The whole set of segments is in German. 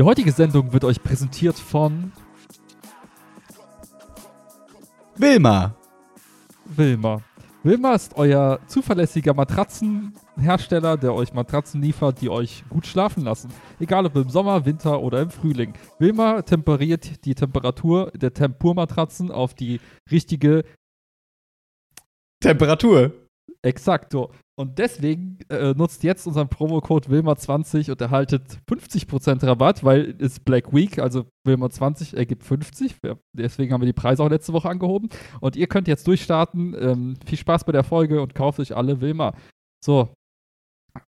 Die heutige Sendung wird euch präsentiert von Wilma. Wilma. Wilma ist euer zuverlässiger Matratzenhersteller, der euch Matratzen liefert, die euch gut schlafen lassen. Egal ob im Sommer, Winter oder im Frühling. Wilma temperiert die Temperatur der Tempurmatratzen auf die richtige Temperatur. Exakto. Und deswegen äh, nutzt jetzt unseren Promocode Wilma20 und erhaltet 50% Rabatt, weil es Black Week, also Wilma20 ergibt 50. Ja, deswegen haben wir die Preise auch letzte Woche angehoben. Und ihr könnt jetzt durchstarten. Ähm, viel Spaß bei der Folge und kauft euch alle Wilma. So.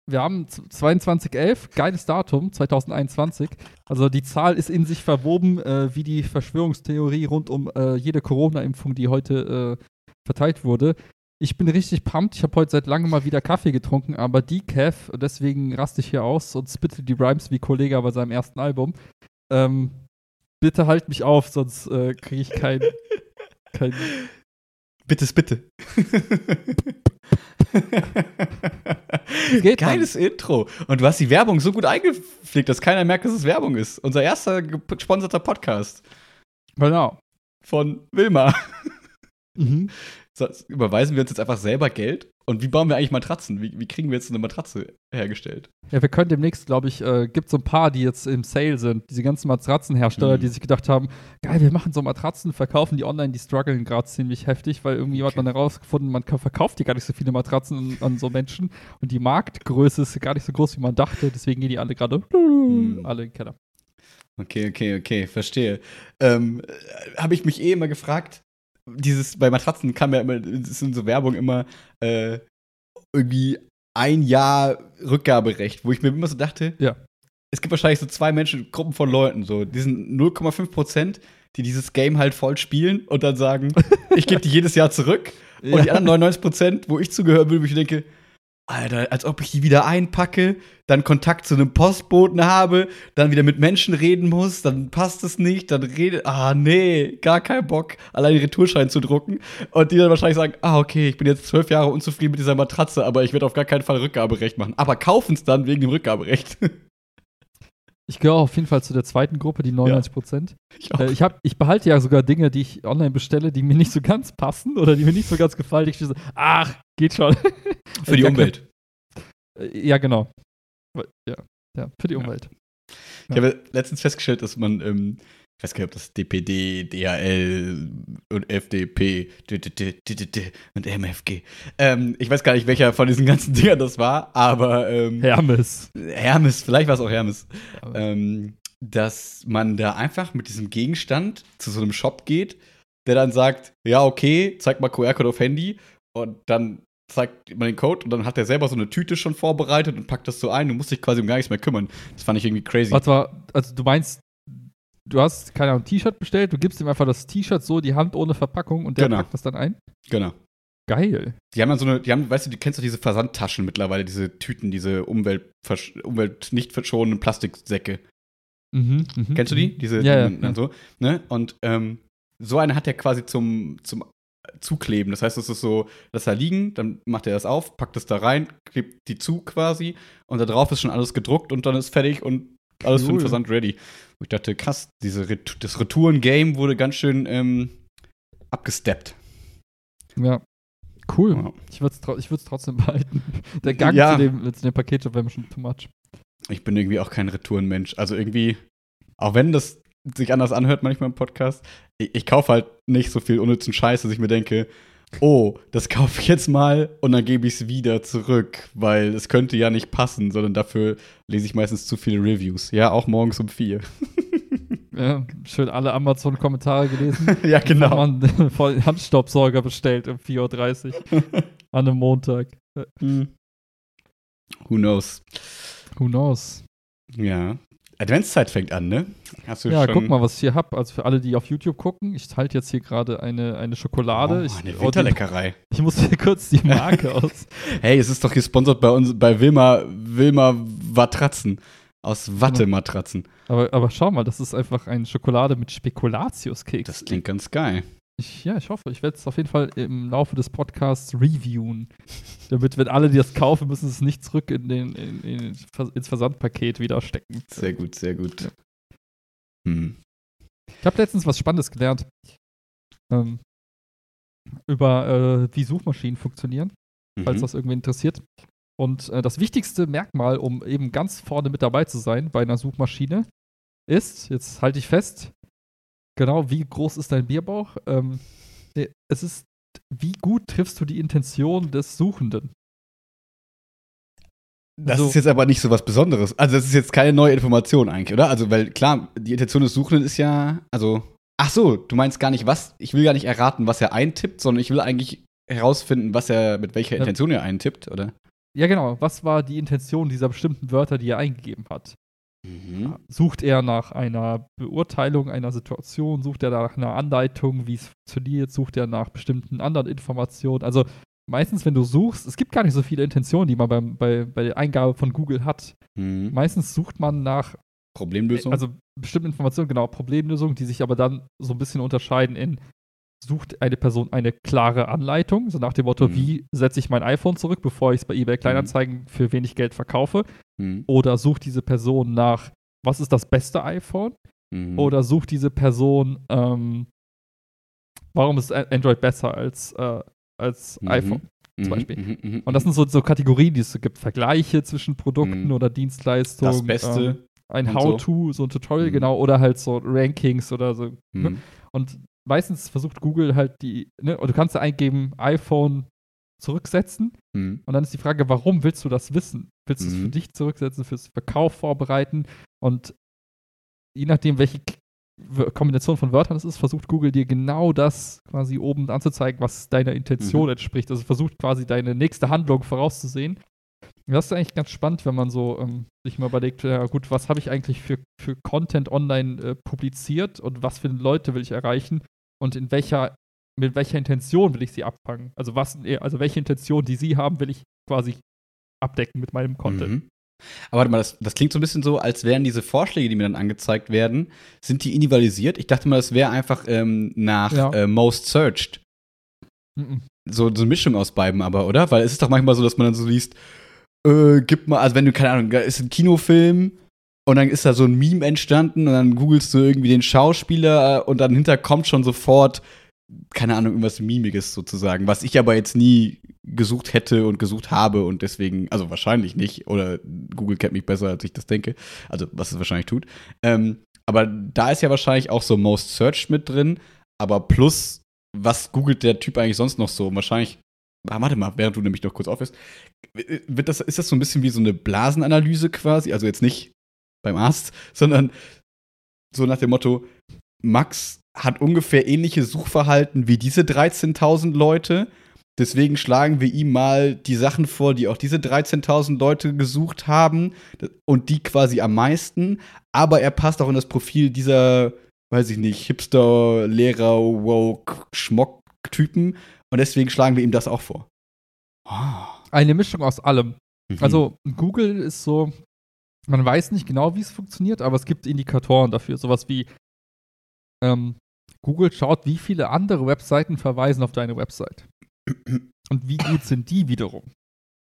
Wir haben 2211, geiles Datum, 2021. Also die Zahl ist in sich verwoben, äh, wie die Verschwörungstheorie rund um äh, jede Corona-Impfung, die heute äh, verteilt wurde. Ich bin richtig pumped. Ich habe heute seit langem mal wieder Kaffee getrunken, aber Decaf, deswegen raste ich hier aus und spitte die Rhymes wie Kollege bei seinem ersten Album. Ähm, bitte halt mich auf, sonst äh, kriege ich kein, kein. Bitte, bitte. Geht Geiles Intro. Und du hast die Werbung so gut eingepflegt, dass keiner merkt, dass es Werbung ist. Unser erster gesponserter Podcast. Genau. Von Wilma. Mhm. So, überweisen wir uns jetzt einfach selber Geld? Und wie bauen wir eigentlich Matratzen? Wie, wie kriegen wir jetzt eine Matratze hergestellt? Ja, wir können demnächst, glaube ich, äh, gibt so ein paar, die jetzt im Sale sind. Diese ganzen Matratzenhersteller, Mhm. die sich gedacht haben, geil, wir machen so Matratzen, verkaufen die online, die strugglen gerade ziemlich heftig, weil irgendwie hat man herausgefunden, man kann, verkauft hier gar nicht so viele Matratzen an, an so Menschen und die Marktgröße ist gar nicht so groß, wie man dachte. Deswegen gehen die alle gerade Mhm. alle in den Keller. Okay, okay, okay, verstehe. Ähm, Habe ich mich eh immer gefragt, dieses, bei Matratzen kam ja immer, es ist in so Werbung immer äh, irgendwie ein Jahr Rückgaberecht, wo ich mir immer so dachte, Ja. es gibt wahrscheinlich so zwei Menschen, Gruppen von Leuten, so, die sind 0,5 Prozent, die dieses Game halt voll spielen und dann sagen, ich gebe die jedes Jahr zurück. Und die anderen 99 Prozent, wo ich zugehören will, wo ich denke, Alter, als ob ich die wieder einpacke, dann Kontakt zu einem Postboten habe, dann wieder mit Menschen reden muss, dann passt es nicht, dann redet, ah nee, gar kein Bock, allein den Retourschein zu drucken. Und die dann wahrscheinlich sagen, ah okay, ich bin jetzt zwölf Jahre unzufrieden mit dieser Matratze, aber ich werde auf gar keinen Fall Rückgaberecht machen. Aber kaufen es dann wegen dem Rückgaberecht. Ich gehöre auf jeden Fall zu der zweiten Gruppe, die 99 Prozent. ich auch. Äh, ich, hab, ich behalte ja sogar Dinge, die ich online bestelle, die mir nicht so ganz passen oder die mir nicht so ganz gefallen. Ich so, ach, geht schon. Für die Umwelt. Äh, Ja, genau. Ja, ja für die Ja. Umwelt. Ich habe letztens festgestellt, dass man, ähm, ich weiß gar nicht, ob das DPD, DHL und FDP und MFG. Ähm, ich weiß gar nicht, welcher von diesen ganzen Dingern das war, aber ähm, Hermes. Hermes, vielleicht war es auch Hermes, ähm, dass man da einfach mit diesem Gegenstand zu so einem Shop geht, der dann sagt, ja, okay, zeig mal QR-Code auf Handy und dann zeigt man den Code und dann hat er selber so eine Tüte schon vorbereitet und packt das so ein. Du musst dich quasi um gar nichts mehr kümmern. Das fand ich irgendwie crazy. Warte mal, also du meinst, du hast, keine Ahnung, ein T-Shirt bestellt, du gibst ihm einfach das T-Shirt so, die Hand ohne Verpackung und der Genau. packt das dann ein? Genau. Geil. Die haben dann so eine, die haben, weißt du, du kennst doch diese Versandtaschen mittlerweile, diese Tüten, diese Umwelt, Umwelt nicht verschonenden Plastiksäcke. Mhm, mhm, Kennst du die? mhm. Diese Ja, ja, und ja. so, ne? Und ähm, so eine hat er quasi zum, zum Zukleben. Das heißt, es ist so, dass da liegen, dann macht er das auf, packt es da rein, klebt die zu quasi und da drauf ist schon alles gedruckt und dann ist fertig und alles für den Cool. Versand ready. Und ich dachte, krass, diese Ret das Retouren-Game wurde ganz schön ähm, abgesteppt. Ja. Cool. Ja. Ich würde es trotzdem behalten. Der Gang Ja. zu dem, zu dem Paketshop wäre mir schon too much. Ich bin irgendwie auch kein Retourenmensch. Also irgendwie, auch wenn das sich anders anhört manchmal im Podcast, ich, ich kaufe halt nicht so viel unnützen Scheiß, dass ich mir denke, oh, das kaufe ich jetzt mal und dann gebe ich es wieder zurück, weil es könnte ja nicht passen, sondern dafür lese ich meistens zu viele Reviews. Ja, auch morgens um vier. Ja, schön alle Amazon-Kommentare gelesen. ja, genau. Man voll Handstaubsauger bestellt um 4.30 Uhr an einem Montag. Äh, Hm. Who knows? Who knows? Ja. Adventszeit fängt an, ne? Hast du Ja, schon guck mal, was ich hier hab. Also für alle, die auf YouTube gucken, ich halte jetzt hier gerade eine, eine Schokolade. Oh, ich, eine oh, die- Winterleckerei. Ich muss hier kurz die Marke aus. Hey, es ist doch gesponsert bei uns, bei Wilma, Wilma Matratzen. Aus Wattematratzen. Aber, aber schau mal, das ist einfach eine Schokolade mit Spekulatiuskeks. Das klingt ganz geil. Ich, ja, ich hoffe. Ich werde es auf jeden Fall im Laufe des Podcasts reviewen. Damit, wenn alle, die das kaufen, müssen es nicht zurück in den, in, in, ins Versandpaket wieder stecken. Sehr gut, sehr gut. Hm. Ich habe letztens was Spannendes gelernt. Ähm, über äh, wie Suchmaschinen funktionieren, falls Mhm. das irgendwie interessiert. Und äh, das wichtigste Merkmal, um eben ganz vorne mit dabei zu sein bei einer Suchmaschine, ist, jetzt halte ich fest, genau, wie groß ist dein Bierbauch? Ähm, es ist, wie gut triffst du die Intention des Suchenden? Das So. ist jetzt aber nicht so was Besonderes. Also, das ist jetzt keine neue Information eigentlich, oder? Also, weil klar, die Intention des Suchenden ist ja, also, ach so, du meinst gar nicht was, ich will gar nicht erraten, was er eintippt, sondern ich will eigentlich herausfinden, was er, mit welcher. Intention er eintippt, oder? Ja, genau. Was war die Intention dieser bestimmten Wörter, die er eingegeben hat? Mhm. Sucht er nach einer Beurteilung einer Situation? Sucht er nach einer Anleitung, wie es funktioniert? Sucht er nach bestimmten anderen Informationen? Also meistens, wenn du suchst, es gibt gar nicht so viele Intentionen, die man beim, bei, bei der Eingabe von Google hat. Mhm. Meistens sucht man nach, Problemlösung? also bestimmten Informationen, genau, Problemlösungen, die sich aber dann so ein bisschen unterscheiden in, sucht eine Person eine klare Anleitung, so nach dem Motto, Mhm. wie setze ich mein iPhone zurück, bevor ich es bei eBay Kleinanzeigen für wenig Geld verkaufe? Mhm. Oder sucht diese Person nach, was ist das beste iPhone? Mhm. Oder sucht diese Person, ähm, warum ist Android besser als, äh, als Mhm. iPhone? Mhm, Beispiel. mhm, mhm, Und das sind so, so Kategorien, die es gibt. Vergleiche zwischen Produkten Mhm. oder Dienstleistungen. das Beste. Ähm, ein und so. How-To, so. ein Tutorial, Mhm. genau. Oder halt so Rankings oder so. ne? Mhm. Und meistens versucht Google halt die, ne, und du kannst da eingeben, iPhone zurücksetzen. Mhm. Und dann ist die Frage, warum willst du das wissen? Willst du es Mhm. für dich zurücksetzen, fürs Verkauf vorbereiten? Und je nachdem, welche Kombination von Wörtern es ist, versucht Google dir genau das quasi oben anzuzeigen, was deiner Intention Mhm. entspricht. Also versucht quasi deine nächste Handlung vorauszusehen. Das ist eigentlich ganz spannend, wenn man so ähm, sich mal überlegt, ja gut, was habe ich eigentlich für, für Content online äh, publiziert und was für Leute will ich erreichen und in welcher, mit welcher Intention will ich sie abfangen? Also was, also welche Intention, die sie haben, will ich quasi abdecken mit meinem Content. Mhm. Aber warte mal, das, das klingt so ein bisschen so, als wären diese Vorschläge, die mir dann angezeigt werden, sind die individualisiert? Ich dachte mal, das wäre einfach ähm, nach Ja. äh, Most Searched. Mhm. So, so eine Mischung aus beiden aber, oder? Weil es ist doch manchmal so, dass man dann so liest, äh, gib mal, also wenn du, keine Ahnung, ist ein Kinofilm und dann ist da so ein Meme entstanden und dann googelst du irgendwie den Schauspieler äh, und dann hinter kommt schon sofort, keine Ahnung, irgendwas Mimiges sozusagen, was ich aber jetzt nie gesucht hätte und gesucht habe und deswegen, also wahrscheinlich nicht, oder Google kennt mich besser, als ich das denke, also was es wahrscheinlich tut. Ähm, aber da ist ja wahrscheinlich auch so Most Searched mit drin, aber plus, was googelt der Typ eigentlich sonst noch so? Wahrscheinlich, ah, warte mal, während du nämlich noch kurz auf bist, wird das, ist das so ein bisschen wie so eine Blasenanalyse quasi? Also jetzt nicht beim Arzt, sondern so nach dem Motto, Max hat ungefähr ähnliche Suchverhalten wie diese 13.000 Leute. Deswegen schlagen wir ihm mal die Sachen vor, die auch diese 13.000 Leute gesucht haben und die quasi am meisten. Aber er passt auch in das Profil dieser, weiß ich nicht, Hipster, Lehrer, Woke, Schmock-Typen. Und deswegen schlagen wir ihm das auch vor. Ah. Eine Mischung aus allem. Mhm. Also Google ist so, man weiß nicht genau, wie es funktioniert, aber es gibt Indikatoren dafür. Sowas wie ähm, Google schaut, wie viele andere Webseiten verweisen auf deine Website. Und wie gut sind die wiederum?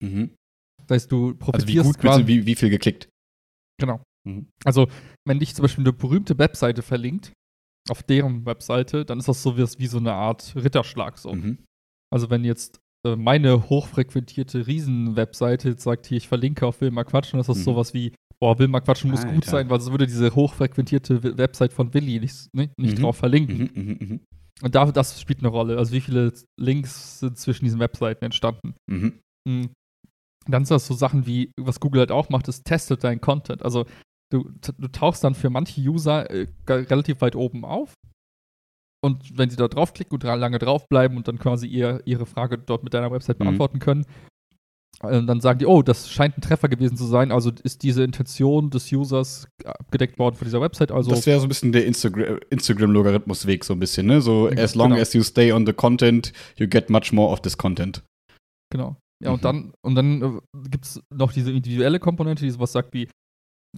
Mhm. Das heißt, du Also wie profitierst gut, quasi. wie, wie viel geklickt? Genau. Mhm. Also, wenn dich zum Beispiel eine berühmte Webseite verlinkt, auf deren Webseite, dann ist das so wie, wie so eine Art Ritterschlag. So. Mhm. Also, wenn jetzt äh, meine hochfrequentierte Riesen-Webseite jetzt sagt, hier, ich verlinke auf Wilma Quatschen, dann ist das Mhm. sowas wie, boah, Wilma Quatschen muss gut Alter. sein, weil sonst würde diese hochfrequentierte We- Website von Willi nicht, nicht, nicht Mhm. drauf verlinken. Mhm, mhm, mhm. Und da, das spielt eine Rolle. Also, wie viele Links sind zwischen diesen Webseiten entstanden? Mhm. Mhm. Dann sind das so Sachen wie, was Google halt auch macht, ist testet deinen Content. Also du, du tauchst dann für manche User äh, relativ weit oben auf. Und wenn sie da draufklicken und lange draufbleiben und dann quasi ihr, ihre Frage dort mit deiner Website Mhm. beantworten können, äh, dann sagen die, oh, das scheint ein Treffer gewesen zu sein. Also ist diese Intention des Users abgedeckt worden von dieser Website. Also das wäre so ein bisschen der Instagram- Instagram-Logarithmus-Weg, so ein bisschen, ne? So, as long genau. as you stay on the content, you get much more of this content. Genau. Ja, Mhm. und dann, und dann äh, gibt es noch diese individuelle Komponente, die sowas sagt wie,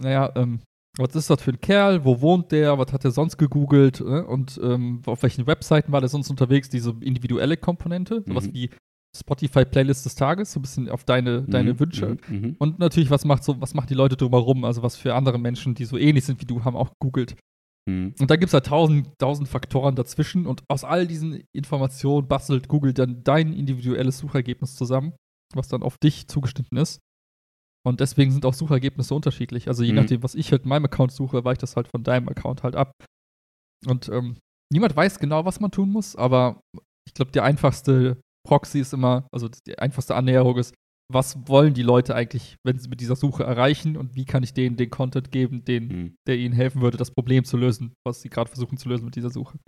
naja, ähm, was ist das für ein Kerl, wo wohnt der, was hat er sonst gegoogelt ne? und ähm, auf welchen Webseiten war der sonst unterwegs, diese individuelle Komponente, sowas Mhm. wie Spotify-Playlist des Tages, so ein bisschen auf deine, deine Mhm, Wünsche. mhm, mhm. Und natürlich, was macht so, was macht die Leute drumherum, also was für andere Menschen, die so ähnlich sind wie du, haben auch gegoogelt. Mhm. Und da gibt es halt tausend, tausend Faktoren dazwischen und aus all diesen Informationen bastelt Google dann dein individuelles Suchergebnis zusammen, was dann auf dich zugeschnitten ist. Und deswegen sind auch Suchergebnisse unterschiedlich. Also je Mhm. nachdem, was ich halt in meinem Account suche, weicht das halt von deinem Account halt ab. Und ähm, niemand weiß genau, was man tun muss, aber ich glaube, der einfachste Proxy ist immer, also die einfachste Annäherung ist, was wollen die Leute eigentlich, wenn sie mit dieser Suche erreichen und wie kann ich denen den Content geben, den, Mhm. der ihnen helfen würde, das Problem zu lösen, was sie gerade versuchen zu lösen mit dieser Suche.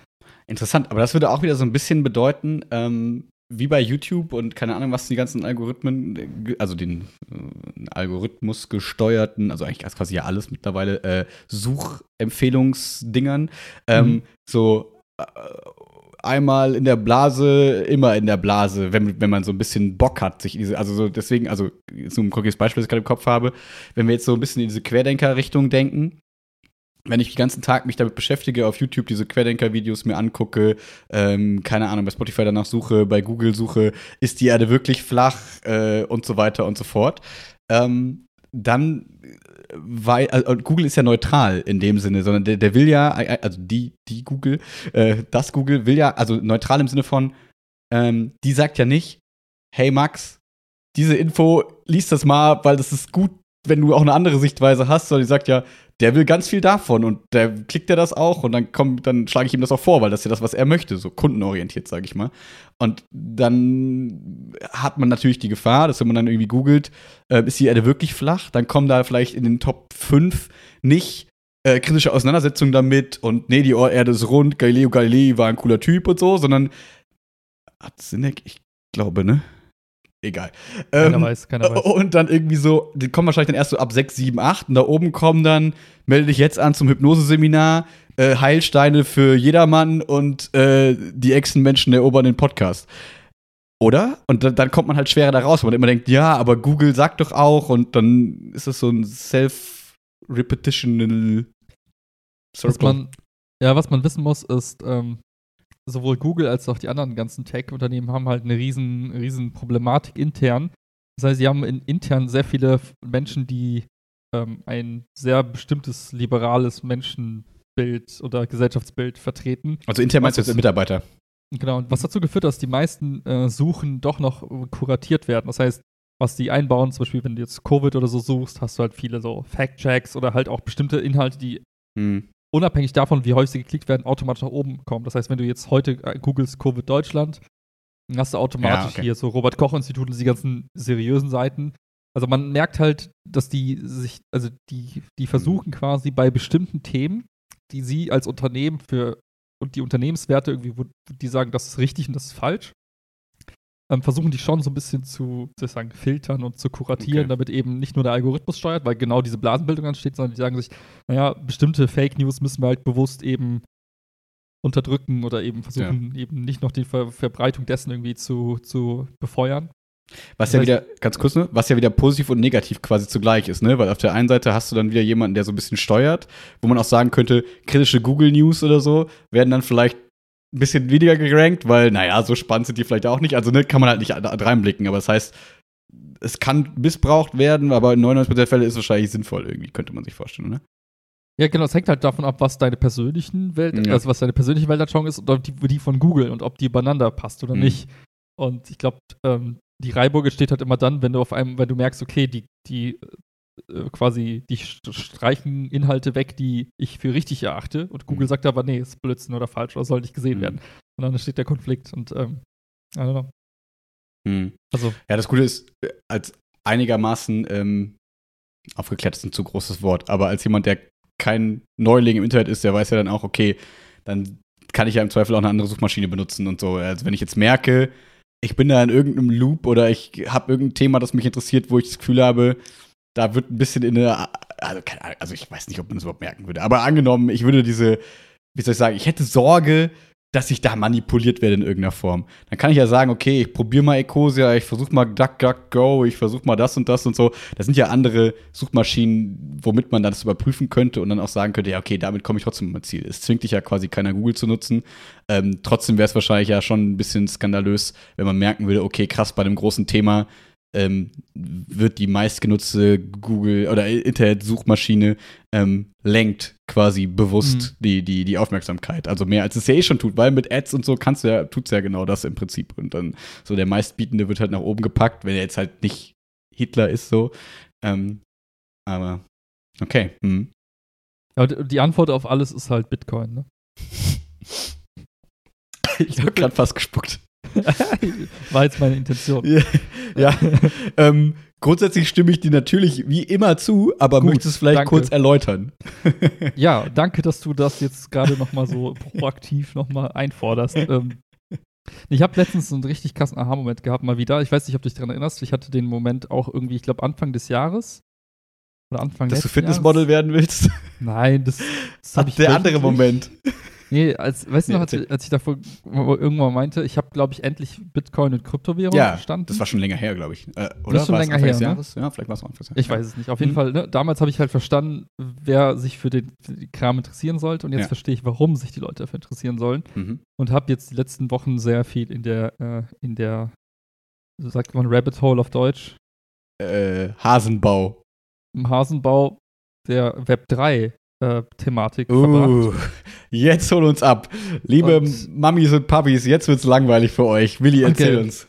Interessant, aber das würde auch wieder so ein bisschen bedeuten, ähm, wie bei YouTube und keine Ahnung, was die ganzen Algorithmen, äh, also den äh, Algorithmus gesteuerten, also eigentlich quasi ja alles mittlerweile, äh, Suchempfehlungsdingern, ähm, Mhm. so äh, einmal in der Blase, immer in der Blase, wenn, wenn man so ein bisschen Bock hat, sich diese, also so deswegen, also so ein konkretes Beispiel, das ich gerade im Kopf habe, wenn wir jetzt so ein bisschen in diese Querdenker-Richtung denken, wenn ich den ganzen Tag mich damit beschäftige, auf YouTube diese Querdenker-Videos mir angucke, ähm, keine Ahnung, bei Spotify danach suche, bei Google suche, ist die Erde wirklich flach äh, und so weiter und so fort, ähm, dann, weil, also Google ist ja neutral in dem Sinne, sondern der, der will ja, äh, also die, die Google, äh, das Google will ja, also neutral im Sinne von, ähm, die sagt ja nicht, hey Max, diese Info, lies das mal, weil das ist gut, wenn du auch eine andere Sichtweise hast, sondern die sagt ja, der will ganz viel davon und der klickt er das auch und dann kommt, dann schlage ich ihm das auch vor, weil das ist ja das, was er möchte, so kundenorientiert, sage ich mal. Und dann hat man natürlich die Gefahr, dass wenn man dann irgendwie googelt, äh, ist die Erde wirklich flach, dann kommen da vielleicht in den Top 5 nicht äh, kritische Auseinandersetzungen damit und nee, die Erde ist rund, Galileo Galilei war ein cooler Typ und so, sondern hat Sinn, ich glaube, ne? Egal. Keiner Ähm, weiß, keiner weiß. und dann irgendwie so, die kommen wahrscheinlich dann erst so ab 6, 7, 8 und da oben kommen dann, melde dich jetzt an zum Hypnoseseminar, äh, Heilsteine für jedermann und äh, die Echsenmenschen erobern den Podcast. Oder? Und dann, dann kommt man halt schwerer da raus, weil man immer denkt, ja, aber Google sagt doch auch und dann ist das so ein self-repetitional Was man, ja, was man wissen muss, ist, ähm, sowohl Google als auch die anderen ganzen Tech-Unternehmen haben halt eine riesen, riesen Problematik intern. Das heißt, sie haben in, intern sehr viele Menschen, die ähm, ein sehr bestimmtes liberales Menschenbild oder Gesellschaftsbild vertreten. Also intern meinst du jetzt Mitarbeiter. Genau, und was dazu geführt hat, dass die meisten äh, Suchen doch noch äh, kuratiert werden. Das heißt, was die einbauen, zum Beispiel, wenn du jetzt Covid oder so suchst, hast du halt viele so Fact-Checks oder halt auch bestimmte Inhalte, die Hm. Unabhängig davon, wie häufig sie geklickt werden, automatisch nach oben kommen. Das heißt, wenn du jetzt heute äh, googelst Covid Deutschland, dann hast du automatisch Ja, okay. hier so Robert-Koch-Institut und die ganzen seriösen Seiten. Also man merkt halt, dass die sich, also die, die versuchen quasi bei bestimmten Themen, die sie als Unternehmen für und die Unternehmenswerte irgendwie, wo die sagen, das ist richtig und das ist falsch, ähm, versuchen die schon so ein bisschen zu sozusagen filtern und zu kuratieren, Okay. damit eben nicht nur der Algorithmus steuert, weil genau diese Blasenbildung ansteht, sondern die sagen sich, naja, bestimmte Fake News müssen wir halt bewusst eben unterdrücken oder eben versuchen, eben nicht noch die Ver Verbreitung dessen irgendwie zu, zu befeuern. Was ja wieder, ganz kurz, ne? Was ja wieder positiv und negativ quasi zugleich ist, ne? Weil auf der einen Seite hast du dann wieder jemanden, der so ein bisschen steuert, wo man auch sagen könnte, kritische Google News oder so werden dann vielleicht ein bisschen weniger gerankt, weil, naja, so spannend sind die vielleicht auch nicht. Also, ne, kann man halt nicht reinblicken. Aber das heißt, es kann missbraucht werden, aber in 99% der Fälle ist es wahrscheinlich sinnvoll irgendwie, könnte man sich vorstellen, ne? Ja, genau, es hängt halt davon ab, was deine persönlichen Welt, Ja. also was deine persönliche Weltanschauung ist und ob die, die von Google und ob die übereinander passt oder Mhm. nicht. Und ich glaube, ähm, die Reibung entsteht halt immer dann, wenn du auf einem, wenn du merkst, okay, die, die äh, quasi, die st- streichen Inhalte weg, die ich für richtig erachte. Und Google Mhm. sagt aber, nee, ist Blödsinn oder falsch oder soll nicht gesehen Mhm. werden. Und dann entsteht der Konflikt und ähm, I don't know. Hm. Also, Ja, das Gute ist, äh, als einigermaßen ähm, aufgeklärt ist ein zu großes Wort, aber als jemand, der kein Neuling im Internet ist, der weiß ja dann auch, okay, dann kann ich ja im Zweifel auch eine andere Suchmaschine benutzen und so. Also wenn ich jetzt merke, ich bin da in irgendeinem Loop oder ich habe irgendein Thema, das mich interessiert, wo ich das Gefühl habe, da wird ein bisschen in eine, also, Ahnung, also ich weiß nicht, ob man das überhaupt merken würde, aber angenommen, ich würde diese, wie soll ich sagen, ich hätte Sorge, dass ich da manipuliert werde in irgendeiner Form. Dann kann ich ja sagen, okay, ich probiere mal Ecosia, ich versuche mal DuckDuckGo, ich versuche mal das und das und so. Das sind ja andere Suchmaschinen, womit man das überprüfen könnte und dann auch sagen könnte, ja, okay, damit komme ich trotzdem mein Ziel. Es zwingt dich ja quasi keiner Google zu nutzen. Ähm, trotzdem wäre es wahrscheinlich ja schon ein bisschen skandalös, wenn man merken würde, okay, krass, bei einem großen Thema ähm, wird die meistgenutzte Google oder Internet-Suchmaschine ähm, lenkt quasi bewusst mhm. die, die, die Aufmerksamkeit. Also mehr als es ja eh schon tut, weil mit Ads und so kannst du ja, tut's ja genau das im Prinzip. Und dann so der meistbietende wird halt nach oben gepackt, wenn er jetzt halt nicht Hitler ist so. Ähm, aber okay. Hm. Ja, die Antwort auf alles ist halt Bitcoin, ne? ich habe gerade fast gespuckt. War jetzt meine Intention. Ja, ja. ähm, grundsätzlich stimme ich dir natürlich wie immer zu, aber Gut, möchtest du es vielleicht danke. kurz erläutern? ja, danke, dass du das jetzt gerade noch mal so proaktiv noch mal einforderst. Ähm, ich habe letztens einen richtig krassen Aha-Moment gehabt, mal wieder. Ich weiß nicht, ob du dich daran erinnerst. Ich hatte den Moment auch irgendwie, ich glaube, Anfang des Jahres. Oder Anfang Dass du Fitnessmodel Jahres. werden willst? Nein, das, das habe ich Der andere Moment. Nee, als, weißt du noch, als, als, ich davor irgendwann meinte, ich habe, glaube ich, endlich Bitcoin und Kryptowährungen ja, verstanden. Das war schon länger her, glaube ich. Äh, oder? Das ist schon länger her. Ne? Jahres? Ja, vielleicht war es Anfang des Jahres. Ich weiß es nicht. Auf jeden mhm. Fall, ne, damals habe ich halt verstanden, wer sich für den, für den Kram interessieren sollte. Und jetzt ja. verstehe ich, warum sich die Leute dafür interessieren sollen. Mhm. Und habe jetzt die letzten Wochen sehr viel in der, äh, in der, so sagt man Rabbit Hole auf Deutsch. Äh, Hasenbau. Im Hasenbau der Web 3 äh, Thematik uh, verbracht. Jetzt hol uns ab. Liebe und Mamis und Papis, jetzt wird's langweilig für euch. Willi, erzähl okay. uns.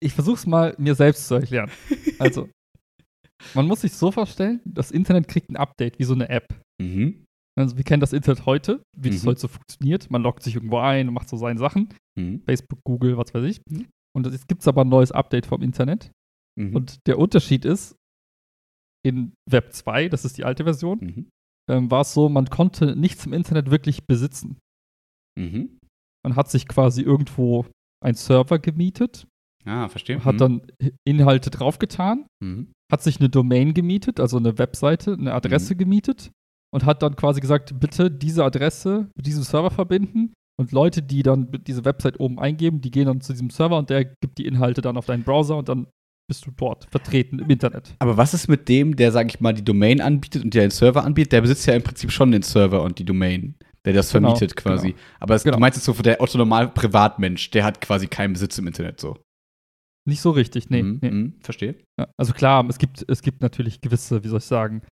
Ich versuch's mal mir selbst zu erklären. Also, man muss sich so vorstellen, das Internet kriegt ein Update, wie so eine App. Mhm. Also, wir kennen das Internet heute, wie mhm. das heute so funktioniert. Man loggt sich irgendwo ein und macht so seine Sachen. Mhm. Facebook, Google, was weiß ich. Mhm. Und jetzt gibt's aber ein neues Update vom Internet. Mhm. Und der Unterschied ist, in Web 2, das ist die alte Version, mhm. ähm, war es so, man konnte nichts im Internet wirklich besitzen. Mhm. Man hat sich quasi irgendwo einen Server gemietet. Ah, verstehe. Hat mhm. dann Inhalte draufgetan, mhm. hat sich eine Domain gemietet, also eine Webseite, eine Adresse mhm. gemietet und hat dann quasi gesagt, bitte diese Adresse mit diesem Server verbinden. Und Leute, die dann diese Website oben eingeben, die gehen dann zu diesem Server und der gibt die Inhalte dann auf deinen Browser und dann bist du dort vertreten im Internet. Aber was ist mit dem, der, sag ich mal, die Domain anbietet und der den Server anbietet? Der besitzt ja im Prinzip schon den Server und die Domain, der das genau, vermietet quasi. Genau. Aber es, genau. du meinst jetzt so, der Otto normal Privatmensch, der hat quasi keinen Besitz im Internet so. Nicht so richtig, nee. Mhm, nee. Mh, verstehe. Ja, also klar, es gibt, es gibt natürlich gewisse, wie soll ich sagen,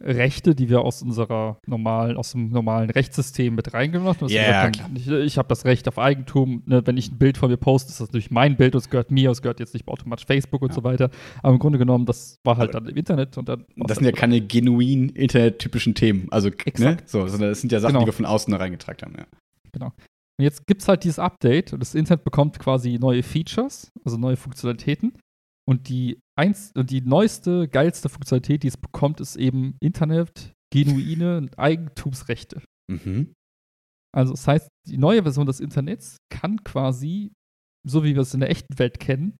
Rechte, die wir aus unserer normalen, aus dem normalen Rechtssystem mit reingenommen haben. Yeah, ich, ich habe das Recht auf Eigentum. Ne, wenn ich ein Bild von mir poste, ist das natürlich mein Bild und es gehört mir, es gehört jetzt nicht automatisch Facebook und ja. so weiter. Aber im Grunde genommen, das war halt Aber dann im Internet und dann. Das sind ja keine genuin internettypischen Themen. Also, ne? So, sondern das sind ja Sachen, genau. die wir von außen reingetragen haben, ja. Genau. Und jetzt gibt es halt dieses Update und das Internet bekommt quasi neue Features, also neue Funktionalitäten. Und die, eins, die neueste, geilste Funktionalität, die es bekommt, ist eben Internet, genuine Eigentumsrechte. Mhm. Also das heißt, die neue Version des Internets kann quasi, so wie wir es in der echten Welt kennen,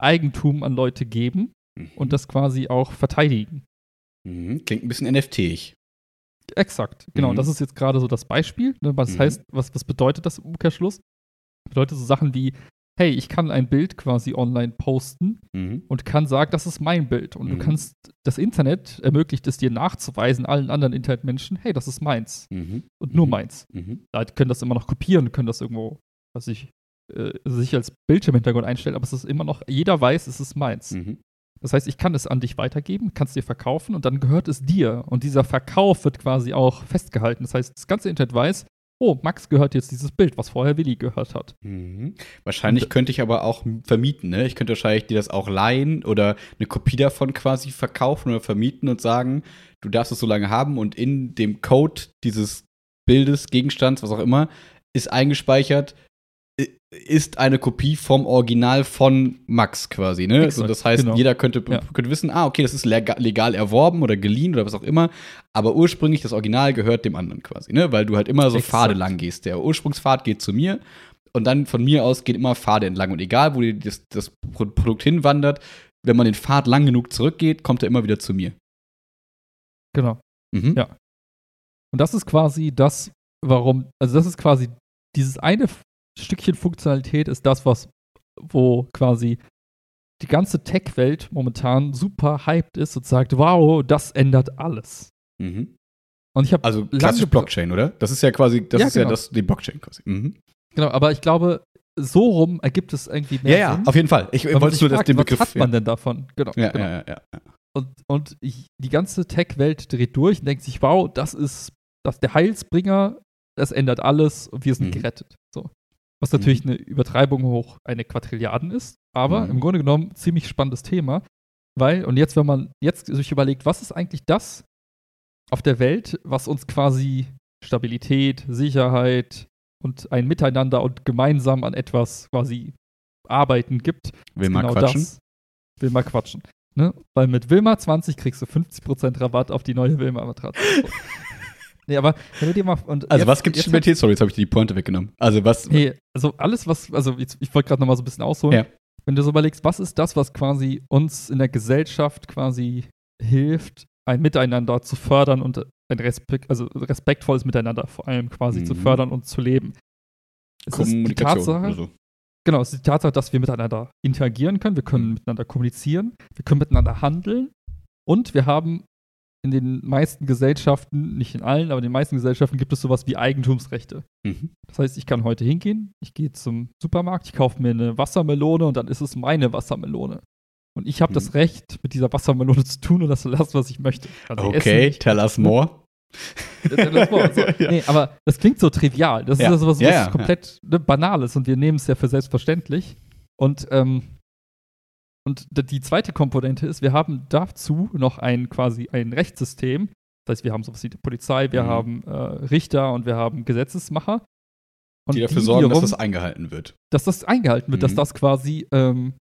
Eigentum an Leute geben mhm. und das quasi auch verteidigen. Mhm. Klingt ein bisschen NFT-ig. Exakt, genau. Mhm. Das ist jetzt gerade so das Beispiel. Ne? Was mhm. heißt, was, was bedeutet das im Umkehrschluss? Bedeutet so Sachen wie, hey, ich kann ein Bild quasi online posten mhm. und kann sagen, das ist mein Bild. Und mhm. du kannst, das Internet ermöglicht es dir nachzuweisen, allen anderen Internetmenschen, hey, das ist meins. Mhm. Und nur mhm. meins. Mhm. Leute können das immer noch kopieren, können das irgendwo, was ich, äh, sich als Bildschirmhintergrund einstellen, aber es ist immer noch, jeder weiß, es ist meins. Mhm. Das heißt, ich kann es an dich weitergeben, kann es dir verkaufen und dann gehört es dir. Und dieser Verkauf wird quasi auch festgehalten. Das heißt, das ganze Internet weiß, oh, Max gehört jetzt dieses Bild, was vorher Willi gehört hat. Mhm. Wahrscheinlich Und, könnte ich aber auch vermieten, ne? Ich könnte wahrscheinlich dir das auch leihen oder eine Kopie davon quasi verkaufen oder vermieten und sagen, du darfst es so lange haben und in dem Code dieses Bildes, Gegenstands, was auch immer, ist eingespeichert, ist eine Kopie vom Original von Max quasi, ne? Exakt, also das heißt, genau. jeder könnte, ja. könnte wissen, ah, okay, das ist legal erworben oder geliehen oder was auch immer, aber ursprünglich das Original gehört dem anderen quasi, ne? Weil du halt immer so Exakt. Pfade lang gehst. Der Ursprungspfad geht zu mir und dann von mir aus gehen immer Pfade entlang und egal, wo das, das Produkt hinwandert, wenn man den Pfad lang genug zurückgeht, kommt er immer wieder zu mir. Genau. Mhm. Ja. Und das ist quasi das, warum, also das ist quasi dieses eine Stückchen Funktionalität ist das, was, wo quasi die ganze Tech-Welt momentan super hyped ist und sagt, wow, das ändert alles. Mhm. Und ich habe also klassisch Blockchain, oder? Das ist ja quasi, das ja, ist genau. ja das, die Blockchain quasi. Mhm. Genau, aber ich glaube, so rum ergibt es irgendwie mehr ja, Sinn. Ja, auf jeden Fall. Ich wollte nur fragt, den Begriff. Was hat man denn davon? Genau. Ja, genau. ja, ja, ja. Und, und ich, die ganze Tech-Welt dreht durch und denkt sich, wow, das ist, das der Heilsbringer, das ändert alles und wir sind mhm. gerettet. So. Was natürlich mhm. eine Übertreibung hoch eine Quadrilliarden ist, aber mhm. im Grunde genommen ziemlich spannendes Thema, weil, und jetzt, wenn man jetzt sich überlegt, was ist eigentlich das auf der Welt, was uns quasi Stabilität, Sicherheit und ein Miteinander und gemeinsam an etwas quasi arbeiten gibt. Will mal genau quatschen? Das. Will mal quatschen. Ne? Weil mit Wilma 20 kriegst du 50% Rabatt auf die neue Wilma-Matratze. nee, aber wenn du dir mal. also, jetzt, was gibt es Stabilität? Sorry, jetzt habe ich dir die Pointe weggenommen. Also, was. Nee, also alles, was. Also, jetzt, ich wollte gerade noch mal so ein bisschen ausholen. Ja. Wenn du so überlegst, was ist das, was quasi uns in der Gesellschaft quasi hilft, ein Miteinander zu fördern und ein Respekt, also respektvolles Miteinander vor allem quasi mhm. zu fördern und zu leben. Es Kommunikation ist die Tatsache, so. Genau, es ist die Tatsache, dass wir miteinander interagieren können, wir können mhm. miteinander kommunizieren, wir können miteinander handeln und wir haben in den meisten Gesellschaften, nicht in allen, aber in den meisten Gesellschaften gibt es sowas wie Eigentumsrechte. Mhm. Das heißt, ich kann heute hingehen, ich gehe zum Supermarkt, ich kaufe mir eine Wassermelone und dann ist es meine Wassermelone. Und ich habe mhm. das Recht, mit dieser Wassermelone zu tun und das zu lassen, was ich möchte. Also okay, tell us more. So. ja. Nee, aber das klingt so trivial. Das ja. ist also was, was ja, komplett ne, Banales und wir nehmen es ja für selbstverständlich. Und, ähm, und die zweite Komponente ist, wir haben dazu noch ein quasi ein Rechtssystem. Das heißt, wir haben sowas wie die Polizei, wir mhm. haben äh, Richter und wir haben Gesetzesmacher. Und die dafür die sorgen, dass das eingehalten wird. Dass das eingehalten wird, mhm. dass das quasi ähm,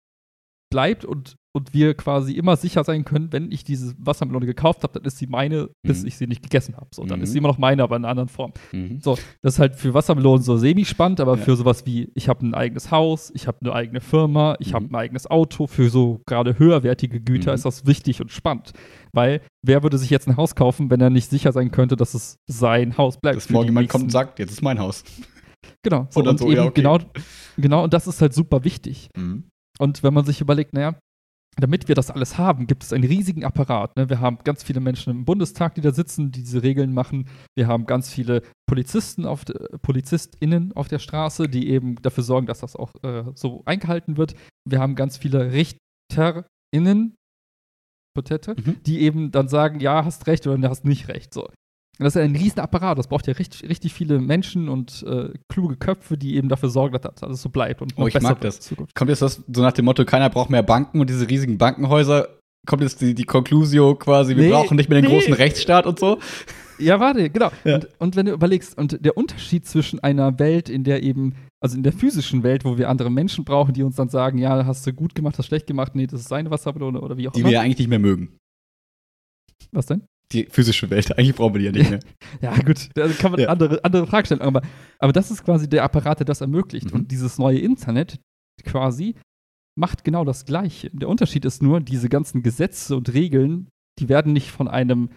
bleibt und und wir quasi immer sicher sein können, wenn ich diese Wassermelone gekauft habe, dann ist sie meine, bis mhm. ich sie nicht gegessen habe. So, dann mhm. ist sie immer noch meine, aber in einer anderen Form. Mhm. So, das ist halt für Wassermelonen so semi-spannend, aber ja. für sowas wie, ich habe ein eigenes Haus, ich habe eine eigene Firma, ich habe mhm. ein eigenes Auto, für so gerade höherwertige Güter mhm. ist das wichtig und spannend. Weil wer würde sich jetzt ein Haus kaufen, wenn er nicht sicher sein könnte, dass es sein Haus bleibt? Dass morgen jemand kommt und sagt, jetzt ist mein Haus. Genau. So, und, so, eben ja, okay. genau, genau, und das ist halt super wichtig. Mhm. Und wenn man sich überlegt, naja, damit wir das alles haben, gibt es einen riesigen Apparat. Ne? Wir haben ganz viele Menschen im Bundestag, die da sitzen, die diese Regeln machen. Wir haben ganz viele Polizisten auf de, PolizistInnen auf der Straße, die eben dafür sorgen, dass das auch äh, so eingehalten wird. Wir haben ganz viele RichterInnen, Potette, mhm. die eben dann sagen, ja, hast recht oder hast nicht recht. So. Das ist ein riesen Apparat. Das braucht ja richtig, richtig viele Menschen und äh, kluge Köpfe, die eben dafür sorgen, dass das alles so bleibt und oh, ich mag das. Kommt jetzt das so nach dem Motto, keiner braucht mehr Banken und diese riesigen Bankenhäuser? Kommt jetzt die, die Conclusio quasi, wir nee, brauchen nicht mehr den nee. großen Rechtsstaat und so? Ja, warte, genau. Ja. Und, und, wenn du überlegst, und der Unterschied zwischen einer Welt, in der eben, also in der physischen Welt, wo wir andere Menschen brauchen, die uns dann sagen, ja, hast du gut gemacht, hast schlecht gemacht, nee, das ist seine Wassermelone oder wie auch die immer. Die wir ja eigentlich nicht mehr mögen. Was denn? Die physische Welt. Eigentlich brauchen wir die ja nicht mehr. ja, gut, da kann man ja. andere, andere Fragen stellen. Aber, aber das ist quasi der Apparat, der das ermöglicht. Mhm. Und dieses neue Internet quasi macht genau das Gleiche. Der Unterschied ist nur, diese ganzen Gesetze und Regeln, die werden nicht von einem,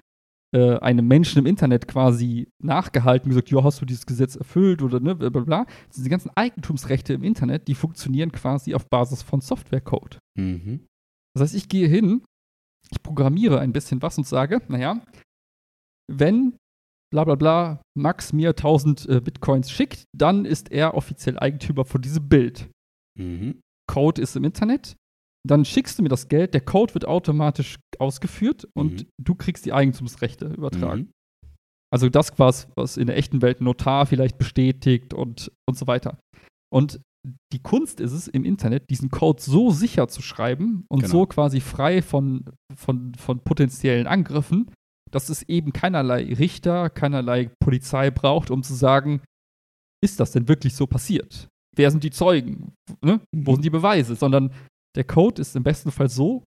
äh, einem Menschen im Internet quasi nachgehalten, gesagt, ja, hast du dieses Gesetz erfüllt oder ne, bla bla bla. Diese ganzen Eigentumsrechte im Internet, die funktionieren quasi auf Basis von Softwarecode. Mhm. Das heißt, ich gehe hin ich programmiere ein bisschen was und sage, naja, wenn bla bla bla Max mir 1000 äh, Bitcoins schickt, dann ist er offiziell Eigentümer von diesem Bild. Mhm. Code ist im Internet. Dann schickst du mir das Geld, der Code wird automatisch ausgeführt und mhm. du kriegst die Eigentumsrechte übertragen. Mhm. Also das, was, was in der echten Welt ein Notar vielleicht bestätigt und, und so weiter. Und die Kunst ist es, im Internet diesen Code so sicher zu schreiben und genau. so quasi frei von, von, von potenziellen Angriffen, dass es eben keinerlei Richter, keinerlei Polizei braucht, um zu sagen, ist das denn wirklich so passiert? Wer sind die Zeugen? Ne? Wo sind die Beweise? Sondern der Code ist im besten Fall so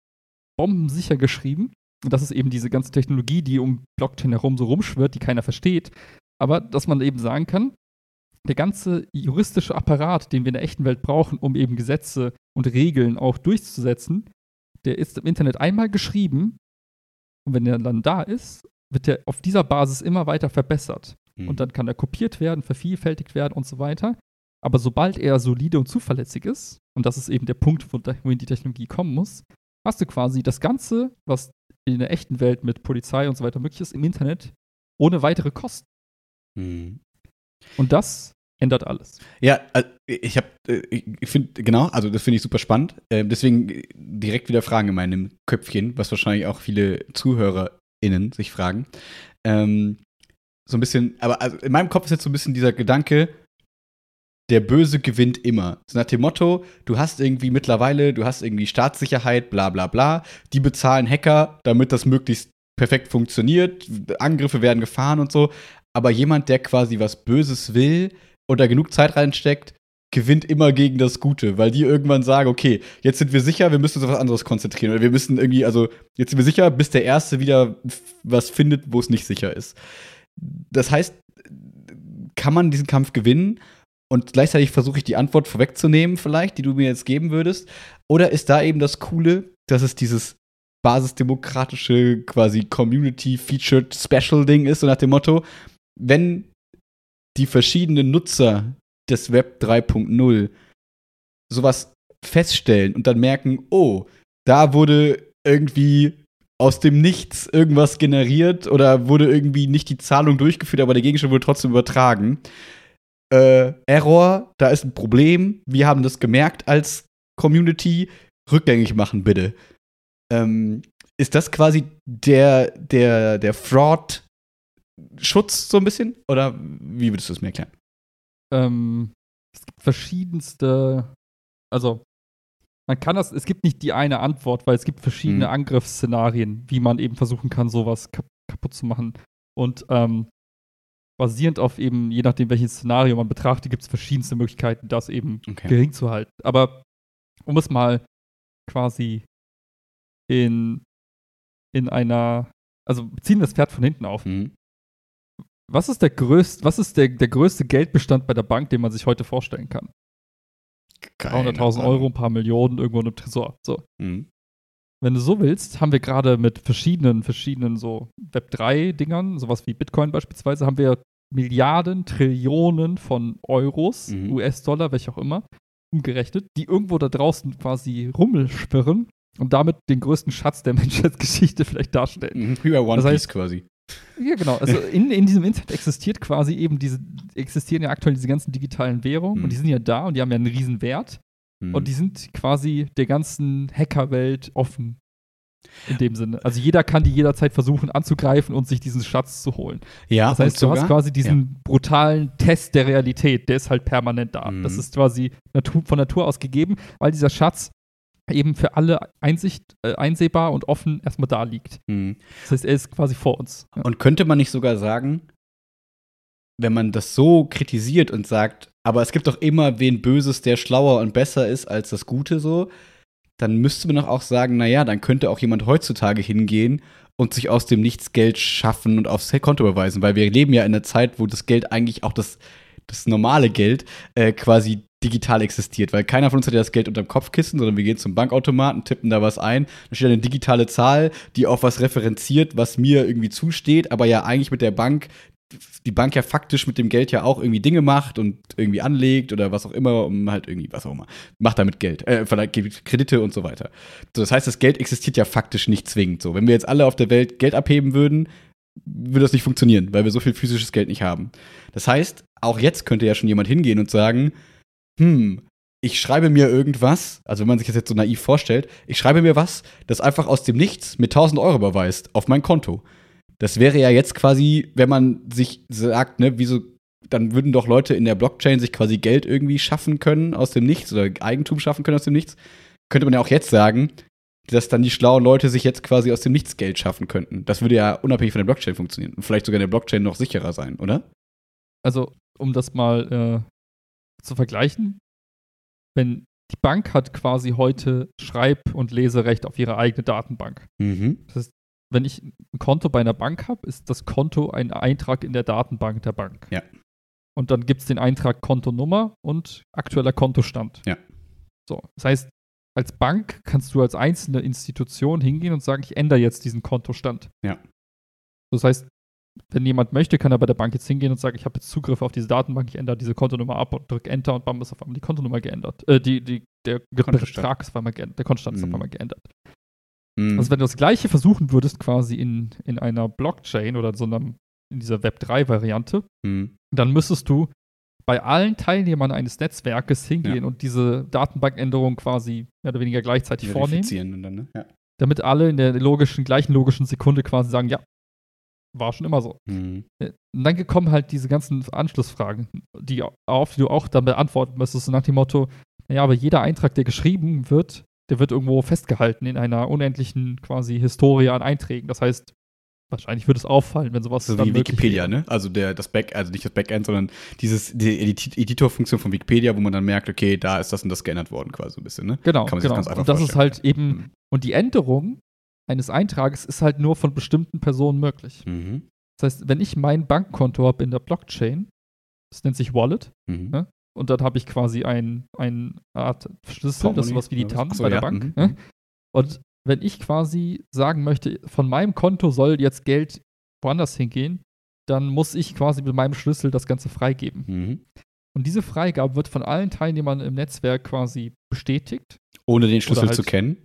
bombensicher geschrieben. Und das ist eben diese ganze Technologie, die um Blockchain herum so rumschwirrt, die keiner versteht. Aber dass man eben sagen kann, der ganze juristische Apparat, den wir in der echten Welt brauchen, um eben Gesetze und Regeln auch durchzusetzen, der ist im Internet einmal geschrieben und wenn der dann da ist, wird der auf dieser Basis immer weiter verbessert. Mhm. und dann kann er kopiert werden, vervielfältigt werden und so weiter. Aber sobald er solide und zuverlässig ist, und das ist eben der Punkt, wo- wohin die Technologie kommen muss, hast du quasi das Ganze, was in der echten Welt mit Polizei und so weiter möglich ist, im Internet ohne weitere Kosten. Mhm. Und das ändert alles. Ja, ich habe, ich finde, genau, also das finde ich super spannend. Äh, deswegen direkt wieder Fragen in meinem Köpfchen, was wahrscheinlich auch viele ZuhörerInnen sich fragen. Ähm, so ein bisschen, aber also in meinem Kopf ist jetzt so ein bisschen dieser Gedanke, der Böse gewinnt immer. So nach dem Motto, du hast irgendwie mittlerweile, du hast irgendwie Staatssicherheit, bla bla bla, die bezahlen Hacker, damit das möglichst perfekt funktioniert, Angriffe werden gefahren und so. Aber jemand, der quasi was Böses will und da genug Zeit reinsteckt, gewinnt immer gegen das Gute, weil die irgendwann sagen, okay, jetzt sind wir sicher, wir müssen uns auf was anderes konzentrieren. Oder wir müssen irgendwie, also jetzt sind wir sicher, bis der Erste wieder was findet, wo es nicht sicher ist. Das heißt, kann man diesen Kampf gewinnen? Und gleichzeitig versuche ich die Antwort vorwegzunehmen, vielleicht, die du mir jetzt geben würdest. Oder ist da eben das Coole, dass es dieses basisdemokratische, quasi Community-Featured Special-Ding ist, so nach dem Motto, wenn die verschiedenen Nutzer des Web 3.0 sowas feststellen und dann merken, oh, da wurde irgendwie aus dem Nichts irgendwas generiert oder wurde irgendwie nicht die Zahlung durchgeführt, aber der Gegenstand wurde trotzdem übertragen. Äh, Error, da ist ein Problem. Wir haben das gemerkt als Community. Rückgängig machen, bitte. Ähm, ist das quasi der, der, der Fraud-Schutz so ein bisschen? Oder wie würdest du es mir erklären? Ähm, es gibt verschiedenste, also man kann das, es gibt nicht die eine Antwort, weil es gibt verschiedene Mhm. Angriffsszenarien, wie man eben versuchen kann, sowas kap kaputt zu machen. Und ähm, basierend auf eben, je nachdem, welches Szenario man betrachtet, gibt es verschiedenste Möglichkeiten, das eben Okay. gering zu halten. Aber um es mal quasi in, in einer, also ziehen wir das Pferd von hinten auf. Mhm. Was ist der größte, was ist der, der größte Geldbestand bei der Bank, den man sich heute vorstellen kann? Keine 300.000 Ahnung. Euro, ein paar Millionen irgendwo in einem Tresor. So. Mhm. Wenn du so willst, haben wir gerade mit verschiedenen, verschiedenen so Web3-Dingern, sowas wie Bitcoin beispielsweise, haben wir Milliarden, Trillionen von Euros, Mhm. US-Dollar, welche auch immer, umgerechnet, die irgendwo da draußen quasi rummelschwirren und damit den größten Schatz der Menschheitsgeschichte vielleicht darstellen. Mhm. Wie bei One Das heißt- Piece quasi. Ja, genau. Also in, in diesem Internet existiert quasi eben diese, existieren ja aktuell diese ganzen digitalen Währungen Mhm. und die sind ja da und die haben ja einen riesen Wert. Mhm. Und die sind quasi der ganzen Hackerwelt offen. In dem Sinne. Also jeder kann die jederzeit versuchen anzugreifen und sich diesen Schatz zu holen. ja, Das heißt, du sogar, hast quasi diesen brutalen Test der Realität, der ist halt permanent da. Mhm. Das ist quasi von Natur aus gegeben, weil dieser Schatz eben für alle Einsicht, äh, einsehbar und offen erstmal da liegt. Mhm. Das heißt, er ist quasi vor uns. Ja. Und könnte man nicht sogar sagen, wenn man das so kritisiert und sagt, aber es gibt doch immer wen Böses, der schlauer und besser ist als das Gute so, dann müsste man doch auch sagen, naja, dann könnte auch jemand heutzutage hingehen und sich aus dem Nichts Geld schaffen und aufs Konto überweisen, weil wir leben ja in einer Zeit, wo das Geld eigentlich auch das, das normale Geld äh, quasi digital existiert, weil keiner von uns hat ja das Geld unterm Kopfkissen, sondern wir gehen zum Bankautomaten, tippen da was ein, da steht eine digitale Zahl, die auf was referenziert, was mir irgendwie zusteht, aber ja eigentlich mit der Bank die Bank ja faktisch mit dem Geld ja auch irgendwie Dinge macht und irgendwie anlegt oder was auch immer, um halt irgendwie, was auch immer, macht damit Geld, äh, vielleicht gibt Kredite und so weiter. So, das heißt, das Geld existiert ja faktisch nicht zwingend so. Wenn wir jetzt alle auf der Welt Geld abheben würden, würde das nicht funktionieren, weil wir so viel physisches Geld nicht haben. Das heißt, auch jetzt könnte ja schon jemand hingehen und sagen, hm, ich schreibe mir irgendwas, also wenn man sich das jetzt so naiv vorstellt, ich schreibe mir was, das einfach aus dem Nichts mit 1000 Euro überweist auf mein Konto. Das wäre ja jetzt quasi, wenn man sich sagt, ne, wieso, dann würden doch Leute in der Blockchain sich quasi Geld irgendwie schaffen können aus dem Nichts oder Eigentum schaffen können aus dem Nichts. Könnte man ja auch jetzt sagen, dass dann die schlauen Leute sich jetzt quasi aus dem Nichts Geld schaffen könnten. Das würde ja unabhängig von der Blockchain funktionieren und vielleicht sogar in der Blockchain noch sicherer sein, oder? Also, um das mal äh, zu vergleichen, wenn die Bank hat quasi heute Schreib- und Leserecht auf ihre eigene Datenbank. Mhm. Das heißt, wenn ich ein Konto bei einer Bank habe, ist das Konto ein Eintrag in der Datenbank der Bank. Ja. Und dann gibt es den Eintrag Kontonummer und aktueller Kontostand. Ja. So, das heißt, als Bank kannst du als einzelne Institution hingehen und sagen, ich ändere jetzt diesen Kontostand. Ja. Das heißt, wenn jemand möchte, kann er bei der Bank jetzt hingehen und sagen, ich habe jetzt Zugriff auf diese Datenbank, ich ändere diese Kontonummer ab und drücke Enter und bam, ist auf einmal die Kontonummer geändert. Äh, die, die, der Betrag ist auf einmal geändert, der Kontostand ist auf Mhm. einmal geändert. Mhm. Also wenn du das gleiche versuchen würdest, quasi in, in einer Blockchain oder so einem, in dieser Web3-Variante, Mhm. dann müsstest du bei allen Teilnehmern eines Netzwerkes hingehen Ja. und diese Datenbankänderung quasi mehr oder weniger gleichzeitig vornehmen, dann, ne? Ja. damit alle in der logischen, gleichen logischen Sekunde quasi sagen, ja, war schon immer so. Mhm. Und dann kommen halt diese ganzen Anschlussfragen, die auf, die du auch dann beantworten müsstest, nach dem Motto, naja, aber jeder Eintrag, der geschrieben wird, der wird irgendwo festgehalten in einer unendlichen quasi Historie an Einträgen. Das heißt, wahrscheinlich würde es auffallen, wenn sowas So dann wie Wikipedia, ne? Also der, das Back, also nicht das Backend, sondern dieses, die Edit Editorfunktion von Wikipedia, wo man dann merkt, okay, da ist das und das geändert worden, quasi so ein bisschen, ne? Genau, Kann man sich genau. ganz einfach und das ist vorstellen. halt eben, Mhm. und die Änderung eines Eintrages ist halt nur von bestimmten Personen möglich. Mhm. Das heißt, wenn ich mein Bankkonto habe in der Blockchain, das nennt sich Wallet, Mhm. Ja? und dann habe ich quasi ein, ein Art Schlüssel, das ist sowas wie die? TAN Ach so, bei der ja, Bank. mhm, ne? mhm. Und wenn ich quasi sagen möchte, von meinem Konto soll jetzt Geld woanders hingehen, dann muss ich quasi mit meinem Schlüssel das Ganze freigeben. Mhm. Und diese Freigabe wird von allen Teilnehmern im Netzwerk quasi bestätigt, Ohne den Schlüssel halt- zu kennen.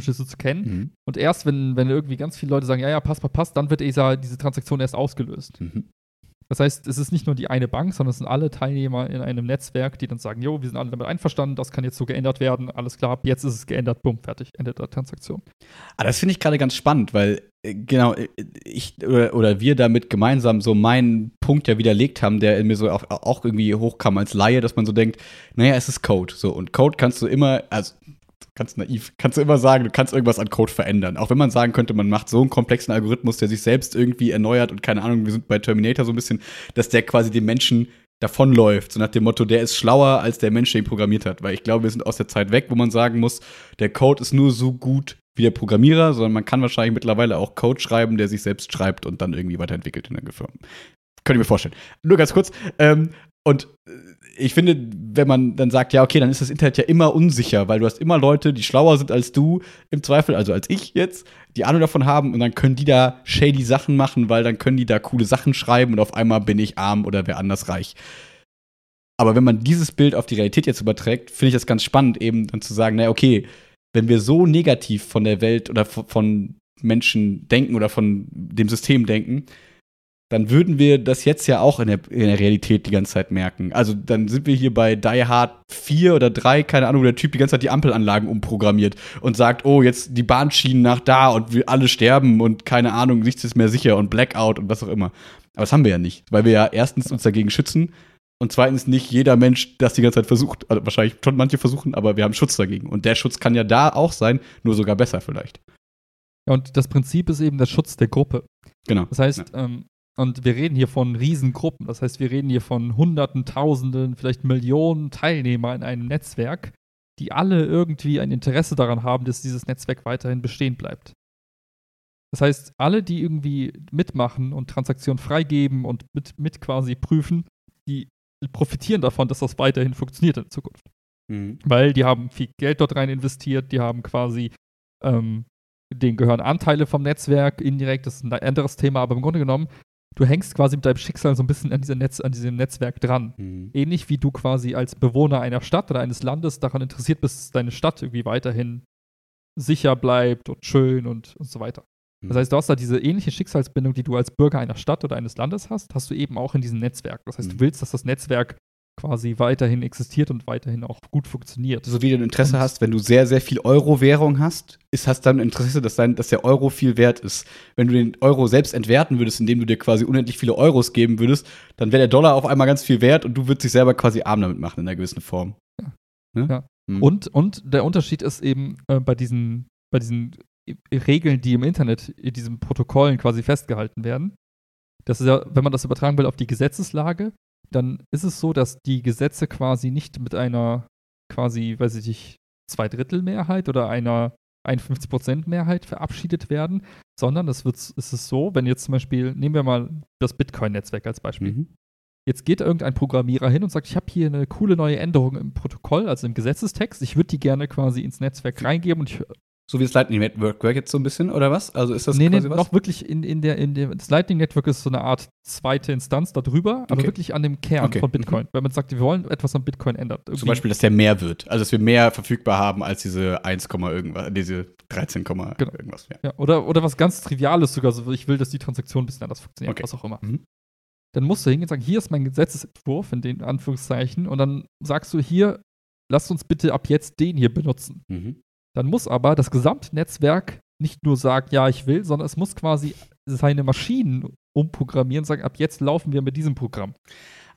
Schlüssel zu kennen. Mhm. Und erst, wenn, wenn irgendwie ganz viele Leute sagen, ja, ja, passt, passt, passt, dann wird dieser, diese Transaktion erst ausgelöst. Mhm. Das heißt, es ist nicht nur die eine Bank, sondern es sind alle Teilnehmer in einem Netzwerk, die dann sagen, jo, wir sind alle damit einverstanden, das kann jetzt so geändert werden, alles klar, jetzt ist es geändert, bumm, fertig, Ende der Transaktion. Ah, das finde ich gerade ganz spannend, weil äh, genau äh, ich oder, oder wir damit gemeinsam so meinen Punkt ja widerlegt haben, der in mir so auch, auch irgendwie hochkam als Laie, dass man so denkt, naja, es ist Code. So, und Code kannst du immer, also ganz naiv, kannst du immer sagen, du kannst irgendwas an Code verändern. Auch wenn man sagen könnte, man macht so einen komplexen Algorithmus, der sich selbst irgendwie erneuert und keine Ahnung, wir sind bei Terminator so ein bisschen, dass der quasi dem Menschen davonläuft, so nach dem Motto, der ist schlauer als der Mensch, der ihn programmiert hat. Weil ich glaube, wir sind aus der Zeit weg, wo man sagen muss, der Code ist nur so gut wie der Programmierer, sondern man kann wahrscheinlich mittlerweile auch Code schreiben, der sich selbst schreibt und dann irgendwie weiterentwickelt in der Firma. Könnte ich mir vorstellen. Nur ganz kurz. Ähm, und äh, ich finde, wenn man dann sagt, ja, okay, dann ist das Internet ja immer unsicher, weil du hast immer Leute, die schlauer sind als du, im Zweifel, also als ich jetzt, die Ahnung davon haben und dann können die da shady Sachen machen, weil dann können die da coole Sachen schreiben und auf einmal bin ich arm oder wer anders reich. Aber wenn man dieses Bild auf die Realität jetzt überträgt, finde ich das ganz spannend, eben dann zu sagen, na okay, wenn wir so negativ von der Welt oder von Menschen denken oder von dem System denken, dann würden wir das jetzt ja auch in der, in der Realität die ganze Zeit merken. Also dann sind wir hier bei Die Hard 4 oder 3, keine Ahnung, wo der Typ die ganze Zeit die Ampelanlagen umprogrammiert und sagt, oh, jetzt die Bahnschienen nach da und wir alle sterben und keine Ahnung, nichts ist mehr sicher und Blackout und was auch immer. Aber das haben wir ja nicht, weil wir ja erstens uns dagegen schützen und zweitens nicht jeder Mensch das die ganze Zeit versucht. Also wahrscheinlich schon manche versuchen, aber wir haben Schutz dagegen. Und der Schutz kann ja da auch sein, nur sogar besser vielleicht. Ja, und das Prinzip ist eben der Schutz der Gruppe. Genau. Das heißt, ähm, und wir reden hier von Riesengruppen, das heißt, wir reden hier von Hunderten, Tausenden, vielleicht Millionen Teilnehmer in einem Netzwerk, die alle irgendwie ein Interesse daran haben, dass dieses Netzwerk weiterhin bestehen bleibt. Das heißt, alle, die irgendwie mitmachen und Transaktionen freigeben und mit, mit quasi prüfen, die profitieren davon, dass das weiterhin funktioniert in Zukunft. Mhm. Weil die haben viel Geld dort rein investiert, die haben quasi, ähm, denen gehören Anteile vom Netzwerk, indirekt, das ist ein anderes Thema, aber im Grunde genommen, du hängst quasi mit deinem Schicksal so ein bisschen an, diesem Netz, an diesem Netzwerk dran. Mhm. Ähnlich wie du quasi als Bewohner einer Stadt oder eines Landes daran interessiert bist, dass deine Stadt irgendwie weiterhin sicher bleibt und schön und, und so weiter. Das heißt, du hast da diese ähnliche Schicksalsbindung, die du als Bürger einer Stadt oder eines Landes hast, hast du eben auch in diesem Netzwerk. Das heißt, Mhm. du willst, dass das Netzwerk quasi weiterhin existiert und weiterhin auch gut funktioniert. so wie du ein Interesse Und- hast, wenn du sehr, sehr viel Euro-Währung hast, ist, hast dann ein Interesse, dass, dein, dass der Euro viel wert ist. Wenn du den Euro selbst entwerten würdest, indem du dir quasi unendlich viele Euros geben würdest, dann wäre der Dollar auf einmal ganz viel wert und du würdest dich selber quasi arm damit machen in einer gewissen Form. Ja. Ne? Ja. Mhm. Und, und der Unterschied ist eben äh, bei diesen, bei diesen Regeln, die im Internet in diesen Protokollen quasi festgehalten werden. Das ist ja, wenn man das übertragen will auf die Gesetzeslage, dann ist es so, dass die Gesetze quasi nicht mit einer quasi, weiß ich nicht, Zweidrittelmehrheit oder einer 51% Mehrheit verabschiedet werden, sondern es wird, ist es so, wenn jetzt zum Beispiel, nehmen wir mal das Bitcoin-Netzwerk als Beispiel. Mhm. Jetzt geht irgendein Programmierer hin und sagt, ich habe hier eine coole neue Änderung im Protokoll, also im Gesetzestext. Ich würde die gerne quasi ins Netzwerk reingeben und ich So wie das Lightning Network jetzt so ein bisschen, oder was? Also ist das nee, nee, quasi was? noch wirklich in, in der, in dem, das Lightning Network ist so eine Art zweite Instanz darüber, aber Okay. wirklich an dem Kern Okay. von Bitcoin. Wenn man sagt, wir wollen etwas an Bitcoin ändern. Zum Irgendwie- Beispiel, dass der mehr wird. Also, dass wir mehr verfügbar haben als diese 1, irgendwas, diese 13, Genau. irgendwas. Ja. Ja, oder, oder was ganz Triviales sogar, so ich will, dass die Transaktion ein bisschen anders funktioniert, Okay. was auch immer. Mhm. Dann musst du hingehen und sagen, hier ist mein Gesetzesentwurf, in den Anführungszeichen, und dann sagst du hier, lasst uns bitte ab jetzt den hier benutzen. Mhm. Dann muss aber das gesamte Netzwerk nicht nur sagen, ja, ich will, sondern es muss quasi seine Maschinen umprogrammieren und sagen, ab jetzt laufen wir mit diesem Programm.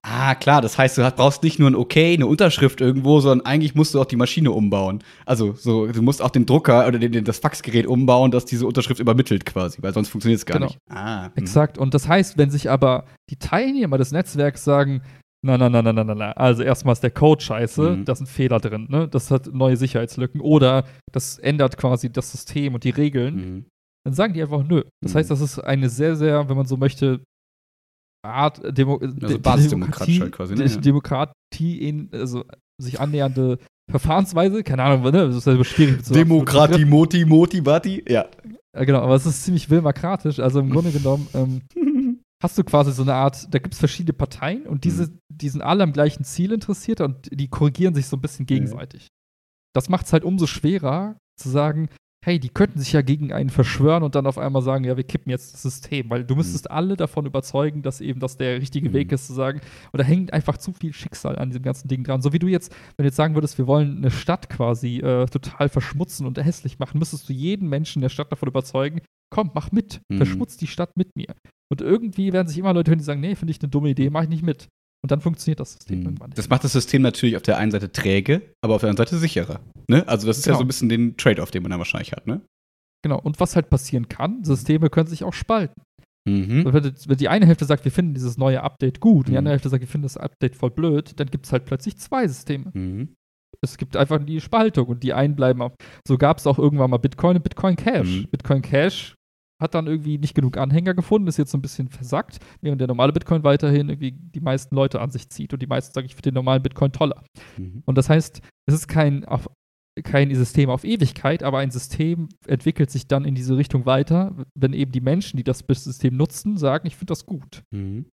Ah, klar, das heißt, du brauchst nicht nur ein Okay, eine Unterschrift irgendwo, sondern eigentlich musst du auch die Maschine umbauen. Also, so, du musst auch den Drucker oder den, den, das Faxgerät umbauen, das diese Unterschrift übermittelt quasi, weil sonst funktioniert es gar Genau. nicht. Ah, mhm. Exakt. Und das heißt, wenn sich aber die Teilnehmer des Netzwerks sagen, na, na, na, na, na, na, na, also erstmal ist der Code scheiße, Mhm. da sind Fehler drin, ne? Das hat neue Sicherheitslücken oder das ändert quasi das System und die Regeln, Mhm. dann sagen die einfach nö. Das Mhm. heißt, das ist eine sehr, sehr, wenn man so möchte, Art Demo Also basisdemokratisch halt quasi, ne? Demokratie in, also sich annähernde Verfahrensweise, keine Ahnung, ne? Das ist ja schwierig. Demokratie, Moti, Moti, Bati, ja. Ja, genau, aber es ist ziemlich willmakratisch. Also im Grunde genommen ähm, hast du quasi so eine Art, da gibt es verschiedene Parteien und diese, Mhm. die sind alle am gleichen Ziel interessiert und die korrigieren sich so ein bisschen gegenseitig. Das macht es halt umso schwerer zu sagen, hey, die könnten sich ja gegen einen verschwören und dann auf einmal sagen, ja, wir kippen jetzt das System, weil du müsstest alle davon überzeugen, dass eben das der richtige Mhm. Weg ist, zu sagen, und da hängt einfach zu viel Schicksal an diesem ganzen Ding dran. So wie du jetzt, wenn du jetzt sagen würdest, wir wollen eine Stadt quasi äh, total verschmutzen und hässlich machen, müsstest du jeden Menschen in der Stadt davon überzeugen, komm, mach mit, Mhm. verschmutz die Stadt mit mir. Und irgendwie werden sich immer Leute hören, die sagen, nee, finde ich eine dumme Idee, mach ich nicht mit. Und dann funktioniert das System Mhm. irgendwann nicht. Das macht das System natürlich auf der einen Seite träge, aber auf der anderen Seite sicherer. Ne? Also, das ist ja Genau. so ein bisschen den Trade-off, den man da wahrscheinlich hat, ne? Genau. Und was halt passieren kann, Systeme können sich auch spalten. Mhm. Wenn, die eine Hälfte sagt, wir finden dieses neue Update gut, und die Mhm. andere Hälfte sagt, wir finden das Update voll blöd, dann gibt es halt plötzlich zwei Systeme. Mhm. Es gibt einfach die Spaltung und die einen bleiben auf. So gab es auch irgendwann mal Bitcoin und Bitcoin Cash. Mhm. Bitcoin Cash hat dann irgendwie nicht genug Anhänger gefunden, ist jetzt so ein bisschen versackt, während der normale Bitcoin weiterhin irgendwie die meisten Leute an sich zieht und die meisten sagen, ich finde den normalen Bitcoin toller. Mhm. Und das heißt, es ist kein, auf, kein System auf Ewigkeit, aber ein System entwickelt sich dann in diese Richtung weiter, wenn eben die Menschen, die das System nutzen, sagen, ich finde das gut. Mhm.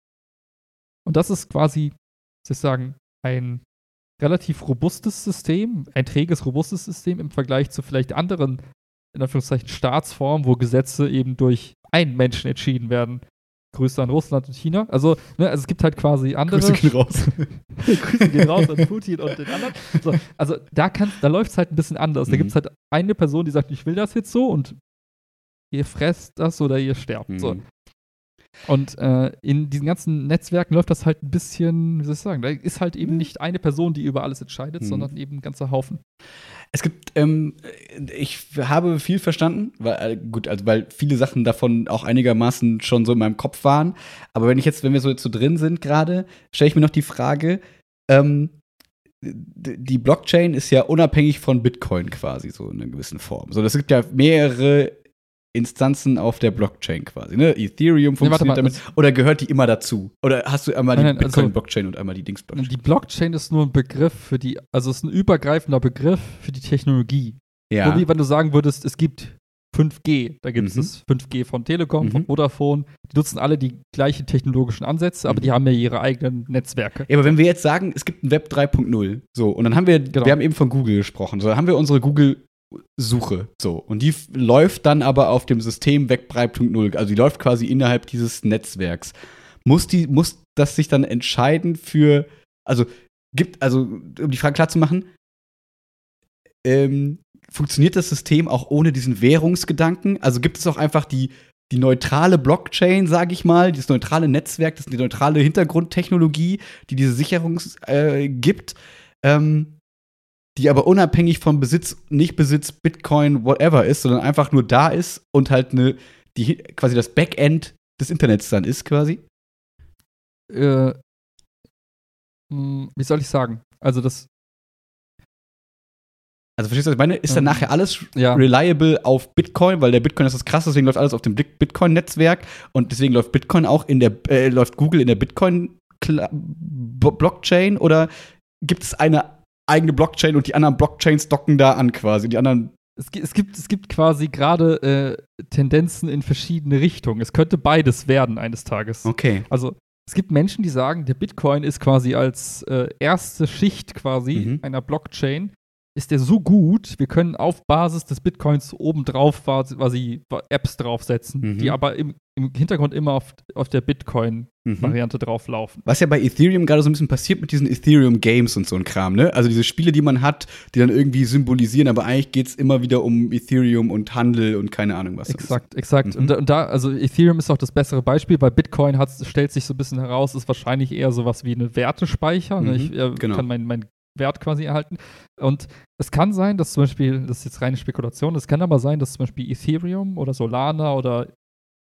Und das ist quasi, soll ich sagen, ein relativ robustes System, ein träges, robustes System im Vergleich zu vielleicht anderen, in Anführungszeichen, Staatsformen, wo Gesetze eben durch einen Menschen entschieden werden. Grüße an Russland und China. Also, ne, also es gibt halt quasi andere. Grüße gehen raus. Grüße gehen raus an Putin und den anderen. So, also da, da läuft es halt ein bisschen anders. Da Mhm. gibt es halt eine Person, die sagt, ich will das jetzt so und ihr fresst das oder ihr sterbt. So. Mhm. Und äh, in diesen ganzen Netzwerken läuft das halt ein bisschen, wie soll ich sagen, da ist halt eben nicht eine Person, die über alles entscheidet, Mhm. sondern eben ein ganzer Haufen. Es gibt, ähm, ich habe viel verstanden, weil, äh, gut, also weil viele Sachen davon auch einigermaßen schon so in meinem Kopf waren. Aber wenn ich jetzt, wenn wir so jetzt so drin sind gerade, stelle ich mir noch die Frage, ähm, die Blockchain ist ja unabhängig von Bitcoin quasi, so in einer gewissen Form. So, es gibt ja mehrere Instanzen auf der Blockchain quasi, ne? Ethereum Nee, funktioniert mal, damit. Oder gehört die immer dazu? Oder hast du einmal Nein, die also- Bitcoin-Blockchain und einmal die Dings-Blockchain? Die Blockchain ist nur ein Begriff für die, also es ist ein übergreifender Begriff für die Technologie. So wie wenn du sagen würdest, es gibt 5G, da gibt es Mhm. das 5G von Telekom, Mhm. von Vodafone, die nutzen alle die gleichen technologischen Ansätze, aber Mhm. die haben ja ihre eigenen Netzwerke. Ja, aber wenn wir jetzt sagen, es gibt ein Web 3.0, so, und dann haben wir, Genau. wir haben eben von Google gesprochen, so, dann haben wir unsere Google-Suche, so, und die läuft dann aber auf dem System Web 3.0, also die läuft quasi innerhalb dieses Netzwerks. Muss die, muss das sich dann entscheiden für, also, gibt, also, um die Frage klar zu machen, ähm, funktioniert das System auch ohne diesen Währungsgedanken? Also gibt es auch einfach die, die neutrale Blockchain, sage ich mal, das neutrale Netzwerk, das die neutrale Hintergrundtechnologie, die diese Sicherung äh, gibt, ähm, die aber unabhängig vom Besitz, Nichtbesitz, Bitcoin, whatever ist, sondern einfach nur da ist und halt eine, die quasi das Backend des Internets dann ist, quasi. Äh, mh, wie soll ich sagen? Also das, Also verstehst du, was ich meine? Ist dann Ähm, nachher alles ja. reliable auf Bitcoin, weil der Bitcoin ist das krasse, deswegen läuft alles auf dem Bit- Bitcoin-Netzwerk und deswegen läuft Bitcoin auch in der, äh, läuft Google in der Bitcoin-Blockchain oder gibt es eine eigene Blockchain und die anderen Blockchains docken da an quasi, die anderen es, es, gibt, es gibt quasi gerade äh, Tendenzen in verschiedene Richtungen. Es könnte beides werden eines Tages. Okay. Also es gibt Menschen, die sagen, der Bitcoin ist quasi als äh, erste Schicht quasi Mhm. einer Blockchain, ist der so gut, wir können auf Basis des Bitcoins obendrauf quasi Apps draufsetzen, Mhm. die aber im, im Hintergrund immer auf, auf der Bitcoin-Variante Mhm. drauflaufen. Was ja bei Ethereum gerade so ein bisschen passiert mit diesen Ethereum Games und so ein Kram, ne? Also diese Spiele, die man hat, die dann irgendwie symbolisieren, aber eigentlich geht es immer wieder um Ethereum und Handel und keine Ahnung was. Exakt, exakt. Mhm. Und, da- und da, also Ethereum ist auch das bessere Beispiel, weil Bitcoin hat, stellt sich so ein bisschen heraus, ist wahrscheinlich eher sowas wie eine Wertespeicher. ne? Mhm, Ich äh, genau. kann meinen mein Wert quasi erhalten. Und es kann sein, dass zum Beispiel, das ist jetzt reine Spekulation, es kann aber sein, dass zum Beispiel Ethereum oder Solana oder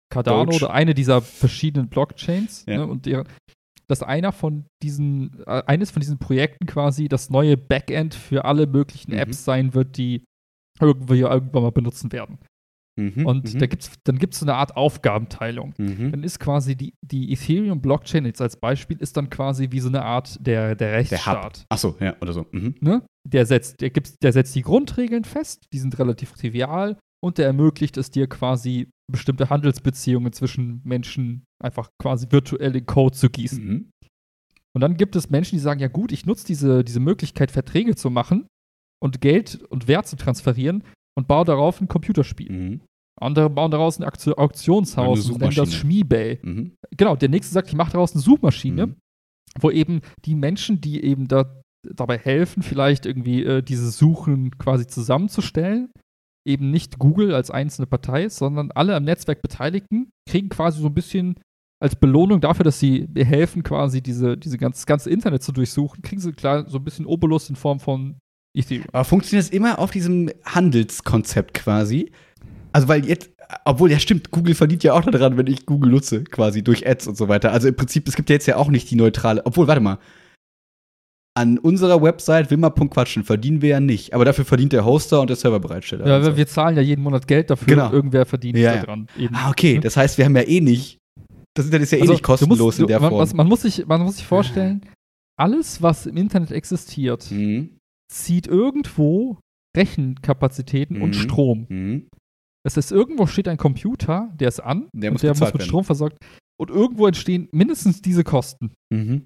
Cardano Doge. oder eine dieser verschiedenen Blockchains Ja. ne, und deren, dass einer von diesen, äh, eines von diesen Projekten quasi das neue Backend für alle möglichen Mhm. Apps sein wird, die irgendwie irgendwann mal benutzen werden. Mhm, Und mhm, da gibt's, dann gibt es so eine Art Aufgabenteilung. mhm. Dann ist quasi die, die Ethereum-Blockchain jetzt als Beispiel, ist dann quasi wie so eine Art der, der. Rechtsstaat. Ach so, ja, oder so. Mhm. ne? der, setzt, der, gibt's, der setzt die Grundregeln fest, die sind relativ trivial und der ermöglicht es dir quasi bestimmte Handelsbeziehungen zwischen Menschen einfach quasi virtuell in Code zu gießen. Mhm. Und dann gibt es Menschen, die sagen, ja gut, ich nutze diese, diese Möglichkeit, Verträge zu machen und Geld und Wert zu transferieren und baue darauf ein Computerspiel. Mhm. Andere bauen daraus ein Auktion- Auktionshaus und nennen das. Schmiebay. Mhm. Genau, der nächste sagt, ich mache daraus eine Suchmaschine, Mhm. wo eben die Menschen, die eben da, dabei helfen, vielleicht irgendwie äh, diese Suchen quasi zusammenzustellen, eben nicht Google als einzelne Partei sondern alle am Netzwerk Beteiligten kriegen quasi so ein bisschen als Belohnung dafür, dass sie helfen, quasi diese, diese ganz, das ganze Internet zu durchsuchen, kriegen sie klar so ein bisschen Obolus in Form von Ethereum. Aber funktioniert das immer auf diesem Handelskonzept quasi? Also, weil jetzt, obwohl, ja stimmt, Google verdient ja auch daran, wenn ich Google nutze, quasi durch Ads und so weiter. Also im Prinzip, es gibt ja jetzt ja auch nicht die neutrale, obwohl, warte mal. An unserer Website wimmer.quatschen verdienen wir ja nicht, aber dafür verdient der Hoster und der Serverbereitsteller. Ja, und so. wir zahlen ja jeden Monat Geld dafür, Genau. irgendwer verdient Ja, ja. daran. Eben. Ah, okay, das heißt, wir haben ja eh nicht, das Internet ist ja eh Also, nicht kostenlos musst, in der du, man, Form. was, man, muss sich, man muss sich vorstellen, alles, was im Internet existiert, Mhm. zieht irgendwo Rechenkapazitäten Mhm. und Strom. Mhm. Das heißt, irgendwo steht ein Computer, der ist an Der und muss der muss mit werden. Strom versorgt. Und irgendwo entstehen mindestens diese Kosten. Mhm.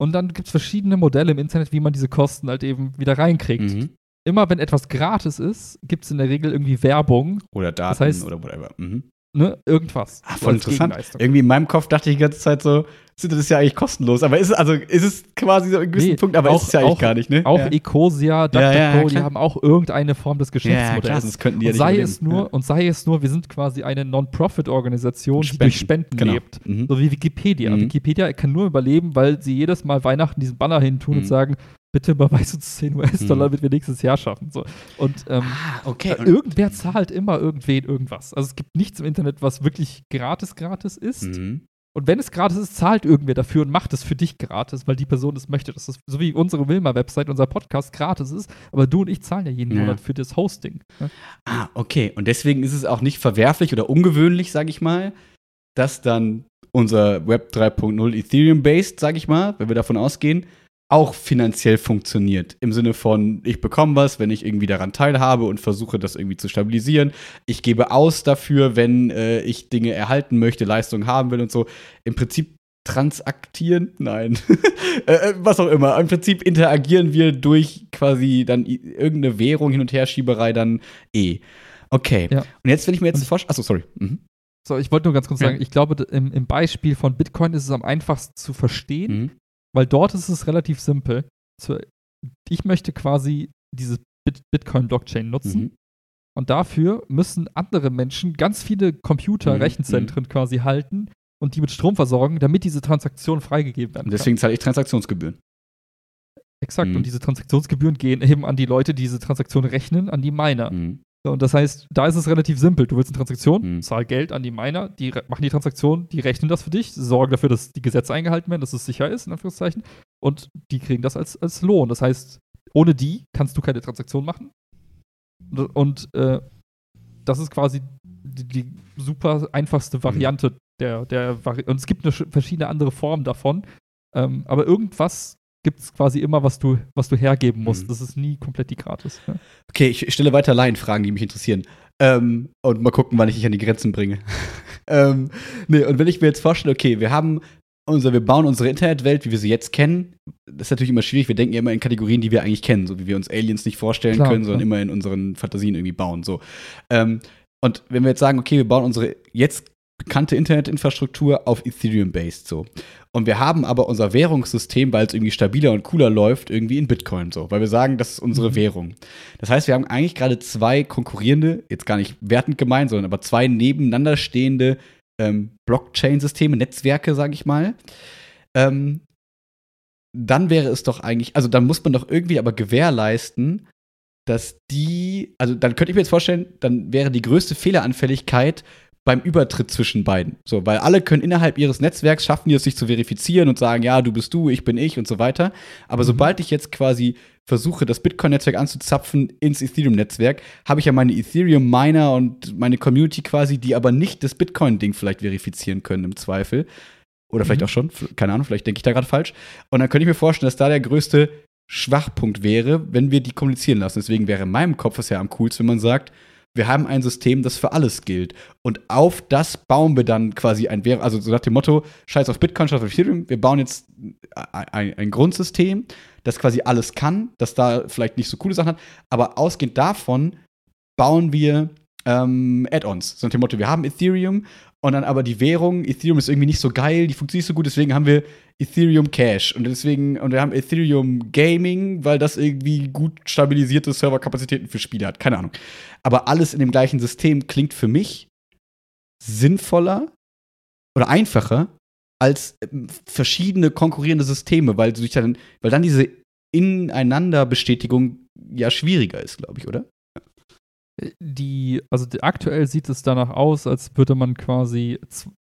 Und dann gibt es verschiedene Modelle im Internet, wie man diese Kosten halt eben wieder reinkriegt. Mhm. Immer wenn etwas gratis ist, gibt es in der Regel irgendwie Werbung, Oder Daten heißt- oder whatever. Mhm. ne, irgendwas. So voll interessant. Irgendwie in meinem Kopf dachte ich die ganze Zeit so, das ist ja eigentlich kostenlos. Aber ist es, also, ist es quasi so ein gewissen Nee, Punkt, aber auch- ist es ja eigentlich auch- gar nicht, ne? Auch ja. Ecosia, Ja, DuckDuckGo, ja, ja, die haben auch irgendeine Form des ja, Geschäftsmodells. sonst könnten die ja und nicht sei überleben. es nur, Ja. und sei es nur, wir sind quasi eine Non-Profit-Organisation, die durch Spenden genau. lebt. Mhm. So wie Wikipedia. Mhm. Wikipedia kann nur überleben, weil sie jedes Mal Weihnachten diesen Banner hin tun Mhm. und sagen, bitte überweis uns 10 US-Dollar, Mhm. damit wir nächstes Jahr schaffen. So. Und ähm, Ah, okay. äh, irgendwer zahlt immer irgendwen irgendwas. Also es gibt nichts im Internet, was wirklich gratis gratis ist. Mhm. Und wenn es gratis ist, zahlt irgendwer dafür und macht es für dich gratis, weil die Person es möchte. Das ist so wie unsere Wilma-Website, unser Podcast gratis ist, aber du und ich zahlen ja jeden Ja. Monat für das Hosting. ne? Ah, okay. Und deswegen ist es auch nicht verwerflich oder ungewöhnlich, sage ich mal, dass dann unser Web 3.0 Ethereum-based, sage ich mal, wenn wir davon ausgehen, auch finanziell funktioniert. Im Sinne von, ich bekomme was, wenn ich irgendwie daran teilhabe und versuche, das irgendwie zu stabilisieren. Ich gebe aus dafür, wenn äh, ich Dinge erhalten möchte, Leistungen haben will und so. Im Prinzip transaktieren? Nein. äh, äh, was auch immer. Im Prinzip interagieren wir durch quasi dann irgendeine Währung, Hin- und Herschieberei dann eh. Okay. Ja. Und jetzt, wenn ich mir jetzt vorstelle, achso, sorry. Mhm. So, ich wollte nur ganz kurz Ja. sagen, ich glaube, im, im Beispiel von Bitcoin ist es am einfachsten zu verstehen, Mhm. Weil dort ist es relativ simpel. Ich möchte quasi diese Bit Bitcoin-Blockchain nutzen Mhm. und dafür müssen andere Menschen ganz viele Computer, Mhm. Rechenzentren quasi halten und die mit Strom versorgen, damit diese Transaktion freigegeben werden Und deswegen zahle ich Transaktionsgebühren. kann. Exakt. Mhm. Und diese Transaktionsgebühren gehen eben an die Leute, die diese Transaktion rechnen, an die Miner. Mhm. Und das heißt, da ist es relativ simpel. Du willst eine Transaktion, Mhm. zahl Geld an die Miner, die machen die Transaktion, die rechnen das für dich, sorgen dafür, dass die Gesetze eingehalten werden, dass es sicher ist, in Anführungszeichen. Und die kriegen das als, als Lohn. Das heißt, ohne die kannst du keine Transaktion machen. Und, und äh, das ist quasi die, die super einfachste Variante der, der Vari und es gibt eine sch- verschiedene andere Formen davon. Ähm, aber irgendwas gibt es quasi immer, was du, was du hergeben musst. Mhm. Das ist nie komplett die gratis. Ja. Okay, ich ich stelle weiter Laienfragen, die mich interessieren. Ähm, und mal gucken, wann ich dich an die Grenzen bringe. ähm, nee, und wenn ich mir jetzt vorstelle, okay, wir haben unser, wir bauen unsere Internetwelt, wie wir sie jetzt kennen. Das ist natürlich immer schwierig. Wir denken ja immer in Kategorien, die wir eigentlich kennen, so wie wir uns Aliens nicht vorstellen Klar, können, sondern klar. immer in unseren Fantasien irgendwie bauen. So. Ähm, und wenn wir jetzt sagen, okay, wir bauen unsere jetzt bekannte Internetinfrastruktur auf Ethereum-based so. Und wir haben aber unser Währungssystem, weil es irgendwie stabiler und cooler läuft, irgendwie in Bitcoin so, weil wir sagen, das ist unsere Mhm. Währung. Das heißt, wir haben eigentlich gerade zwei konkurrierende, jetzt gar nicht wertend gemeint, sondern aber zwei nebeneinander stehende ähm, Blockchain-Systeme, Netzwerke, sage ich mal. Ähm, dann wäre es doch eigentlich, also dann muss man doch irgendwie aber gewährleisten, dass die, also dann könnte ich mir jetzt vorstellen, dann wäre die größte Fehleranfälligkeit beim Übertritt zwischen beiden. So, weil alle können innerhalb ihres Netzwerks schaffen, die es sich zu verifizieren und sagen, ja, du bist du, ich bin ich und so weiter. Aber Mhm. sobald ich jetzt quasi versuche, das Bitcoin-Netzwerk anzuzapfen ins Ethereum-Netzwerk, habe ich ja meine Ethereum-Miner und meine Community quasi, die aber nicht das Bitcoin-Ding vielleicht verifizieren können im Zweifel. Oder vielleicht Mhm. auch schon, keine Ahnung, vielleicht denke ich da gerade falsch. Und dann könnte ich mir vorstellen, dass da der größte Schwachpunkt wäre, wenn wir die kommunizieren lassen. Deswegen wäre in meinem Kopf es ja am coolsten, wenn man sagt, wir haben ein System, das für alles gilt. Und auf das bauen wir dann quasi ein Währung, also so nach dem Motto, scheiß auf Bitcoin, scheiß auf Ethereum, wir bauen jetzt ein, ein, Grundsystem, das quasi alles kann, das da vielleicht nicht so coole Sachen hat, aber ausgehend davon bauen wir ähm, Add-ons. So nach dem Motto, wir haben Ethereum und dann aber die Währung, Ethereum ist irgendwie nicht so geil, die funktioniert nicht so gut, deswegen haben wir Ethereum Cash und deswegen, und wir haben Ethereum Gaming, weil das irgendwie gut stabilisierte Serverkapazitäten für Spiele hat. Keine Ahnung. Aber alles in dem gleichen System klingt für mich sinnvoller oder einfacher als ähm, verschiedene konkurrierende Systeme, weil, dann, weil dann diese Ineinanderbestätigung ja schwieriger ist, glaube ich, oder? Die, also die, aktuell sieht es danach aus, als würde man quasi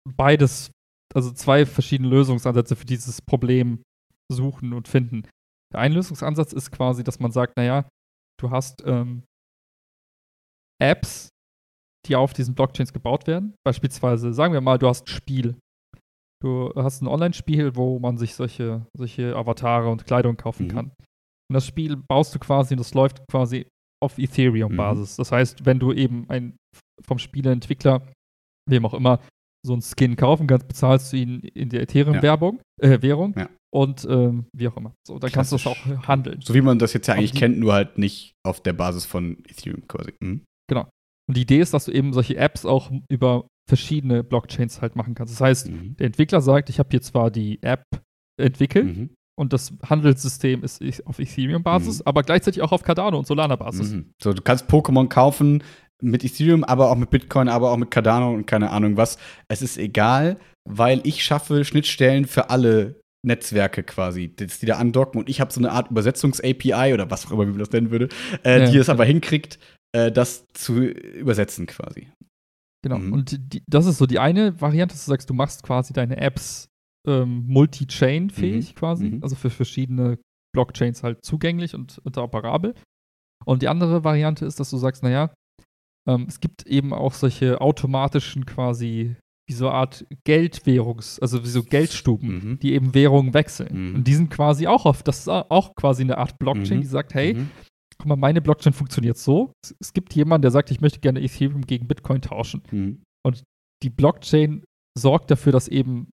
beides, also zwei verschiedene Lösungsansätze für dieses Problem suchen und finden. Der eine Lösungsansatz ist quasi, dass man sagt, naja, du hast ähm, Apps, die auf diesen Blockchains gebaut werden. Beispielsweise, sagen wir mal, du hast ein Spiel. Du hast ein Online-Spiel, wo man sich solche, solche Avatare und Kleidung kaufen Mhm. kann. Und das Spiel baust du quasi und das läuft quasi auf Mhm. Ethereum-Basis. Das heißt, wenn du eben ein vom Spieleentwickler, wem auch immer, so einen Skin kaufen kannst, bezahlst du ihn in der Ethereum-Werbung, äh, Währung Ja. und ähm, wie auch immer. So, dann kannst du es auch Klassisch. handeln. So wie man das jetzt ja eigentlich kennt, nur halt nicht auf der Basis von Ethereum quasi. Mhm. Und die Idee ist, dass du eben solche Apps auch über verschiedene Blockchains halt machen kannst. Das heißt, Mhm. der Entwickler sagt, ich habe hier zwar die App entwickelt Mhm. Und das Handelssystem ist auf Ethereum-Basis, Mhm. aber gleichzeitig auch auf Cardano und Solana-Basis. Mhm. So, du kannst Pokémon kaufen mit Ethereum, aber auch mit Bitcoin, aber auch mit Cardano und keine Ahnung was. Es ist egal, weil ich schaffe Schnittstellen für alle Netzwerke quasi, die da andocken und ich habe so eine Art Übersetzungs-API oder was auch immer, wie man das nennen würde, äh, Ja, die es aber hinkriegt, äh, das zu übersetzen quasi. Genau. Mhm. Und die, das ist so die eine Variante, dass du sagst, du machst quasi deine Apps ähm, multi-chain-fähig quasi, Mhm. also für verschiedene Blockchains halt zugänglich und interoperabel. Und die andere Variante ist, dass du sagst, naja, ähm, es gibt eben auch solche automatischen quasi, wie so eine Art Geldwährungs-, also wie so Geldstuben, Mhm. die eben Währungen wechseln. Mhm. Und die sind quasi auch auf, das ist auch quasi eine Art Blockchain, Mhm. die sagt, hey, Mhm. guck mal, meine Blockchain funktioniert so. Es, gibt jemanden, der sagt, ich möchte gerne Ethereum gegen Bitcoin tauschen Mhm. die Blockchain sorgt dafür, dass eben,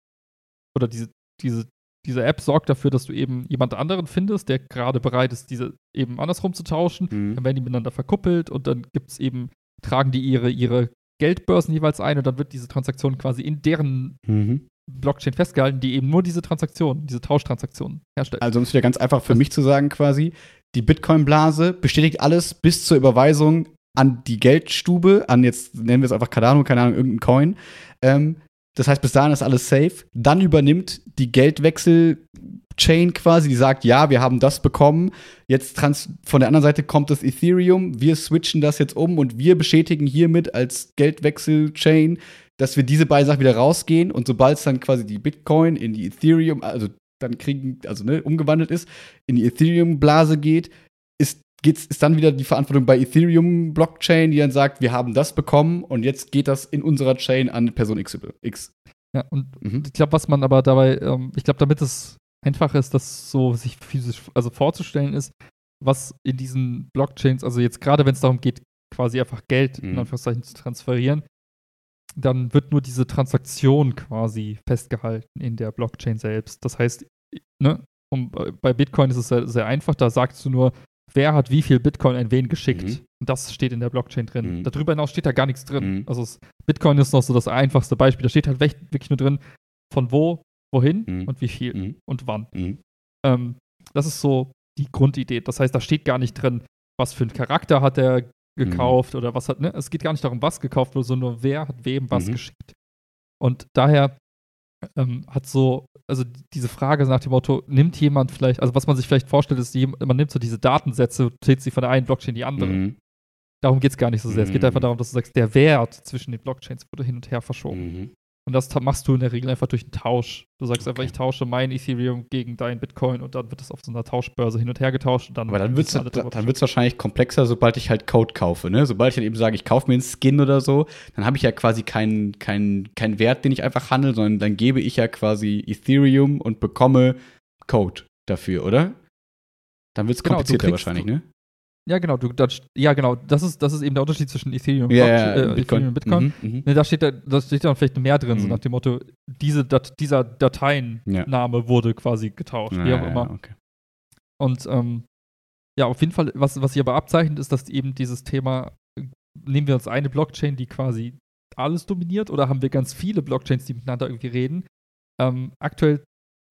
oder diese, diese, diese App sorgt dafür, dass du eben jemand anderen findest, der gerade bereit ist, diese eben andersrum zu tauschen. Mhm. Dann werden die miteinander verkuppelt und dann gibt es eben, tragen die ihre, ihre Geldbörsen jeweils ein und dann wird diese Transaktion quasi in deren Mhm. Blockchain festgehalten, die eben nur diese Transaktion, diese Tauschtransaktionen herstellt. Also um es wieder ganz einfach für mich zu sagen quasi, die Bitcoin-Blase bestätigt alles bis zur Überweisung an die Geldstube, an jetzt nennen wir es einfach Cardano, keine Ahnung, irgendein Coin. Ähm, das heißt, bis dahin ist alles safe. Dann übernimmt die Geldwechsel-Chain quasi, die sagt, ja, wir haben das bekommen. Jetzt von der anderen Seite kommt das Ethereum. Wir switchen das jetzt um und wir bestätigen hiermit als Geldwechsel-Chain, dass wir diese beiden Sachen wieder rausgehen. Und sobald es dann quasi die Bitcoin in die Ethereum, also dann kriegen, also ne, umgewandelt ist, in die Ethereum-Blase geht, geht's, ist dann wieder die Verantwortung bei Ethereum-Blockchain, die dann sagt, wir haben das bekommen und jetzt geht das in unserer Chain an Person X. X. ja, und Mhm. ich glaube, was man aber dabei, ähm, ich glaube, damit es einfach ist, das so sich physisch also vorzustellen ist, was in diesen Blockchains, also jetzt gerade wenn es darum geht, quasi einfach Geld in Mhm. Anführungszeichen zu transferieren, dann wird nur diese Transaktion quasi festgehalten in der Blockchain selbst. Das heißt, ne, um, bei Bitcoin ist es sehr, sehr einfach, da sagst du nur, wer hat wie viel Bitcoin an wen geschickt. Mhm. Und das steht in der Blockchain drin. Mhm. Darüber hinaus steht da gar nichts drin. Mhm. Also es, Bitcoin ist noch so das einfachste Beispiel. Da steht halt wirklich, nur drin, von wo, wohin Mhm. und wie viel Mhm. und wann. Mhm. Ähm, das ist so die Grundidee. Das heißt, da steht gar nicht drin, was für einen Charakter hat er gekauft oder was hat, ne? Es geht gar nicht darum, was gekauft wurde, sondern nur wer hat wem was geschickt. Und daher ähm, hat so, also diese Frage nach dem Motto, nimmt jemand vielleicht, also was man sich vielleicht vorstellt, ist, man nimmt so diese Datensätze und zählt sie von der einen Blockchain in die andere. Mhm. Darum geht es gar nicht so sehr. Es geht Mhm. einfach darum, dass du sagst, der Wert zwischen den Blockchains wurde hin und her verschoben. Mhm. Und das machst du in der Regel einfach durch einen Tausch. Du sagst einfach, Okay. ich tausche mein Ethereum gegen dein Bitcoin und dann wird es auf so einer Tauschbörse hin und her getauscht. Und dann Aber dann wird es dann wird's wahrscheinlich komplexer, sobald ich halt Code kaufe. Ne? Sobald ich dann eben sage, ich kaufe mir einen Skin oder so, dann habe ich ja quasi keinen keinen keinen Wert, den ich einfach handle, sondern dann gebe ich ja quasi Ethereum und bekomme Code dafür, oder? Dann wird es Genau, komplizierter kriegst- wahrscheinlich, ne? Ja, genau, du, das, ja, genau. Das ist, das ist eben der Unterschied zwischen Ethereum, Ja, ja, äh, Ethereum und Bitcoin. Mhm, mhm. Ne, da, steht da, da steht dann vielleicht mehr drin, so Mhm. nach dem Motto, diese Dat dieser Dateienname wurde quasi getauscht, wie Ja, auch ja, immer. okay. Und ähm, ja, auf jeden Fall, was, was sich aber abzeichnet, ist, dass eben dieses Thema, äh, nehmen wir uns eine Blockchain, die quasi alles dominiert, oder haben wir ganz viele Blockchains, die miteinander irgendwie reden? Ähm, aktuell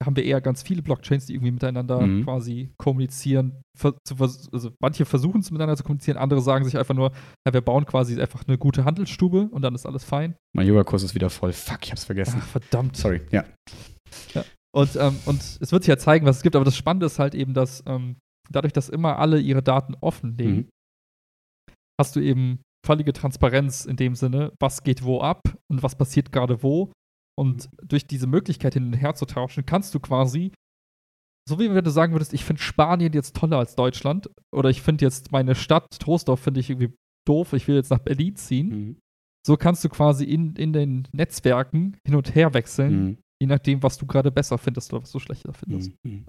haben wir eher ganz viele Blockchains, die irgendwie miteinander Mhm. quasi kommunizieren. Vers also manche versuchen es miteinander zu kommunizieren, andere sagen sich einfach nur, ja, wir bauen quasi einfach eine gute Handelsstube und dann ist alles fein. Mein Yoga-Kurs ist wieder voll. Fuck, ich hab's vergessen. Ach, verdammt. Sorry, ja. Und, ähm, und es wird sich ja zeigen, was es gibt, aber das Spannende ist halt eben, dass ähm, dadurch, dass immer alle ihre Daten offenlegen, Mhm. hast du eben völlige Transparenz in dem Sinne, was geht wo ab und was passiert gerade wo. Und durch diese Möglichkeit hin und her zu tauschen, kannst du quasi, so wie wenn du sagen würdest, ich finde Spanien jetzt toller als Deutschland oder ich finde jetzt meine Stadt Troisdorf finde ich irgendwie doof, ich will jetzt nach Berlin ziehen. Mhm. So kannst du quasi in, in den Netzwerken hin und her wechseln, Mhm. je nachdem, was du gerade besser findest oder was du schlechter findest. Mhm.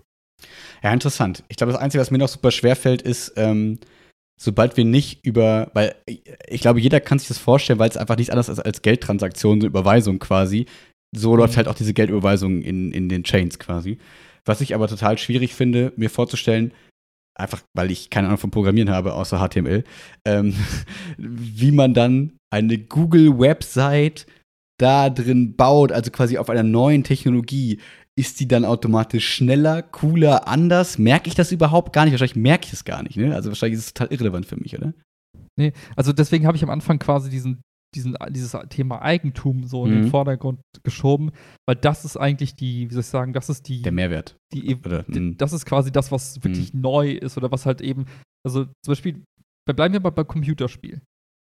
Ja, interessant. Ich glaube, das Einzige, was mir noch super schwer fällt, ist, ähm, sobald wir nicht über, weil ich- ich glaube, jeder kann sich das vorstellen, weil es einfach nichts anderes ist als Geldtransaktionen, so Überweisung quasi. So läuft Mhm. halt auch diese Geldüberweisung in, in den Chains quasi. Was ich aber total schwierig finde, mir vorzustellen, einfach weil ich keine Ahnung vom Programmieren habe, außer HTML, ähm, wie man dann eine Google-Website da drin baut, also quasi auf einer neuen Technologie. Ist die dann automatisch schneller, cooler, anders? Merke ich das überhaupt gar nicht? Wahrscheinlich merke ich es gar nicht, ne? Also wahrscheinlich ist es total irrelevant für mich, oder? Nee, also deswegen habe ich am Anfang quasi diesen, diesen, dieses Thema Eigentum so in Mhm. den Vordergrund geschoben, weil das ist eigentlich die, wie soll ich sagen, das ist die, Der Mehrwert. die, Oder, die mhm. das ist quasi das, was wirklich neu ist oder was halt eben, also zum Beispiel, bleiben wir mal beim Computerspiel.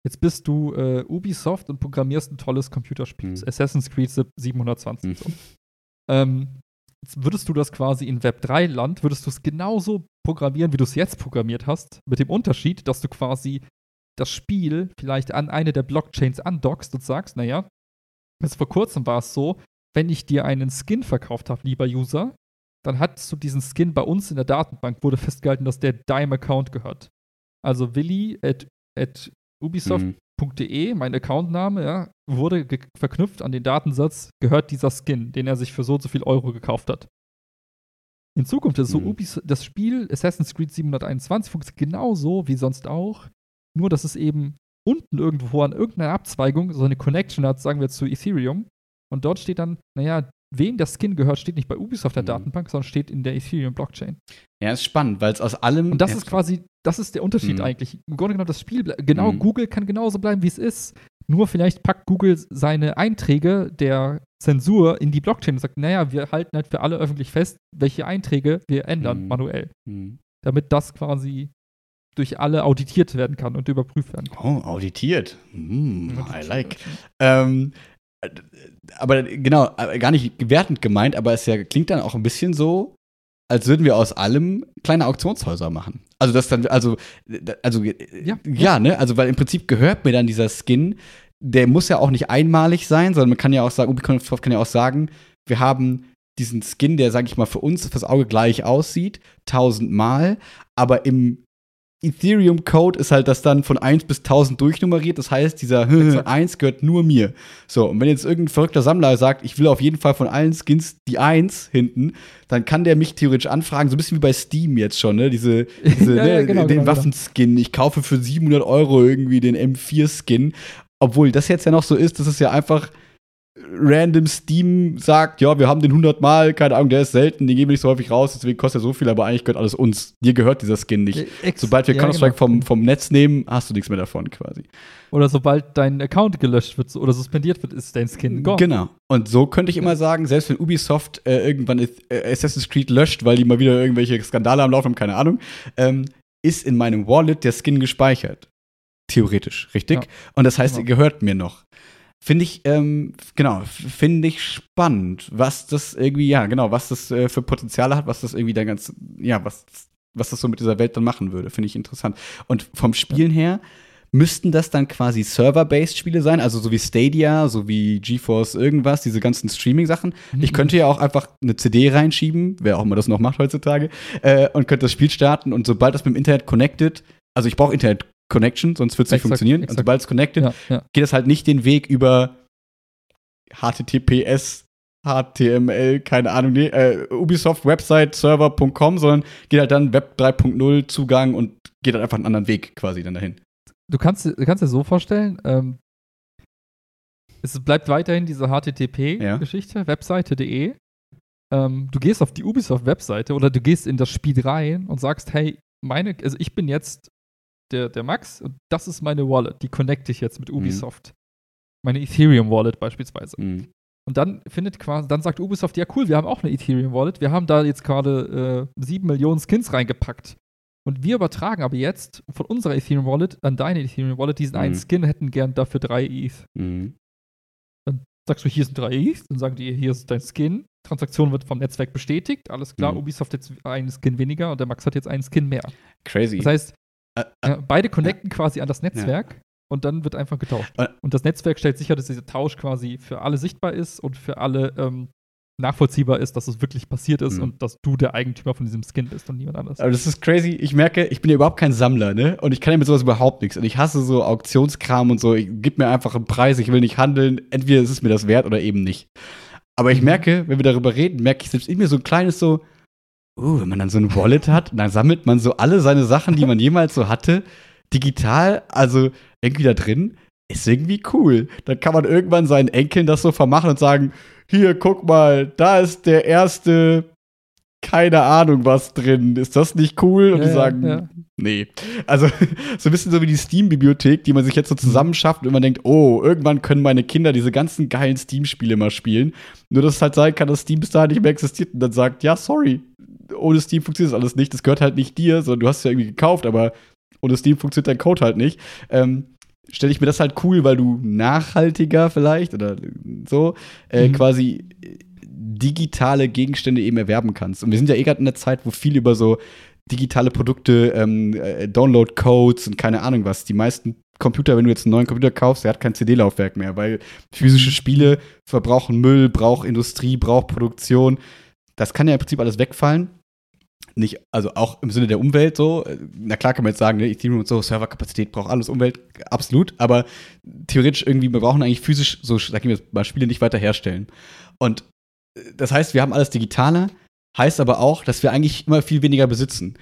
Jetzt bist du äh, Ubisoft und programmierst ein tolles Computerspiel, Mhm. Assassin's Creed 720. Mhm. So. Ähm, jetzt würdest du das quasi in Web 3 Land, würdest du es genauso programmieren, wie du es jetzt programmiert hast, mit dem Unterschied, dass du quasi das Spiel vielleicht an eine der Blockchains andockst und sagst, naja, bis vor kurzem war es so, wenn ich dir einen Skin verkauft habe, lieber User, dann hattest du diesen Skin bei uns in der Datenbank, wurde festgehalten, dass der deinem Account gehört. Also Willi at, at ubisoft.de, Mhm. mein Accountname, ja, wurde verknüpft an den Datensatz, gehört dieser Skin, den er sich für so und so viel Euro gekauft hat. In Zukunft ist es so, Mhm. Ubis, das Spiel Assassin's Creed 721 funktioniert genauso wie sonst auch, nur dass es eben unten irgendwo an irgendeiner Abzweigung so eine Connection hat, sagen wir zu Ethereum. Und dort steht dann, naja, wem der Skin gehört, steht nicht bei Ubisoft der Mhm. Datenbank, sondern steht in der Ethereum-Blockchain. Ja, ist spannend, weil es aus allem. Und das ist quasi, das ist der Unterschied Mhm. eigentlich. Im Grunde genommen, das Spiel, genau, Mhm. Google kann genauso bleiben, wie es ist. Nur vielleicht packt Google seine Einträge der Zensur in die Blockchain und sagt, naja, wir halten halt für alle öffentlich fest, welche Einträge wir ändern, Mhm. manuell. Mhm. Damit das quasi durch alle auditiert werden kann und überprüft werden kann. Oh, auditiert. Mm, I like. Ähm, äh, aber genau, äh, gar nicht wertend gemeint, aber es ja, klingt dann auch ein bisschen so, als würden wir aus allem kleine Auktionshäuser machen. Also das dann, also, äh, also ja, Ja. ja, ne? Also weil im Prinzip gehört mir dann dieser Skin, der muss ja auch nicht einmalig sein, sondern man kann ja auch sagen, Ubisoft kann ja auch sagen, wir haben diesen Skin, der, sag ich mal, für uns fürs Auge gleich aussieht, tausendmal, aber im Ethereum-Code ist halt das dann von 1 bis 1000 durchnummeriert. Das heißt, dieser 1 gehört nur mir. So, und wenn jetzt irgendein verrückter Sammler sagt, ich will auf jeden Fall von allen Skins die 1 hinten, dann kann der mich theoretisch anfragen, so ein bisschen wie bei Steam jetzt schon, ne? Diese, diese Ja, ja, ne? genau, den genau, genau. Waffenskin. Ich kaufe für 700 Euro irgendwie den M4-Skin. Obwohl das jetzt ja noch so ist, das ist ja einfach random Steam sagt, ja, wir haben den 100 Mal, keine Ahnung, der ist selten, den geben wir nicht so häufig raus, deswegen kostet er so viel, aber eigentlich gehört alles uns. Dir gehört dieser Skin nicht. Ex- Sobald wir ja, Counter-Strike genau. vom, vom Netz nehmen, hast du nichts mehr davon quasi. Oder sobald dein Account gelöscht wird oder suspendiert wird, ist dein Skin gone. Genau. Und so könnte ich immer sagen, selbst wenn Ubisoft äh, irgendwann äh, Assassin's Creed löscht, weil die mal wieder irgendwelche Skandale am Laufen haben, keine Ahnung, ähm, ist in meinem Wallet der Skin gespeichert. Theoretisch, richtig? Ja. Und das heißt, Genau. er gehört mir noch. Finde ich, ähm, genau, finde ich spannend, was das irgendwie, ja, genau, was das äh, für Potenziale hat, was das irgendwie dann ganz, ja, was, was das so mit dieser Welt dann machen würde, finde ich interessant. Und vom Spielen her müssten das dann quasi Server-based Spiele sein, also so wie Stadia, so wie GeForce irgendwas, diese ganzen Streaming-Sachen. Mhm. Ich könnte ja auch einfach eine CD reinschieben, wer auch immer das noch macht heutzutage, äh, und könnte das Spiel starten und sobald das mit dem Internet connected, also ich brauche Internet Connection, sonst wird es nicht Exakt, funktionieren. Und exakt. sobald es connected, Ja, ja. geht es halt nicht den Weg über HTTPS, HTML, keine Ahnung, nee, äh, Ubisoft Website Server.com, sondern geht halt dann Web 3.0 Zugang und geht halt einfach einen anderen Weg quasi dann dahin. Du kannst, du kannst dir so vorstellen, ähm, es bleibt weiterhin diese HTTP-Geschichte, Webseite.de. Ähm, du gehst auf die Ubisoft-Webseite oder du gehst in das Spiel rein und sagst, hey, meine, also ich bin jetzt der, der Max und das ist meine Wallet, die connecte ich jetzt mit Mhm. Ubisoft. Meine Ethereum-Wallet beispielsweise. Mhm. Und dann findet quasi, dann sagt Ubisoft, ja cool, wir haben auch eine Ethereum Wallet, wir haben da jetzt gerade äh, sieben Millionen Skins reingepackt. Und wir übertragen aber jetzt von unserer Ethereum Wallet an deine Ethereum Wallet diesen einen Mhm. Skin, hätten gern dafür drei ETH. Mhm. Sagst du, hier sind drei ETH, dann sagen die, hier ist dein Skin. Transaktion wird vom Netzwerk bestätigt, alles klar, Mhm. Ubisoft jetzt einen Skin weniger und der Max hat jetzt einen Skin mehr. Crazy. Das heißt, ja, beide connecten quasi an das Netzwerk und dann wird einfach getauscht. Äh. Und das Netzwerk stellt sicher, dass dieser Tausch quasi für alle sichtbar ist und für alle ähm, nachvollziehbar ist, dass es wirklich passiert ist Mhm. und dass du der Eigentümer von diesem Skin bist und niemand anderes. Aber das ist crazy. Ich merke, ich bin ja überhaupt kein Sammler, ne? Und ich kann ja mit sowas überhaupt nichts. Und ich hasse so Auktionskram und so. Ich, gib mir einfach einen Preis, ich will nicht handeln. Entweder ist es mir das wert oder eben nicht. Aber ich Mhm. merke, wenn wir darüber reden, merke ich selbst in mir so ein kleines so, uh, wenn man dann so ein Wallet hat, dann sammelt man so alle seine Sachen, die man jemals so hatte, digital, also irgendwie da drin. Ist irgendwie cool. Dann kann man irgendwann seinen Enkeln das so vermachen und sagen, hier, guck mal, da ist der erste, keine Ahnung was drin. Ist das nicht cool? Und Ja, die sagen, ja. nee. Also so ein bisschen so wie die Steam-Bibliothek, die man sich jetzt so zusammenschafft und man denkt, oh, irgendwann können meine Kinder diese ganzen geilen Steam-Spiele mal spielen. Nur, dass es halt sein kann, dass Steam bis dahin nicht mehr existiert und dann sagt, ja, sorry, ohne Steam funktioniert das alles nicht. Das gehört halt nicht dir, sondern du hast es ja irgendwie gekauft, aber ohne Steam funktioniert dein Code halt nicht. Ähm, Stelle ich mir das halt cool, weil du nachhaltiger vielleicht oder so äh, Mhm. quasi digitale Gegenstände eben erwerben kannst. Und wir sind ja eh gerade in der Zeit, wo viel über so digitale Produkte, ähm, äh, Download-Codes und keine Ahnung was. Die meisten Computer, wenn du jetzt einen neuen Computer kaufst, der hat kein CD-Laufwerk mehr, weil physische Spiele verbrauchen Müll, braucht Industrie, braucht Produktion. Das kann ja im Prinzip alles wegfallen. Nicht, also auch im Sinne der Umwelt so. Na klar kann man jetzt sagen, ne, Ethereum und so, Serverkapazität braucht alles Umwelt, absolut. Aber theoretisch irgendwie, wir brauchen eigentlich physisch so, sag ich mal, Spiele nicht weiter herstellen. Und äh, das heißt, wir haben alles digitaler, heißt aber auch, dass wir eigentlich immer viel weniger besitzen.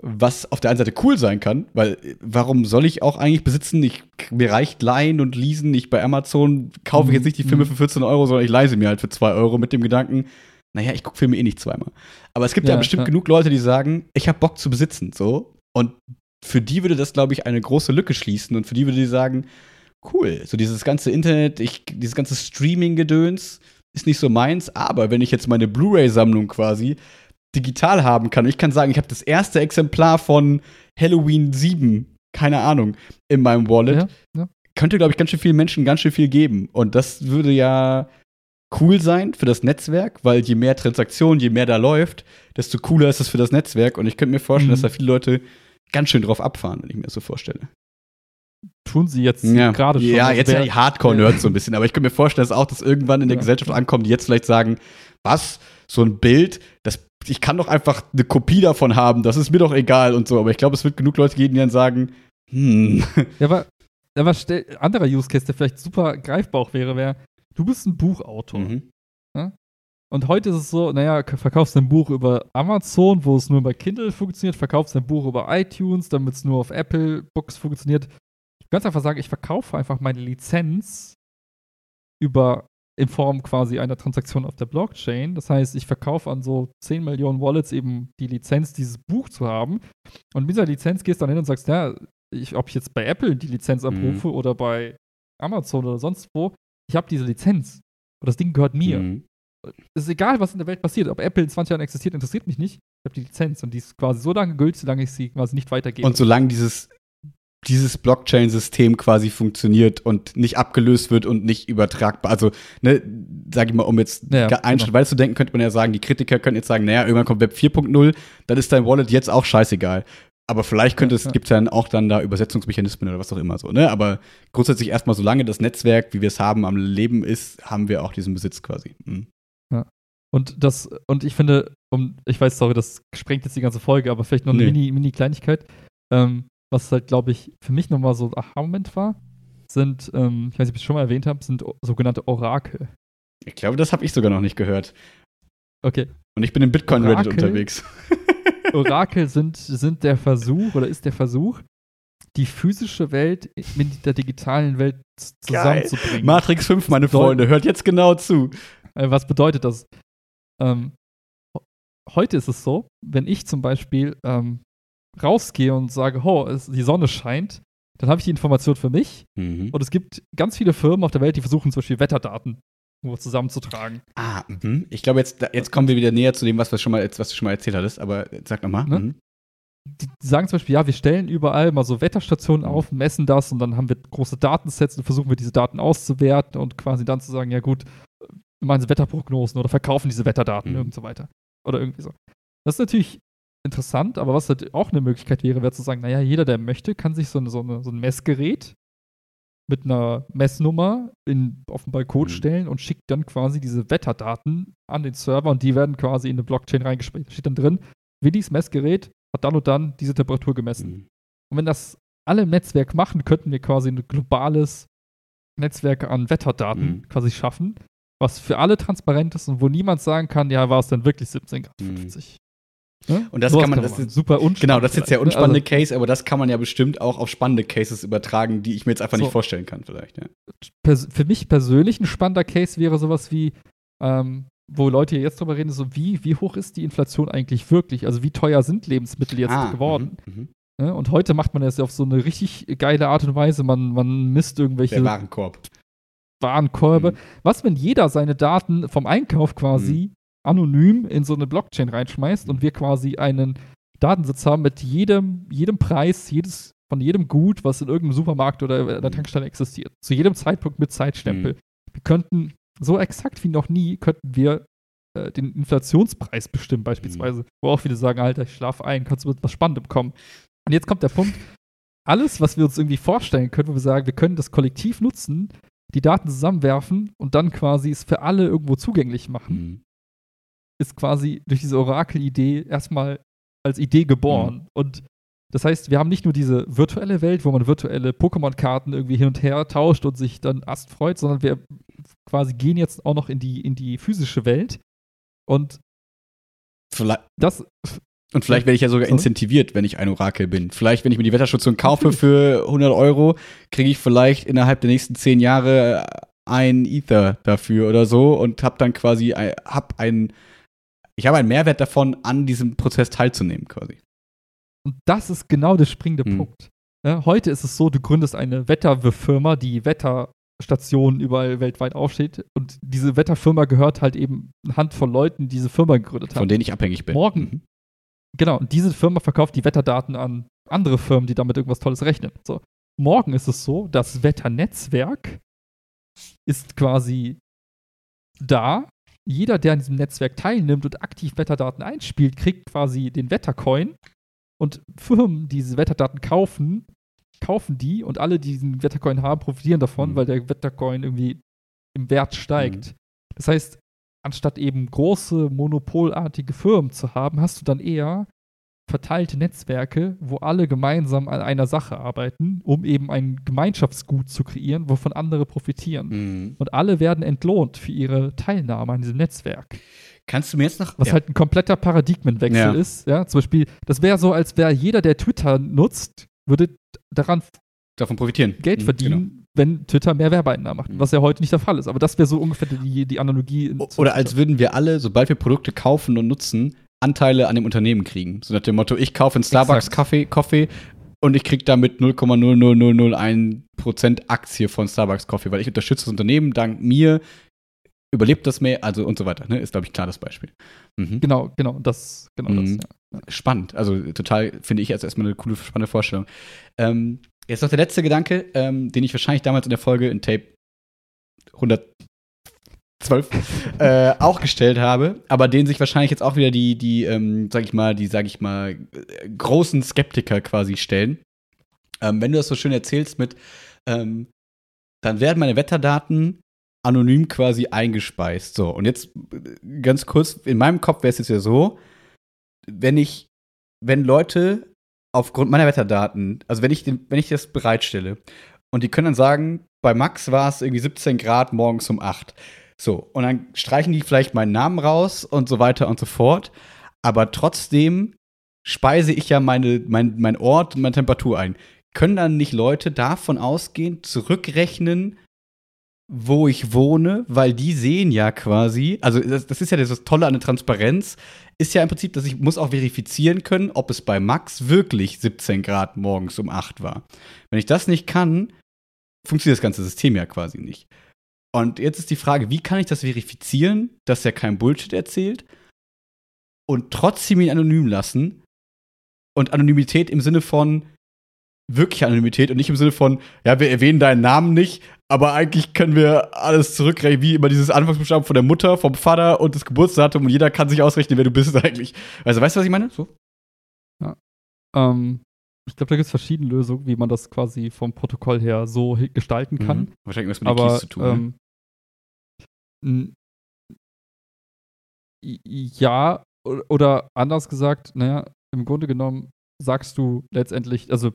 Was auf der einen Seite cool sein kann, weil äh, warum soll ich auch eigentlich besitzen? Ich, mir reicht leihen und leasen. Ich bei Amazon kaufe ich jetzt nicht die Filme Mhm. für 14 Euro, sondern ich leise mir halt für 2 Euro mit dem Gedanken, naja, ich gucke Filme eh nicht zweimal. Aber es gibt ja, Ja, bestimmt ja. genug Leute, die sagen, ich habe Bock zu besitzen, so. Und für die würde das, glaube ich, eine große Lücke schließen. Und für die würde die sagen, cool, so dieses ganze Internet, ich, dieses ganze Streaming-Gedöns ist nicht so meins, aber wenn ich jetzt meine Blu-ray-Sammlung quasi digital haben kann, ich kann sagen, ich habe das erste Exemplar von Halloween 7, keine Ahnung, in meinem Wallet, ja. könnte, glaube ich, ganz schön vielen Menschen ganz schön viel geben. Und das würde ja cool sein für das Netzwerk, weil je mehr Transaktionen, je mehr da läuft, desto cooler ist es für das Netzwerk. Und ich könnte mir vorstellen, Mhm. dass da viele Leute ganz schön drauf abfahren, wenn ich mir das so vorstelle. Tun sie jetzt Ja, gerade schon. ja jetzt ja die Hardcore-Nerds so ein bisschen. Aber ich könnte mir vorstellen, dass auch das irgendwann in der Ja. Gesellschaft ankommt, die jetzt vielleicht sagen, was? so ein Bild, das, ich kann doch einfach eine Kopie davon haben, das ist mir doch egal und so. Aber ich glaube, es wird genug Leute geben, die dann sagen, hm. Ja, aber, aber stell, anderer Use Case, der vielleicht super greifbar auch wäre, wäre, du bist ein Buchautor. Mhm. Und heute ist es so, naja, verkaufst ein Buch über Amazon, wo es nur bei Kindle funktioniert, verkaufst ein Buch über iTunes, damit es nur auf Apple Books funktioniert. Du kannst einfach sagen, ich verkaufe einfach meine Lizenz über in Form quasi einer Transaktion auf der Blockchain. Das heißt, ich verkaufe an so 10 Millionen Wallets eben die Lizenz, dieses Buch zu haben. Und mit dieser Lizenz gehst du dann hin und sagst, ja, ich, ob ich jetzt bei Apple die Lizenz abrufe oder bei Amazon oder sonst wo, ich habe diese Lizenz. Und das Ding gehört mir Mhm. es ist egal, was in der Welt passiert. Ob Apple in 20 Jahren existiert, interessiert mich nicht. Ich habe die Lizenz und die ist quasi so lange gültig, solange ich sie quasi nicht weitergebe. Und solange dieses, dieses Blockchain-System quasi funktioniert und nicht abgelöst wird und nicht übertragbar, also, ne, sag ich mal, um jetzt Ja, einen genau. Schritt weiter zu denken, könnte man ja sagen, die Kritiker können jetzt sagen, naja, irgendwann kommt Web 4.0, dann ist dein Wallet jetzt auch scheißegal. Aber vielleicht könnte es, Ja, ja. gibt es dann auch dann da Übersetzungsmechanismen oder was auch immer so, ne? Aber grundsätzlich erstmal, solange das Netzwerk, wie wir es haben, am Leben ist, haben wir auch diesen Besitz quasi. Mhm. Und das, und ich finde, um, ich weiß, sorry, das sprengt jetzt die ganze Folge, aber vielleicht noch eine Nee. mini, mini Kleinigkeit. Ähm, was halt, glaube ich, für mich nochmal so ein Aha-Moment war, sind, ähm, ich weiß nicht, ob ich es schon mal erwähnt habe, sind sogenannte Orakel. Ich glaube, das habe ich sogar noch nicht gehört. Okay. Und ich bin im Bitcoin-Reddit unterwegs. Orakel sind, sind der Versuch oder ist der Versuch, die physische Welt mit der digitalen Welt Geil. zusammenzubringen. Matrix 5, meine Freunde, hört jetzt genau zu. Äh, Was bedeutet das? Ähm, heute ist es so, wenn ich zum Beispiel ähm, rausgehe und sage, oh, es, die Sonne scheint, dann habe ich die Information für mich. Mhm. Und es gibt ganz viele Firmen auf der Welt, die versuchen zum Beispiel Wetterdaten irgendwo zusammenzutragen. Ah, mhm. ich glaube, jetzt, jetzt kommen wir wieder näher zu dem, was, wir schon mal, was du schon mal erzählt hattest, aber sag nochmal. Ne? Mhm. Die, sagen zum Beispiel, ja, wir stellen überall mal so Wetterstationen Mhm. auf, messen das und dann haben wir große Datensets und versuchen wir diese Daten auszuwerten und quasi dann zu sagen, ja gut, machen sie Wetterprognosen oder verkaufen diese Wetterdaten Mhm. und so weiter. Oder irgendwie so. Das ist natürlich interessant, aber was halt auch eine Möglichkeit wäre, wäre zu sagen, naja, jeder, der möchte, kann sich so, eine, so, eine, so ein Messgerät mit einer Messnummer in, auf den Balkon Mhm. stellen und schickt dann quasi diese Wetterdaten an den Server und die werden quasi in eine Blockchain reingespeichert. Da steht dann drin, Willis Messgerät hat dann und dann diese Temperatur gemessen. Mhm. Und wenn das alle im Netzwerk machen, könnten wir quasi ein globales Netzwerk an Wetterdaten Mhm. quasi schaffen, was für alle transparent ist und wo niemand sagen kann, ja, war es denn wirklich 17 Grad Mhm. 50. Ne? Und das Sowas kann man- das ist- super unspannend. Genau, das ist jetzt der ne? unspannende Case, aber das kann man ja bestimmt auch auf spannende Cases übertragen, die ich mir jetzt einfach So. nicht vorstellen kann, vielleicht. Ja. für mich persönlich ein spannender Case wäre sowas wie, ähm, wo Leute jetzt drüber reden, so wie, wie hoch ist die Inflation eigentlich wirklich? Also wie teuer sind Lebensmittel jetzt Ah, geworden? mhm, mhm. Ne? Und heute macht man das ja auf so eine richtig geile Art und Weise. Man, man misst irgendwelche Der Warenkorb. Warenkorbe. Mhm. Was, wenn jeder seine Daten vom Einkauf quasi anonym in so eine Blockchain reinschmeißt Mhm. und wir quasi einen Datensatz haben mit jedem, jedem Preis, jedes, von jedem Gut, was in irgendeinem Supermarkt oder in der Mhm. Tankstelle existiert. Zu jedem Zeitpunkt mit Zeitstempel. Mhm. Wir könnten, so exakt wie noch nie, könnten wir äh, den Inflationspreis bestimmen, beispielsweise. Wo auch viele sagen, Alter, ich schlafe ein, kannst du mit was Spannendem kommen. Und jetzt kommt der Punkt, alles, was wir uns irgendwie vorstellen können, wo wir sagen, wir können das kollektiv nutzen, die Daten zusammenwerfen und dann quasi es für alle irgendwo zugänglich machen, Mhm. Ist quasi durch diese Orakel-Idee erstmal als Idee geboren. Mhm. Und das heißt, wir haben nicht nur diese virtuelle Welt, wo man virtuelle Pokémon-Karten irgendwie hin und her tauscht und sich dann Ast freut, sondern wir quasi gehen jetzt auch noch in die, in die physische Welt. Und Vielleicht, das, und vielleicht werde ich ja sogar Sorry? incentiviert, wenn ich ein Orakel bin. Vielleicht, wenn ich mir die Wetterstation kaufe für 100 Euro, kriege ich vielleicht innerhalb der nächsten 10 Jahre ein Ether dafür oder so und habe dann quasi ein, hab einen, ich habe einen Mehrwert davon, an diesem Prozess teilzunehmen quasi. und das ist genau der springende Mhm. Punkt. Ja, heute ist es so, du gründest eine Wetterfirma, die Wetterstationen überall weltweit aufsteht. Und diese Wetterfirma gehört halt eben eine Handvoll Leuten, die diese Firma gegründet haben. Von denen ich abhängig bin. Morgen. Mhm. Genau, und diese Firma verkauft die Wetterdaten an andere Firmen, die damit irgendwas Tolles rechnen. So. Morgen ist es so, das Wetternetzwerk ist quasi da. Jeder, der an diesem Netzwerk teilnimmt und aktiv Wetterdaten einspielt, kriegt quasi den Wettercoin. Und Firmen, die diese Wetterdaten kaufen, kaufen die und alle, die diesen Wettercoin haben, profitieren davon, Mhm. weil der Wettercoin irgendwie im Wert steigt. Das heißt, anstatt eben große monopolartige Firmen zu haben, hast du dann eher verteilte Netzwerke, wo alle gemeinsam an einer Sache arbeiten, um eben ein Gemeinschaftsgut zu kreieren, wovon andere profitieren. Mhm. Und alle werden entlohnt für ihre Teilnahme an diesem Netzwerk. Kannst du mir jetzt noch. Was ja. halt ein kompletter Paradigmenwechsel Ja. ist. Ja, zum Beispiel, das wäre so, als wäre jeder, der Twitter nutzt, würde daran davon profitieren. Geld Mhm, verdienen, wenn Twitter mehr Werbeeinnahmen macht. Mhm. Was ja heute nicht der Fall ist. Aber das wäre so ungefähr die, die Analogie. genau. Oder als würden wir alle, sobald wir Produkte kaufen und nutzen, Anteile an dem Unternehmen kriegen. So nach dem Motto, ich kaufe einen Starbucks. Kaffee, Kaffee und ich kriege damit 0,00001% Aktie von Starbucks Coffee, weil ich unterstütze das Unternehmen, dank mir überlebt das mehr, also und so weiter. Ne? Ist, glaube ich, klar das Beispiel. Mhm. Genau, genau, das, genau Mhm. das. Ja. Spannend. Also total, finde ich, jetzt erstmal eine coole, spannende Vorstellung. Ähm, jetzt noch der letzte Gedanke, ähm, den ich wahrscheinlich damals in der Folge in Tape 112 äh, auch gestellt habe, aber den sich wahrscheinlich jetzt auch wieder die, die, ähm, sag ich mal, die, sag ich mal, äh, großen Skeptiker quasi stellen. Ähm, wenn du das so schön erzählst mit, ähm, dann werden meine Wetterdaten anonym quasi eingespeist. So, und jetzt äh, ganz kurz, in meinem Kopf wäre es jetzt ja so, wenn ich, wenn Leute aufgrund meiner Wetterdaten, also wenn ich, den, wenn ich das bereitstelle und die können dann sagen, bei Max war es irgendwie 17 Grad morgens um 8. So, und dann streichen die vielleicht meinen Namen raus und so weiter und so fort. Aber trotzdem speise ich ja meine, mein, mein Ort und meine Temperatur ein. Können dann nicht Leute davon ausgehen, zurückrechnen, wo ich wohne, weil die sehen ja quasi, also das, das ist ja das Tolle an der Transparenz, ist ja im Prinzip, dass ich muss auch verifizieren können, ob es bei Max wirklich 17 Grad morgens um 8 war. Wenn ich das nicht kann, funktioniert das ganze System ja quasi nicht. Und jetzt ist die Frage, wie kann ich das verifizieren, dass er kein Bullshit erzählt und trotzdem ihn anonym lassen? Und Anonymität im Sinne von wirkliche Anonymität und nicht im Sinne von, ja, wir erwähnen deinen Namen nicht, aber eigentlich können wir alles zurückrechnen, wie immer dieses Anfangsbuchstaben von der Mutter, vom Vater und das Geburtsdatum und jeder kann sich ausrechnen, wer du bist eigentlich. Also, weißt du, was ich meine? So? Ähm, ich glaube, da gibt es verschiedene Lösungen, wie man das quasi vom Protokoll her so gestalten kann. Mhm. Wahrscheinlich was mit den Aber Keys zu tun. ne? ähm, ja, oder anders gesagt, naja, im Grunde genommen sagst du letztendlich, also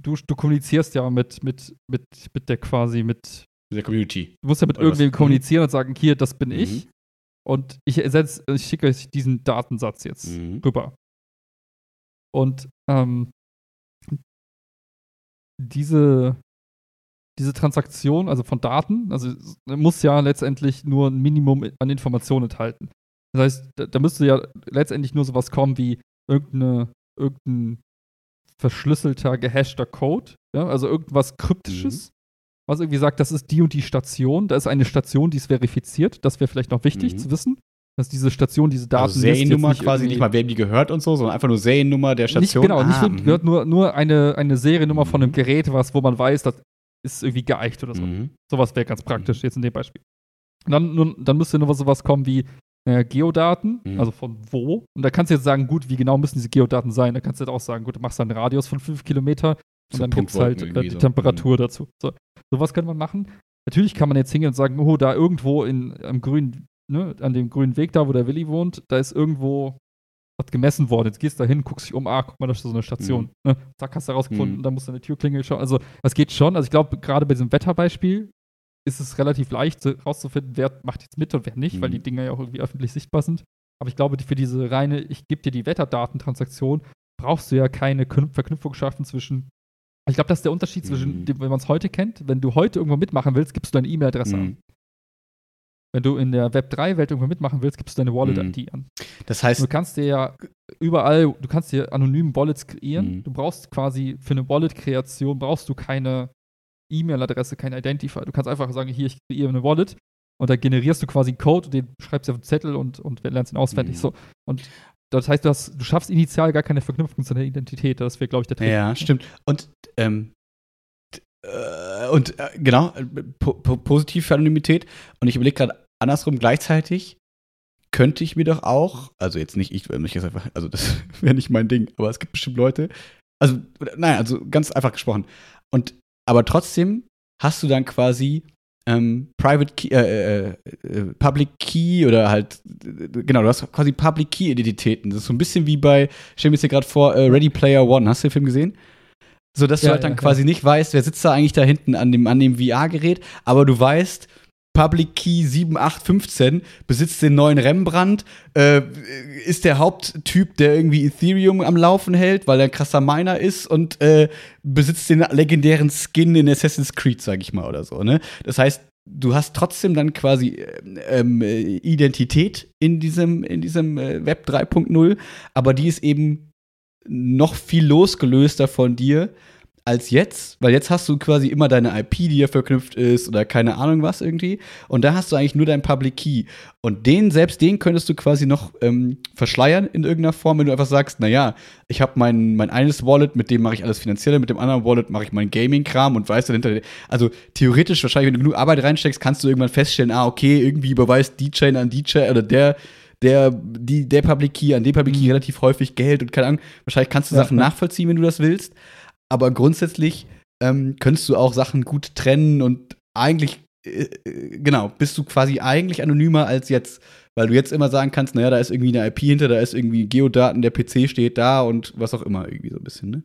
du, du kommunizierst ja mit, mit, mit, mit der quasi mit, der Community. du musst ja mit Oder irgendwem Mhm. kommunizieren und sagen, hier, das bin ich. Mhm. Und ich ich schicke euch diesen Datensatz jetzt Mhm. rüber. Und ähm, diese, diese Transaktion, also von Daten, also es muss ja letztendlich nur ein Minimum an Informationen enthalten. Das heißt, da, da müsste ja letztendlich nur sowas kommen wie irgendeine, irgendein verschlüsselter, gehashter Code, ja, also irgendwas Kryptisches, was irgendwie sagt, das ist die und die Station, da ist eine Station, die ist verifiziert, das wäre vielleicht noch wichtig Mhm. zu wissen, dass diese Station diese Daten Also lässt jetzt Seriennummer quasi irgendwie- nicht mal, wem die gehört und so, sondern einfach nur Seriennummer der Station. nicht, genau, nicht Ah, wirklich mhm. gehört nur, nur eine, eine Seriennummer von einem Mhm. Gerät, was, wo man weiß, das ist irgendwie geeicht oder so. Mhm. Sowas wäre ganz praktisch jetzt in dem Beispiel. Und dann, nun, dann müsste nur sowas kommen wie äh, Geodaten, Mhm. also von wo. Und da kannst du jetzt sagen, gut, wie genau müssen diese Geodaten sein? Da kannst du jetzt auch sagen, gut, du machst dann einen Radius von 5 Kilometer und So dann gibt es halt äh, die so. Temperatur dazu. So, sowas könnte man machen. Natürlich kann man jetzt hingehen und sagen, oh, da irgendwo in, am grünen, ne, an dem grünen Weg da, wo der Willi wohnt, da ist irgendwo was gemessen worden. Jetzt gehst du da hin, guckst dich um, ah, guck mal, da ist so eine Station. Ne? Zack, hast du herausgefunden, Mhm. dann musst du eine Türklingel schauen. Also, das geht schon. Also, ich glaube, gerade bei diesem Wetterbeispiel ist es relativ leicht rauszufinden, wer macht jetzt mit und wer nicht, weil Mhm. die Dinger ja auch irgendwie öffentlich sichtbar sind. Aber ich glaube, für diese reine, ich gebe dir die Wetterdatentransaktion, brauchst du ja keine Knüp- Verknüpfung schaffen zwischen. Ich glaube, das ist der Unterschied zwischen, Mhm. dem, wenn man es heute kennt. Wenn du heute irgendwo mitmachen willst, gibst du deine E-Mail-Adresse Mhm. an. Wenn du in der Web3-Welt irgendwo mitmachen willst, gibst du deine Wallet-ID an. Das Du heißt, kannst dir ja überall, du kannst dir anonym Wallets kreieren. Mhm. Du brauchst quasi für eine Wallet-Kreation brauchst du keine E-Mail-Adresse, kein Identifier. Du kannst einfach sagen, hier, ich kreiere eine Wallet und da generierst du quasi einen Code und den schreibst du auf einen Zettel und, und lernst ihn auswendig. Mhm. So. Und das heißt, du, hast, du schaffst initial gar keine Verknüpfung zu deiner Identität. Das wäre, glaube ich, der Trick. ja, stimmt. Und, ähm, äh, und äh, genau, äh, po po positiv für Anonymität. Und ich überlege gerade andersrum gleichzeitig, könnte ich mir doch auch, also jetzt nicht ich, also das wäre nicht mein Ding, aber es gibt bestimmt Leute, also, nein, also ganz einfach gesprochen. Und, aber trotzdem hast du dann quasi ähm, Private Key, äh, äh, äh, Public Key oder halt, äh, genau, du hast quasi Public Key Identitäten. Das ist so ein bisschen wie bei, stell mir jetzt hier gerade vor, äh, Ready Player One. Hast du den Film gesehen? So dass Ja, du halt dann ja, quasi nicht weißt, wer sitzt da eigentlich da hinten an dem, an dem VR-Gerät, aber du weißt, Public Key 7815 besitzt den neuen Rembrandt, äh, ist der Haupttyp, der irgendwie Ethereum am Laufen hält, weil er ein krasser Miner ist und äh, besitzt den legendären Skin in Assassin's Creed, sag ich mal, oder so, ne? Das heißt, du hast trotzdem dann quasi ähm, äh, Identität in diesem, in diesem äh, Web 3.0, aber die ist eben noch viel losgelöster von dir als jetzt, weil jetzt hast du quasi immer deine IP, die ja verknüpft ist oder keine Ahnung was irgendwie. Und da hast du eigentlich nur deinen Public Key. Und den, selbst den könntest du quasi noch ähm, verschleiern in irgendeiner Form, wenn du einfach sagst, naja, ich habe mein, mein eines Wallet, mit dem mache ich alles Finanzielle, mit dem anderen Wallet mache ich meinen Gaming-Kram und weiß dahinter. Also theoretisch, wahrscheinlich, wenn du genug Arbeit reinsteckst, kannst du irgendwann feststellen, ah, okay, irgendwie überweist die Chain an die Chain oder der der, die, der Public Key an den Public Key relativ häufig Geld und keine Ahnung. Wahrscheinlich kannst du Ja, Sachen nachvollziehen, wenn du das willst. Aber grundsätzlich ähm, könntest du auch Sachen gut trennen und eigentlich, äh, äh, genau, bist du quasi eigentlich anonymer als jetzt. Weil du jetzt immer sagen kannst, naja, da ist irgendwie eine IP hinter, da ist irgendwie Geodaten, der PC steht da und was auch immer, irgendwie so ein bisschen, ne?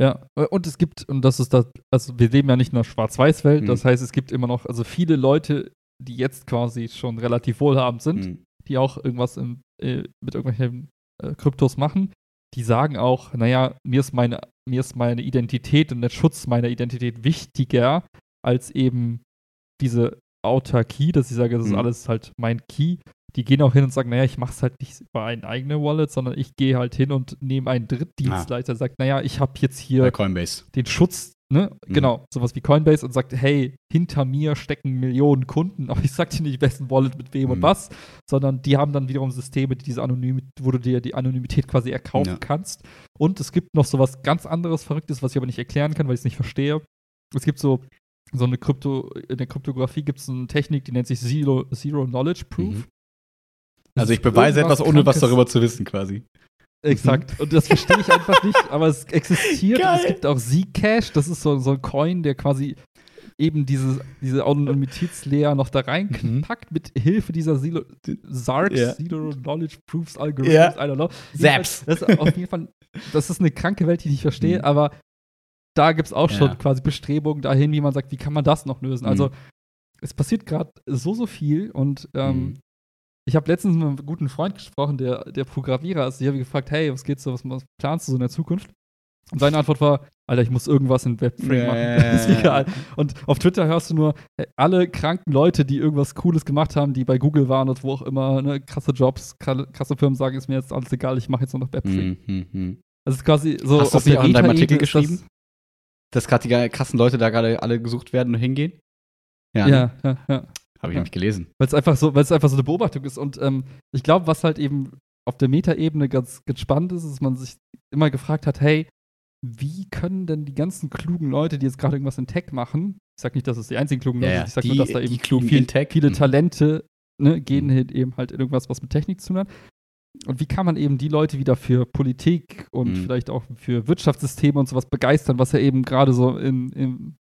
Ja, äh, und es gibt, und das ist das, also wir leben ja nicht in einer Schwarz-Weiß-Welt, Mhm. das heißt, es gibt immer noch, also viele Leute, die jetzt quasi schon relativ wohlhabend sind, Mhm. Die auch irgendwas im, äh, mit irgendwelchen äh, Kryptos machen, die sagen auch, naja, mir ist meine, mir ist meine Identität und der Schutz meiner Identität wichtiger als eben diese Outer Key, dass ich sage, das ist Mhm. alles halt mein Key. Die gehen auch hin und sagen, naja, ich mache es halt nicht über ein eigenes Wallet, sondern ich gehe halt hin und nehme einen Drittdienstleister, sagt, naja, ich habe jetzt hier den Schutz, ne? Mhm. Genau, sowas wie Coinbase und sagt, hey, hinter mir stecken Millionen Kunden, aber ich sag dir nicht, wessen Wallet mit wem und Mhm. was, sondern die haben dann wiederum Systeme, die diese Anonymität, wo du dir die Anonymität quasi erkaufen Ja. kannst. Und es gibt noch sowas ganz anderes Verrücktes, was ich aber nicht erklären kann, weil ich es nicht verstehe. Es gibt so so eine Krypto, in der Kryptographie gibt es eine Technik, die nennt sich Zero, Zero Knowledge Proof. Mhm. Also ich beweise etwas, ohne was darüber zu wissen, quasi. Exakt. Und das verstehe ich einfach nicht, aber es existiert. Es gibt auch Zcash, das ist so, so ein Coin, der quasi eben diese, diese Anonymitätslayer noch da reinpackt mit Hilfe dieser Silo, ZARCs, Ja. Zero Knowledge Proofs Algorithms, Ja. I don't know. Zaps. Das ist auf jeden Fall, das ist eine kranke Welt, die ich nicht verstehe, Mhm. aber da gibt es auch schon Ja. quasi Bestrebungen dahin, wie man sagt, wie kann man das noch lösen? Mhm. Also es passiert gerade so, so viel und ähm, Mhm. Ich habe letztens mit einem guten Freund gesprochen, der, der Programmierer ist. Ich habe gefragt, hey, was geht's so, was, was planst du so in der Zukunft? Und seine Antwort war, Alter, ich muss irgendwas in Web3 Ja, machen. ja, ist ja, egal. ja. Und auf Twitter hörst du nur, hey, alle kranken Leute, die irgendwas Cooles gemacht haben, die bei Google waren und wo auch immer, ne, krasse Jobs, kra- krasse Firmen sagen, ist mir jetzt alles egal, ich mache jetzt nur noch Web3. Mhm, mhm. Das ist quasi so Hast du das nicht auch in deinem Artikel ist das- geschrieben? Dass gerade die krassen Leute da gerade alle gesucht werden und hingehen? Ja, ne? ja, ja. Habe ich Ja. nämlich gelesen. Weil es einfach so, einfach so eine Beobachtung ist. Und ähm, ich glaube, was halt eben auf der Metaebene ganz, ganz spannend ist, ist, dass man sich immer gefragt hat, hey, wie können denn die ganzen klugen Leute, die jetzt gerade irgendwas in Tech machen, ich sag nicht, dass es die einzigen klugen Ja, Leute ja, sind, ich sag die- nur, dass da eben klugen viel, viele Mhm. Talente ne, gehen Mhm. halt eben halt in irgendwas, was mit Technik zu tun hat. Und wie kann man eben die Leute wieder für Politik und Mhm. vielleicht auch für Wirtschaftssysteme und sowas begeistern, was ja eben gerade so im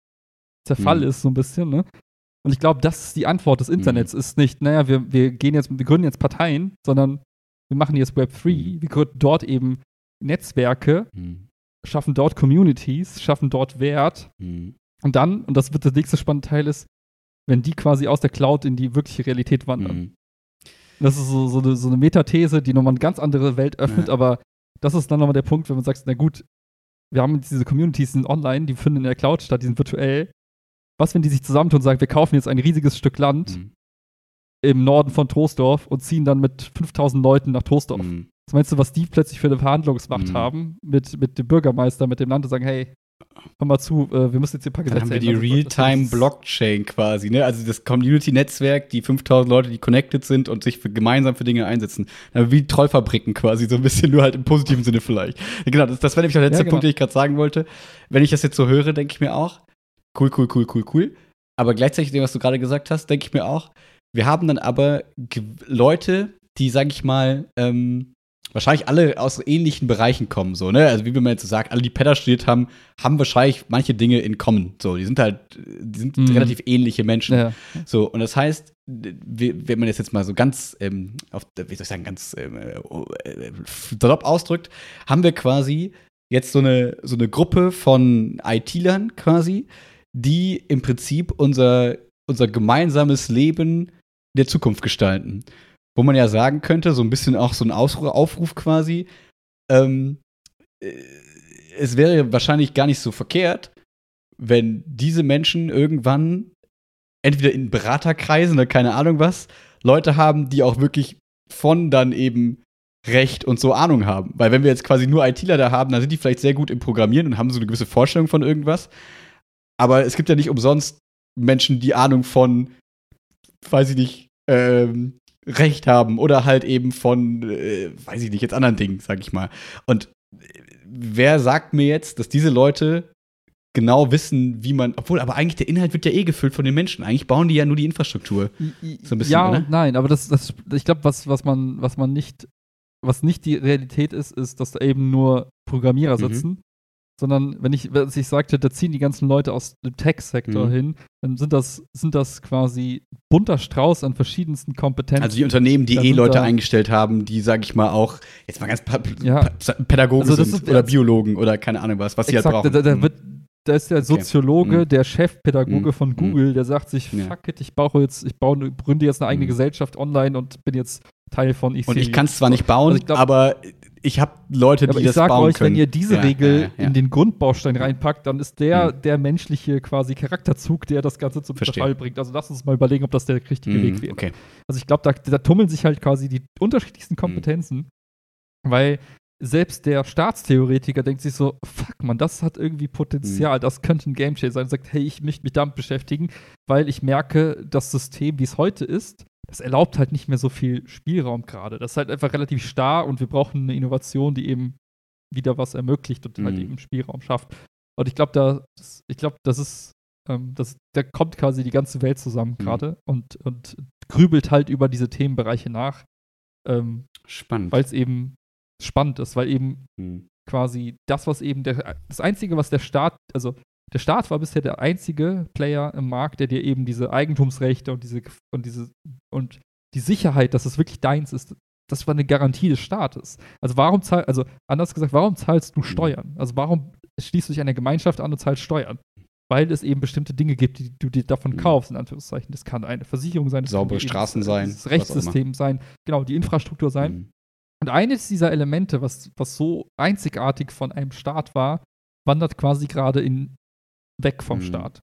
Zerfall Mhm. ist, so ein bisschen, ne? Und ich glaube, das ist die Antwort des Internets. Ist nicht, naja, wir, wir gehen jetzt, wir gründen jetzt Parteien, sondern wir machen jetzt Web3, Mhm. wir gründen dort eben Netzwerke, Mhm. schaffen dort Communities, schaffen dort Wert. Mhm. Und dann, und das wird der nächste spannende Teil ist, wenn die quasi aus der Cloud in die wirkliche Realität wandern. Mhm. Das ist so, so, eine, so eine Metathese, die nochmal eine ganz andere Welt öffnet, Ja. aber das ist dann nochmal der Punkt, wenn man sagt, na gut, wir haben jetzt diese Communities, die sind online, die finden in der Cloud statt, die sind virtuell. Was, wenn die sich zusammentun und sagen, wir kaufen jetzt ein riesiges Stück Land Mhm. im Norden von Troisdorf und ziehen dann mit 5000 Leuten nach Troisdorf? Mhm. Was meinst du, was die plötzlich für eine Verhandlungsmacht Mhm. haben mit, mit dem Bürgermeister, mit dem Land und sagen, hey, hör mal zu, äh, wir müssen jetzt hier ein paar Dann Gesetze haben wir die Real-Time-Blockchain quasi, ne? Also das Community-Netzwerk, die 5000 Leute, die connected sind und sich für, gemeinsam für Dinge einsetzen. Dann Wie Trollfabriken quasi, so ein bisschen nur halt im positiven Sinne vielleicht. Genau, das, das wäre nämlich der letzte Ja, genau. Punkt, den ich gerade sagen wollte. Wenn ich das jetzt so höre, denke ich mir auch, cool, cool, cool, cool, cool. Aber gleichzeitig dem, was du gerade gesagt hast, denke ich mir auch, wir haben dann aber Leute, die, sag ich mal, ähm, wahrscheinlich alle aus ähnlichen Bereichen kommen, so, ne? Also wie man jetzt so sagt, alle, die Pedder studiert haben, haben wahrscheinlich manche Dinge in common. So, die sind halt, die sind Mhm. relativ ähnliche Menschen. Ja. So, und das heißt, wenn man das jetzt mal so ganz, ähm, auf, wie soll ich sagen, ganz ähm, äh, äh, salopp ausdrückt, haben wir quasi jetzt so eine, so eine Gruppe von IT-Lern quasi, die im Prinzip unser, unser gemeinsames Leben der Zukunft gestalten. Wo man ja sagen könnte, so ein bisschen auch so ein Ausru Aufruf quasi, ähm, äh, es wäre wahrscheinlich gar nicht so verkehrt, wenn diese Menschen irgendwann entweder in Beraterkreisen oder keine Ahnung was, Leute haben, die auch wirklich von dann eben Recht und so Ahnung haben. Weil wenn wir jetzt quasi nur ITler da haben, dann sind die vielleicht sehr gut im Programmieren und haben so eine gewisse Vorstellung von irgendwas. Aber es gibt ja nicht umsonst Menschen, die Ahnung von, weiß ich nicht, ähm, Recht haben oder halt eben von, äh, weiß ich nicht, jetzt anderen Dingen, sag ich mal. Und äh, wer sagt mir jetzt, dass diese Leute genau wissen, wie man, obwohl, aber eigentlich der Inhalt wird ja eh gefüllt von den Menschen. Eigentlich bauen die ja nur die Infrastruktur. So ein bisschen, ja oder? nein, aber das, das ich glaube, was, was man, was man nicht, was nicht die Realität ist, ist, dass da eben nur Programmierer Mhm. Sondern wenn ich, als ich sagte, da ziehen die ganzen Leute aus dem Tech-Sektor Mhm. hin, dann sind das, sind das quasi bunter Strauß an verschiedensten Kompetenzen. Also die Unternehmen, die eh Leute da- eingestellt haben, die, sag ich mal, auch, jetzt mal ganz Ja. Pädagogen Also sind ist- oder Biologen oder keine Ahnung was, was sie halt brauchen. da, da, Mhm. wird, da ist der Soziologe, Mhm. der Chefpädagoge Mhm. von Google, der sagt sich, Ja. fuck it, ich baue jetzt, ich baue, gründe jetzt eine eigene Mhm. Gesellschaft online und bin jetzt Teil von Ethereum. Und ich kann es zwar nicht bauen, Also ich glaub- aber ich habe Leute, die aber ich das sage bauen euch, können. wenn ihr diese Ja, Regel ja, ja. in den Grundbaustein reinpackt, dann ist der Mhm. der menschliche quasi Charakterzug, der das Ganze zum Verstehe. Verfall bringt. Also lass uns mal überlegen, ob das der richtige Mhm, Weg wäre. Okay. Also ich glaube, da, da tummeln sich halt quasi die Mhm. unterschiedlichsten Kompetenzen, weil selbst der Staatstheoretiker denkt sich so, fuck man, das hat irgendwie Potenzial, Mhm. das könnte ein Gamechanger sein. Und sagt, hey, ich möchte mich damit beschäftigen, weil ich merke, das System, wie es heute ist, das erlaubt halt nicht mehr so viel Spielraum gerade. Das ist halt einfach relativ starr und wir brauchen eine Innovation, die eben wieder was ermöglicht und halt Mhm. eben Spielraum schafft. Und ich glaube, da, ich glaube, das ist, ähm, das, da kommt quasi die ganze Welt zusammen Mhm. gerade und, und grübelt halt über diese Themenbereiche nach, ähm, Spannend. weil es eben spannend ist, weil eben Mhm. quasi das, was eben der, das Einzige, was der Staat, also der Staat war bisher der einzige Player im Markt, der dir eben diese Eigentumsrechte und diese und diese und die Sicherheit, dass es wirklich deins ist, das war eine Garantie des Staates. Also warum zahl, also anders gesagt, warum zahlst du Steuern? Also warum schließt du dich einer Gemeinschaft an und zahlst Steuern? Weil es eben bestimmte Dinge gibt, die du dir davon Mhm. kaufst, in Anführungszeichen. Das kann eine Versicherung sein, das Saubere eben Straßen das- sein, das. Rechtssystem sein, genau, die Infrastruktur sein. Mhm. Und eines dieser Elemente, was, was so einzigartig von einem Staat war, wandert quasi gerade in weg vom Mhm. Staat.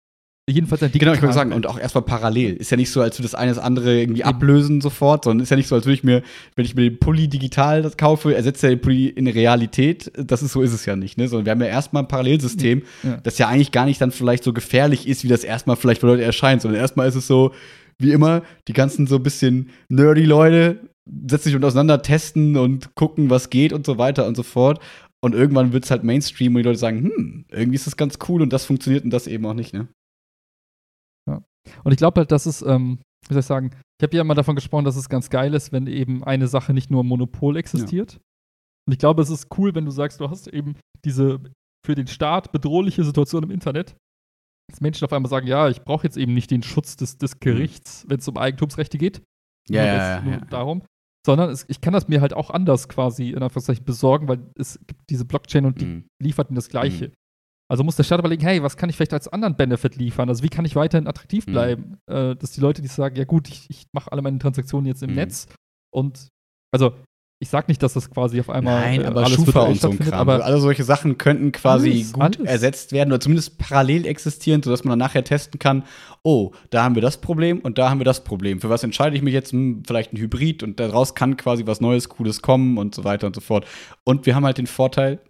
Jedenfalls ein Genau, ich wollte sagen, und auch erstmal parallel. Ist ja nicht so, als würde das eine das andere irgendwie ablösen sofort, sondern ist ja nicht so, als würde ich mir, wenn ich mir den Pulli digital das kaufe, ersetzt er den Pulli in Realität. Das ist so ist es ja nicht, ne? Sondern wir haben ja erstmal ein Parallelsystem, Ja. das ja eigentlich gar nicht dann vielleicht so gefährlich ist, wie das erstmal vielleicht für Leute erscheint, sondern erstmal ist es so, wie immer, die ganzen so ein bisschen nerdy Leute setzen sich und auseinander, testen und gucken, was geht und so weiter und so fort. Und irgendwann wird es halt Mainstream und die Leute sagen, hm, irgendwie ist das ganz cool und das funktioniert und das eben auch nicht, ne? Und ich glaube halt, dass es, ähm, wie soll ich sagen, ich habe ja immer davon gesprochen, dass es ganz geil ist, wenn eben eine Sache nicht nur im Monopol existiert. Und ich glaube, es ist cool, wenn du sagst, du hast eben diese für den Staat bedrohliche Situation im Internet, dass Menschen auf einmal sagen, ja, ich brauche jetzt eben nicht den Schutz des, des Gerichts, wenn es um Eigentumsrechte geht. Ja, ja, ja, ja. darum. Sondern es, ich kann das mir halt auch anders quasi in Anführungszeichen besorgen, weil es gibt diese Blockchain und die Mhm. liefert mir das Gleiche. Also muss der Staat überlegen, hey, was kann ich vielleicht als anderen Benefit liefern? Also wie kann ich weiterhin attraktiv Mhm. bleiben? Äh, dass die Leute, die sagen, ja gut, ich, ich mache alle meine Transaktionen jetzt im Mhm. Netz und also ich sag nicht, dass das quasi auf einmal Nein, äh, aber alles Schufa und so ein Kram. aber Alle solche Sachen könnten quasi Alles, gut alles. ersetzt werden oder zumindest parallel existieren, sodass man dann nachher testen kann, oh, da haben wir das Problem und da haben wir das Problem. Für was entscheide ich mich jetzt? Hm, vielleicht ein Hybrid und daraus kann quasi was Neues, Cooles kommen und so weiter und so fort. Und wir haben halt den Vorteil,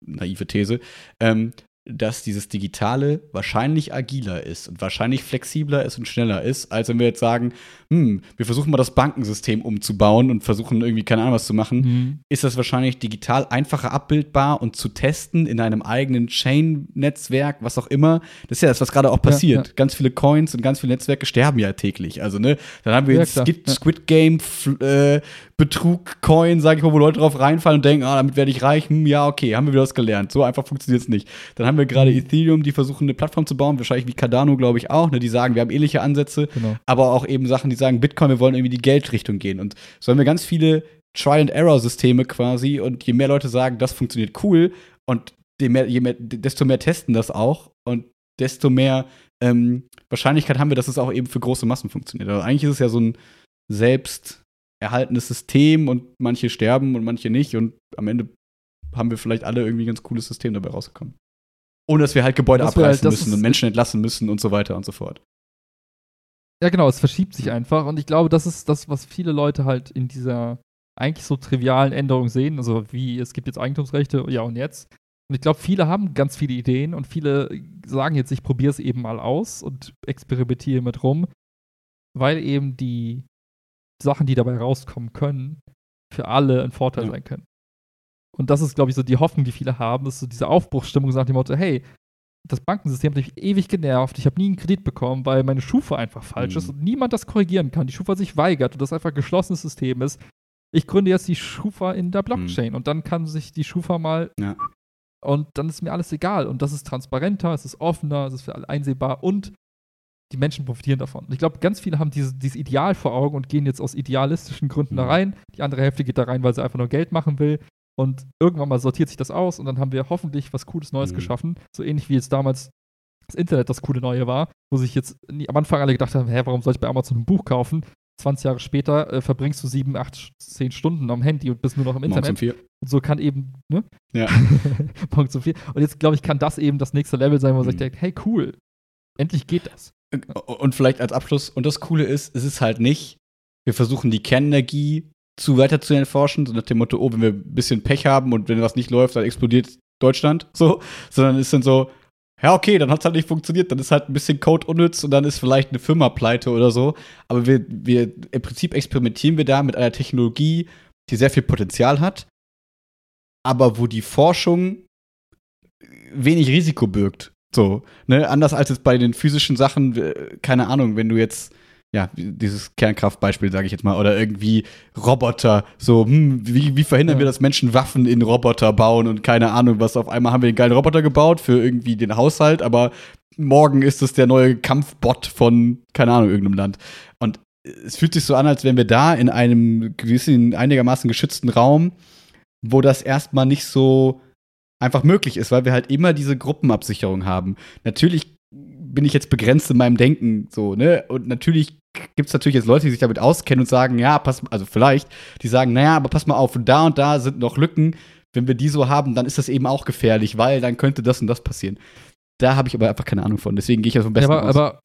naive These, ähm, dass dieses Digitale wahrscheinlich agiler ist und wahrscheinlich flexibler ist und schneller ist, als wenn wir jetzt sagen, hm, wir versuchen mal das Bankensystem umzubauen und versuchen irgendwie keine Ahnung was zu machen Mhm. ist das wahrscheinlich digital einfacher abbildbar und zu testen in einem eigenen Chain-Netzwerk, was auch immer. Das ist ja das, was gerade auch passiert. ja. Ganz viele Coins und ganz viele Netzwerke sterben ja täglich. Also, ne, dann haben wir Ja, jetzt Squid, ja. Squid Game, äh, Betrug-Coin, sag ich mal, wo Leute drauf reinfallen und denken, ah, damit werde ich reich. Hm, ja, okay, haben wir wieder was gelernt. So einfach funktioniert es nicht. Dann haben wir gerade Mhm. Ethereum, die versuchen, eine Plattform zu bauen, wahrscheinlich wie Cardano, glaube ich, auch. Ne? Die sagen, wir haben ähnliche Ansätze, Genau. aber auch eben Sachen, die sagen, Bitcoin, wir wollen irgendwie die Geldrichtung gehen. Und so haben wir ganz viele Trial-and-Error-Systeme quasi. Und je mehr Leute sagen, das funktioniert cool, und mehr, je mehr, desto mehr testen das auch und desto mehr ähm, Wahrscheinlichkeit haben wir, dass es auch eben für große Massen funktioniert. Also eigentlich ist es ja so ein selbsterhaltendes System und manche sterben und manche nicht und am Ende haben wir vielleicht alle irgendwie ein ganz cooles System dabei rausgekommen. Ohne dass wir halt Gebäude Das halt- abreißen das müssen und Menschen entlassen müssen und so weiter und so fort. Ja, genau, es verschiebt sich einfach. Und ich glaube, das ist das, was viele Leute halt in dieser eigentlich so trivialen Änderung sehen. Also, wie es gibt jetzt Eigentumsrechte, ja, und jetzt. Und ich glaube, viele haben ganz viele Ideen und viele sagen jetzt, ich probiere es eben mal aus und experimentiere mit rum, weil eben die Sachen, die dabei rauskommen können, für alle ein Vorteil Ja. sein können. Und das ist, glaube ich, so die Hoffnung, die viele haben, ist so diese Aufbruchsstimmung nach dem Motto, hey, das Bankensystem hat mich ewig genervt. Ich habe nie einen Kredit bekommen, weil meine Schufa einfach falsch Mhm. ist und niemand das korrigieren kann. Die Schufa sich weigert und das einfach ein geschlossenes System ist. Ich gründe jetzt die Schufa in der Blockchain und dann kann sich die Schufa mal Ja. und dann ist mir alles egal. Und das ist transparenter, es ist offener, es ist für alle einsehbar und die Menschen profitieren davon. Und ich glaube, ganz viele haben diese, dieses Ideal vor Augen und gehen jetzt aus idealistischen Gründen da Mhm. rein. Die andere Hälfte geht da rein, weil sie einfach nur Geld machen will. Und irgendwann mal sortiert sich das aus und dann haben wir hoffentlich was Cooles Neues Mhm. geschaffen. So ähnlich wie jetzt damals das Internet das coole Neue war, wo sich jetzt am Anfang alle gedacht haben, hä, warum soll ich bei Amazon ein Buch kaufen? 20 Jahre später äh, verbringst du sieben, acht, zehn Stunden am Handy und bist nur noch im Morgens um Internet. vier. Und so kann eben, ne? Ja. Morgens um vier. Und jetzt, glaube ich, kann das eben das nächste Level sein, wo man Mhm. sich denkt, hey, cool, endlich geht das. Und vielleicht als Abschluss, und das Coole ist, es ist halt nicht, wir versuchen die Kernenergie zu weiter zu erforschen, so nach dem Motto, oh, wenn wir ein bisschen Pech haben und wenn was nicht läuft, dann explodiert Deutschland, so, sondern es ist dann so, ja, okay, dann hat es halt nicht funktioniert, dann ist halt ein bisschen Code unnütz und dann ist vielleicht eine Firma pleite oder so. Aber wir, wir, im Prinzip experimentieren wir da mit einer Technologie, die sehr viel Potenzial hat, aber wo die Forschung wenig Risiko birgt. So, ne, anders als jetzt bei den physischen Sachen, äh, keine Ahnung, wenn du jetzt, ja, dieses Kernkraftbeispiel, sage ich jetzt mal, oder irgendwie Roboter, so, hm, wie, wie verhindern Ja. wir, dass Menschen Waffen in Roboter bauen und keine Ahnung, was auf einmal haben wir den geilen Roboter gebaut für irgendwie den Haushalt, aber morgen ist es der neue Kampfbot von, keine Ahnung, irgendeinem Land. Und es fühlt sich so an, als wären wir da in einem gewissen, einigermaßen geschützten Raum, wo das erstmal nicht so einfach möglich ist, weil wir halt immer diese Gruppenabsicherung haben. Natürlich bin ich jetzt begrenzt in meinem Denken so, ne? Und natürlich gibt es natürlich jetzt Leute, die sich damit auskennen und sagen, ja, pass, also vielleicht, die sagen, naja, aber pass mal auf, da und da sind noch Lücken. Wenn wir die so haben, dann ist das eben auch gefährlich, weil dann könnte das und das passieren. Da habe ich aber einfach keine Ahnung von. Deswegen gehe ich ja vom Ja, Besten aber, aus. aber,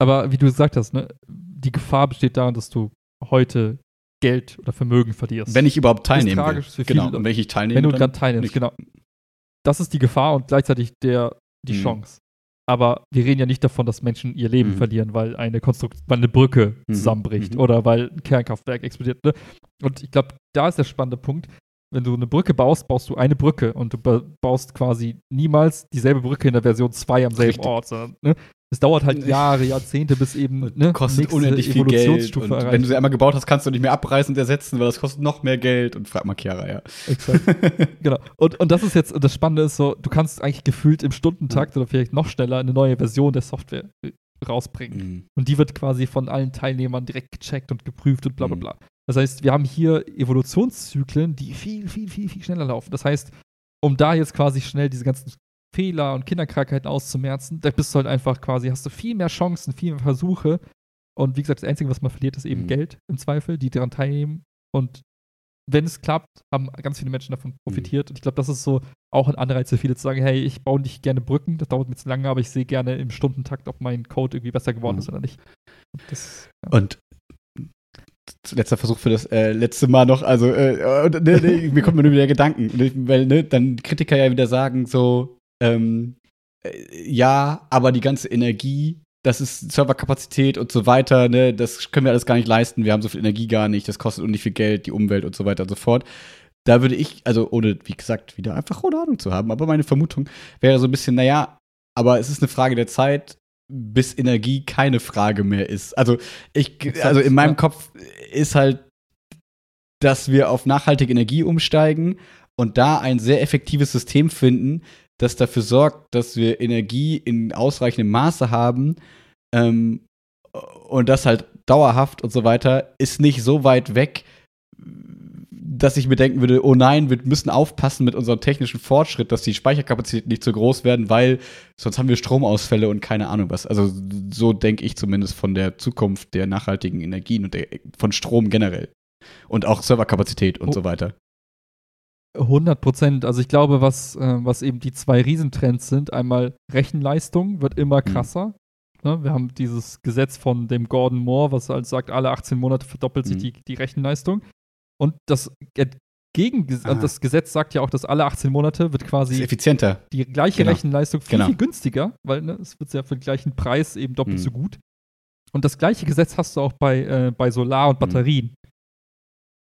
aber wie du gesagt hast, ne, die Gefahr besteht darin, dass du heute Geld oder Vermögen verlierst. wenn ich überhaupt teilnehmen tragisch will. für Genau. Und wenn ich teilnehme, wenn du dann teilnimmst, nicht. genau. Das ist die Gefahr und gleichzeitig der, die Mhm. Chance. Aber wir reden ja nicht davon, dass Menschen ihr Leben Mhm. verlieren, weil eine Konstruktion, weil eine Brücke Mhm. zusammenbricht Mhm. oder weil ein Kernkraftwerk explodiert. Ne? Und ich glaube, da ist der spannende Punkt. Wenn du eine Brücke baust, baust du eine Brücke und du ba- baust quasi niemals dieselbe Brücke in der Version 2 am selben Richtig. Ort, sondern ne? es dauert halt Jahre, Jahrzehnte, bis eben ne, kostet unendlich viel Geld. Und erreicht wenn du sie einmal gebaut hast, kannst du nicht mehr abreißen und ersetzen, weil das kostet noch mehr Geld. Und frag mal Chiara, ja. Exakt. Genau. Und, und das ist jetzt, das Spannende ist so, du kannst eigentlich gefühlt im Stundentakt oder vielleicht noch schneller eine neue Version der Software äh, rausbringen. Mhm. Und die wird quasi von allen Teilnehmern direkt gecheckt und geprüft und bla bla Mhm. bla. Das heißt, wir haben hier Evolutionszyklen, die viel, viel, viel, viel schneller laufen. Das heißt, um da jetzt quasi schnell diese ganzen Fehler und Kinderkrankheiten auszumerzen, da bist du halt einfach quasi, hast du viel mehr Chancen, viel mehr Versuche. Und wie gesagt, das Einzige, was man verliert, ist eben Mhm. Geld im Zweifel, die daran teilnehmen. Und wenn es klappt, haben ganz viele Menschen davon profitiert. Und ich glaube, das ist so auch ein Anreiz für viele zu sagen, hey, ich baue nicht gerne Brücken, das dauert mir zu lange, aber ich sehe gerne im Stundentakt, ob mein Code irgendwie besser geworden Mhm. ist oder nicht. Das, ja. Und letzter Versuch für das äh, letzte Mal noch, also äh, ne, ne, mir kommen nur wieder Gedanken, ne, weil ne, dann Kritiker ja wieder sagen so, ähm, äh, ja, aber die ganze Energie, das ist Serverkapazität und so weiter, ne, das können wir alles gar nicht leisten, wir haben so viel Energie gar nicht, das kostet unendlich viel Geld, die Umwelt und so weiter und so fort. Da würde ich, also ohne, wie gesagt, wieder einfach ohne Ahnung zu haben, aber meine Vermutung wäre so ein bisschen, naja, aber es ist eine Frage der Zeit, bis Energie keine Frage mehr ist. Also ich, also in meinem. Kopf ist halt dass wir auf nachhaltige Energie umsteigen und da ein sehr effektives System finden, das dafür sorgt, dass wir Energie in ausreichendem Maße haben ähm, und das halt dauerhaft und so weiter, ist nicht so weit weg, dass ich mir denken würde, oh nein, wir müssen aufpassen mit unserem technischen Fortschritt, dass die Speicherkapazitäten nicht zu groß werden, weil sonst haben wir Stromausfälle und keine Ahnung was. Also so denke ich zumindest von der Zukunft der nachhaltigen Energien und der, von Strom generell. Und auch Serverkapazität und oh. so weiter. 100 Prozent. Also ich glaube, was, äh, was eben die zwei Riesentrends sind, einmal Rechenleistung wird immer mhm. krasser. Mhm. Ne? Wir haben dieses Gesetz von dem Gordon Moore, was halt sagt, alle 18 Monate verdoppelt sich mhm. die, die Rechenleistung. Und das gegen das Gesetz sagt ja auch, dass alle 18 Monate wird quasi effizienter. die gleiche genau. Rechenleistung viel, genau. viel günstiger, weil ne, es wird ja für den gleichen Preis eben doppelt mhm. so gut. Und das gleiche Gesetz hast du auch bei, äh, bei Solar und mhm. Batterien. Mhm.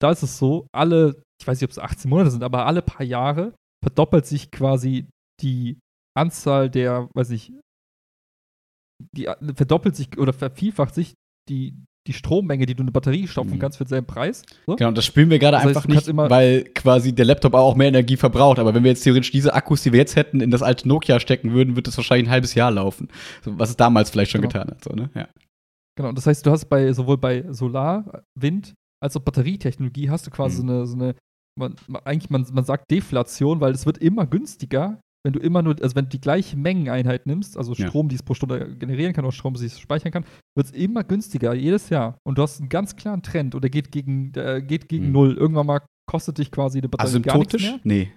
Da ist es so, alle, ich weiß nicht, ob es 18 Monate sind, aber alle paar Jahre verdoppelt sich quasi die Anzahl der, weiß ich, die verdoppelt sich oder vervielfacht sich die, die Strommenge, die du in eine Batterie stopfen mhm. kannst für denselben Preis. So. Genau, das spüren wir gerade einfach heißt, nicht, weil quasi der Laptop auch mehr Energie verbraucht. Aber wenn wir jetzt theoretisch diese Akkus, die wir jetzt hätten, in das alte Nokia stecken würden, wird das wahrscheinlich ein halbes Jahr laufen. So, was es damals vielleicht schon genau. getan hat. So, ne? ja. Genau, das heißt, du hast bei sowohl bei Solar, Wind als auch Batterietechnologie hast du quasi mhm. so eine, so eine man, eigentlich man, man sagt Deflation, weil es wird immer günstiger, wenn du immer nur, also wenn du die gleiche Mengeneinheit nimmst, also Strom, ja. die es pro Stunde generieren kann oder Strom, die es speichern kann, wird es immer günstiger, jedes Jahr. Und du hast einen ganz klaren Trend und der geht gegen, der geht gegen mhm. null. Irgendwann mal kostet dich quasi eine Batterie Asymptotisch? gar nichts mehr. Nee.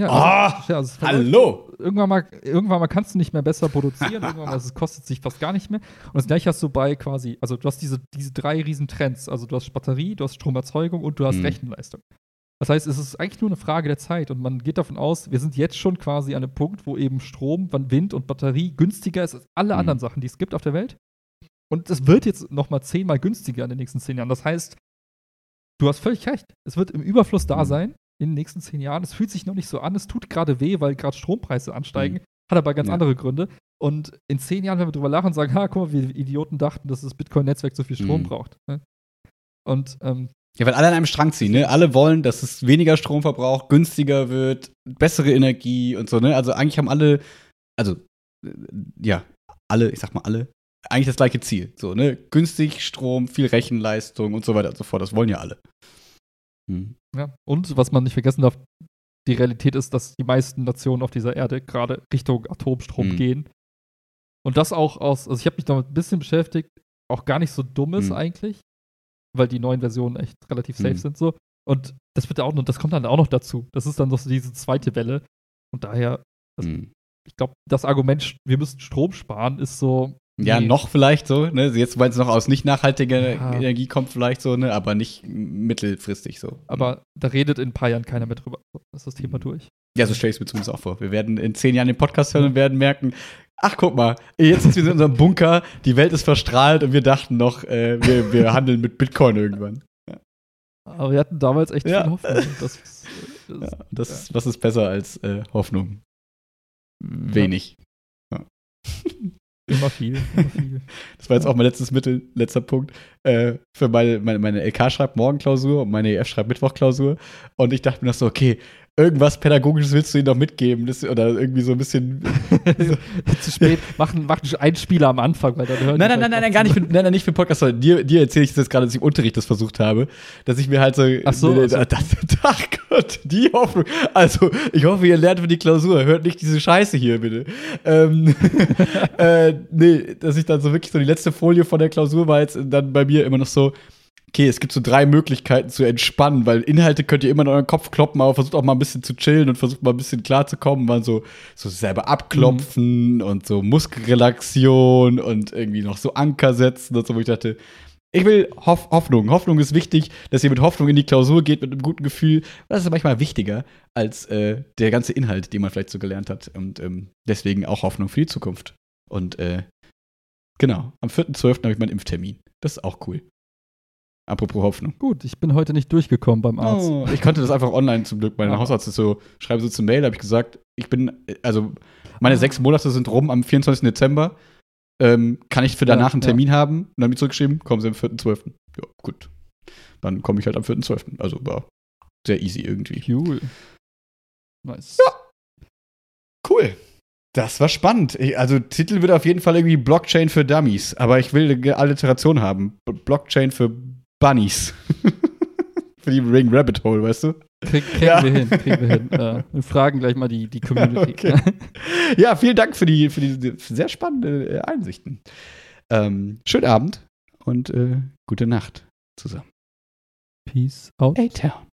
Ja, also, oh, ja, also hallo! Irgendwann mal, irgendwann mal kannst du nicht mehr besser produzieren, irgendwann mal, also es kostet sich fast gar nicht mehr. Und das gleiche hast du bei quasi, also du hast diese, diese drei riesen Trends. Also du hast Batterie, du hast Stromerzeugung und du hast mhm. Rechenleistung. Das heißt, es ist eigentlich nur eine Frage der Zeit und man geht davon aus, wir sind jetzt schon quasi an einem Punkt, wo eben Strom, Wind und Batterie günstiger ist als alle mhm. anderen Sachen, die es gibt auf der Welt. Und es wird jetzt noch mal zehnmal günstiger in den nächsten zehn Jahren. Das heißt, du hast völlig recht. Es wird im Überfluss da mhm. sein in den nächsten zehn Jahren. Es fühlt sich noch nicht so an. Es tut gerade weh, weil gerade Strompreise ansteigen. Mhm. Hat aber ganz ja. andere Gründe. Und in zehn Jahren werden wir drüber lachen und sagen, ha, guck mal, wir Idioten dachten, dass das Bitcoin-Netzwerk so viel Strom mhm. braucht. Ne? Und ähm, ja, weil alle an einem Strang ziehen, ne? Alle wollen, dass es weniger Strom verbraucht, günstiger wird, bessere Energie und so, ne? Also eigentlich haben alle, also äh, ja, alle, ich sag mal alle, eigentlich das gleiche Ziel. So, ne? Günstig Strom, viel Rechenleistung und so weiter und so fort. Das wollen ja alle. Hm. Ja, und was man nicht vergessen darf, die Realität ist, dass die meisten Nationen auf dieser Erde gerade Richtung Atomstrom hm. gehen. Und das auch aus, also ich habe mich damit ein bisschen beschäftigt, auch gar nicht so dumm ist hm. eigentlich weil die neuen Versionen echt relativ safe mhm. sind so. Und das wird auch noch, das kommt dann auch noch dazu. Das ist dann noch so diese zweite Welle. Und daher, also, mhm. ich glaube, das Argument, wir müssen Strom sparen, ist so. Ja, nee. noch vielleicht so, ne? Jetzt, weil es noch aus nicht nachhaltiger ja. Energie kommt, vielleicht so, ne? Aber nicht mittelfristig so. Aber da redet in ein paar Jahren keiner mehr drüber. Das ist das Thema mhm. durch. Ja, so stelle ich es mir zumindest auch vor. Wir werden in zehn Jahren den Podcast hören und werden merken, ach guck mal, jetzt sind wir in unserem Bunker, die Welt ist verstrahlt und wir dachten noch, äh, wir, wir handeln mit Bitcoin irgendwann. Ja. Aber wir hatten damals echt ja. viel Hoffnung. Das, das, ja, das. Was ist besser als äh, Hoffnung? Wenig. Immer viel, immer viel. Das war jetzt auch mein letztes Mittel, letzter Punkt. Äh, für meine, meine, meine LK schreibt morgen Klausur und meine EF schreibt Mittwoch Klausur. Und ich dachte mir noch so, okay, irgendwas Pädagogisches willst du ihnen noch mitgeben das, oder irgendwie so ein bisschen zu spät. Machen machen einen Spieler am Anfang weil dann hören nein nein nein nein, nein gar nicht für, nein, nein nicht für Podcast sondern dir dir erzähle ich das jetzt gerade dass ich im Unterricht das versucht habe dass ich mir halt so ach so, ne, also. das, ach Gott die Hoffnung. Also ich hoffe ihr lernt für die Klausur. Hört nicht diese Scheiße hier bitte. Ähm, äh, nee dass ich dann so wirklich so die letzte Folie von der Klausur war jetzt dann bei mir immer noch so okay, es gibt so drei Möglichkeiten zu entspannen, weil Inhalte könnt ihr immer in euren Kopf kloppen, aber versucht auch mal ein bisschen zu chillen und versucht mal ein bisschen klarzukommen, mal so, so selber abklopfen mhm. und so Muskelrelaxion und irgendwie noch so Anker setzen und so, wo ich dachte, ich will Hoff Hoffnung. Hoffnung ist wichtig, dass ihr mit Hoffnung in die Klausur geht, mit einem guten Gefühl. Das ist manchmal wichtiger als äh, der ganze Inhalt, den man vielleicht so gelernt hat. Und ähm, deswegen auch Hoffnung für die Zukunft. Und äh, genau, am 4.12. habe ich meinen Impftermin. Das ist auch cool. Apropos Hoffnung. Gut, ich bin heute nicht durchgekommen beim Arzt. Oh, ich konnte das einfach online zum Glück. Mein ah. Hausarzt ist so, schreibe so zur Mail, habe ich gesagt, ich bin, also meine ah. sechs Monate sind rum am 24. Dezember. Ähm, kann ich für danach ja, einen Termin ja. haben? Und dann habe ich zurückgeschrieben, kommen Sie am 4.12. Ja, gut. dann komme ich halt am 4.12. Also war sehr easy irgendwie. Cool. Nice. Ja. Cool. Das war spannend. Ich, also Titel wird auf jeden Fall irgendwie Blockchain für Dummies, aber ich will eine Alliteration haben. Blockchain für Bunnies. für die Ring Rabbit Hole, weißt du? Krieg, kriegen ja. wir hin, kriegen wir hin. Äh, wir fragen gleich mal die, die Community. Okay. ja, vielen Dank für die, für die sehr spannenden äh, Einsichten. Ähm, schönen Abend und äh, gute Nacht zusammen. Peace out. A-Town.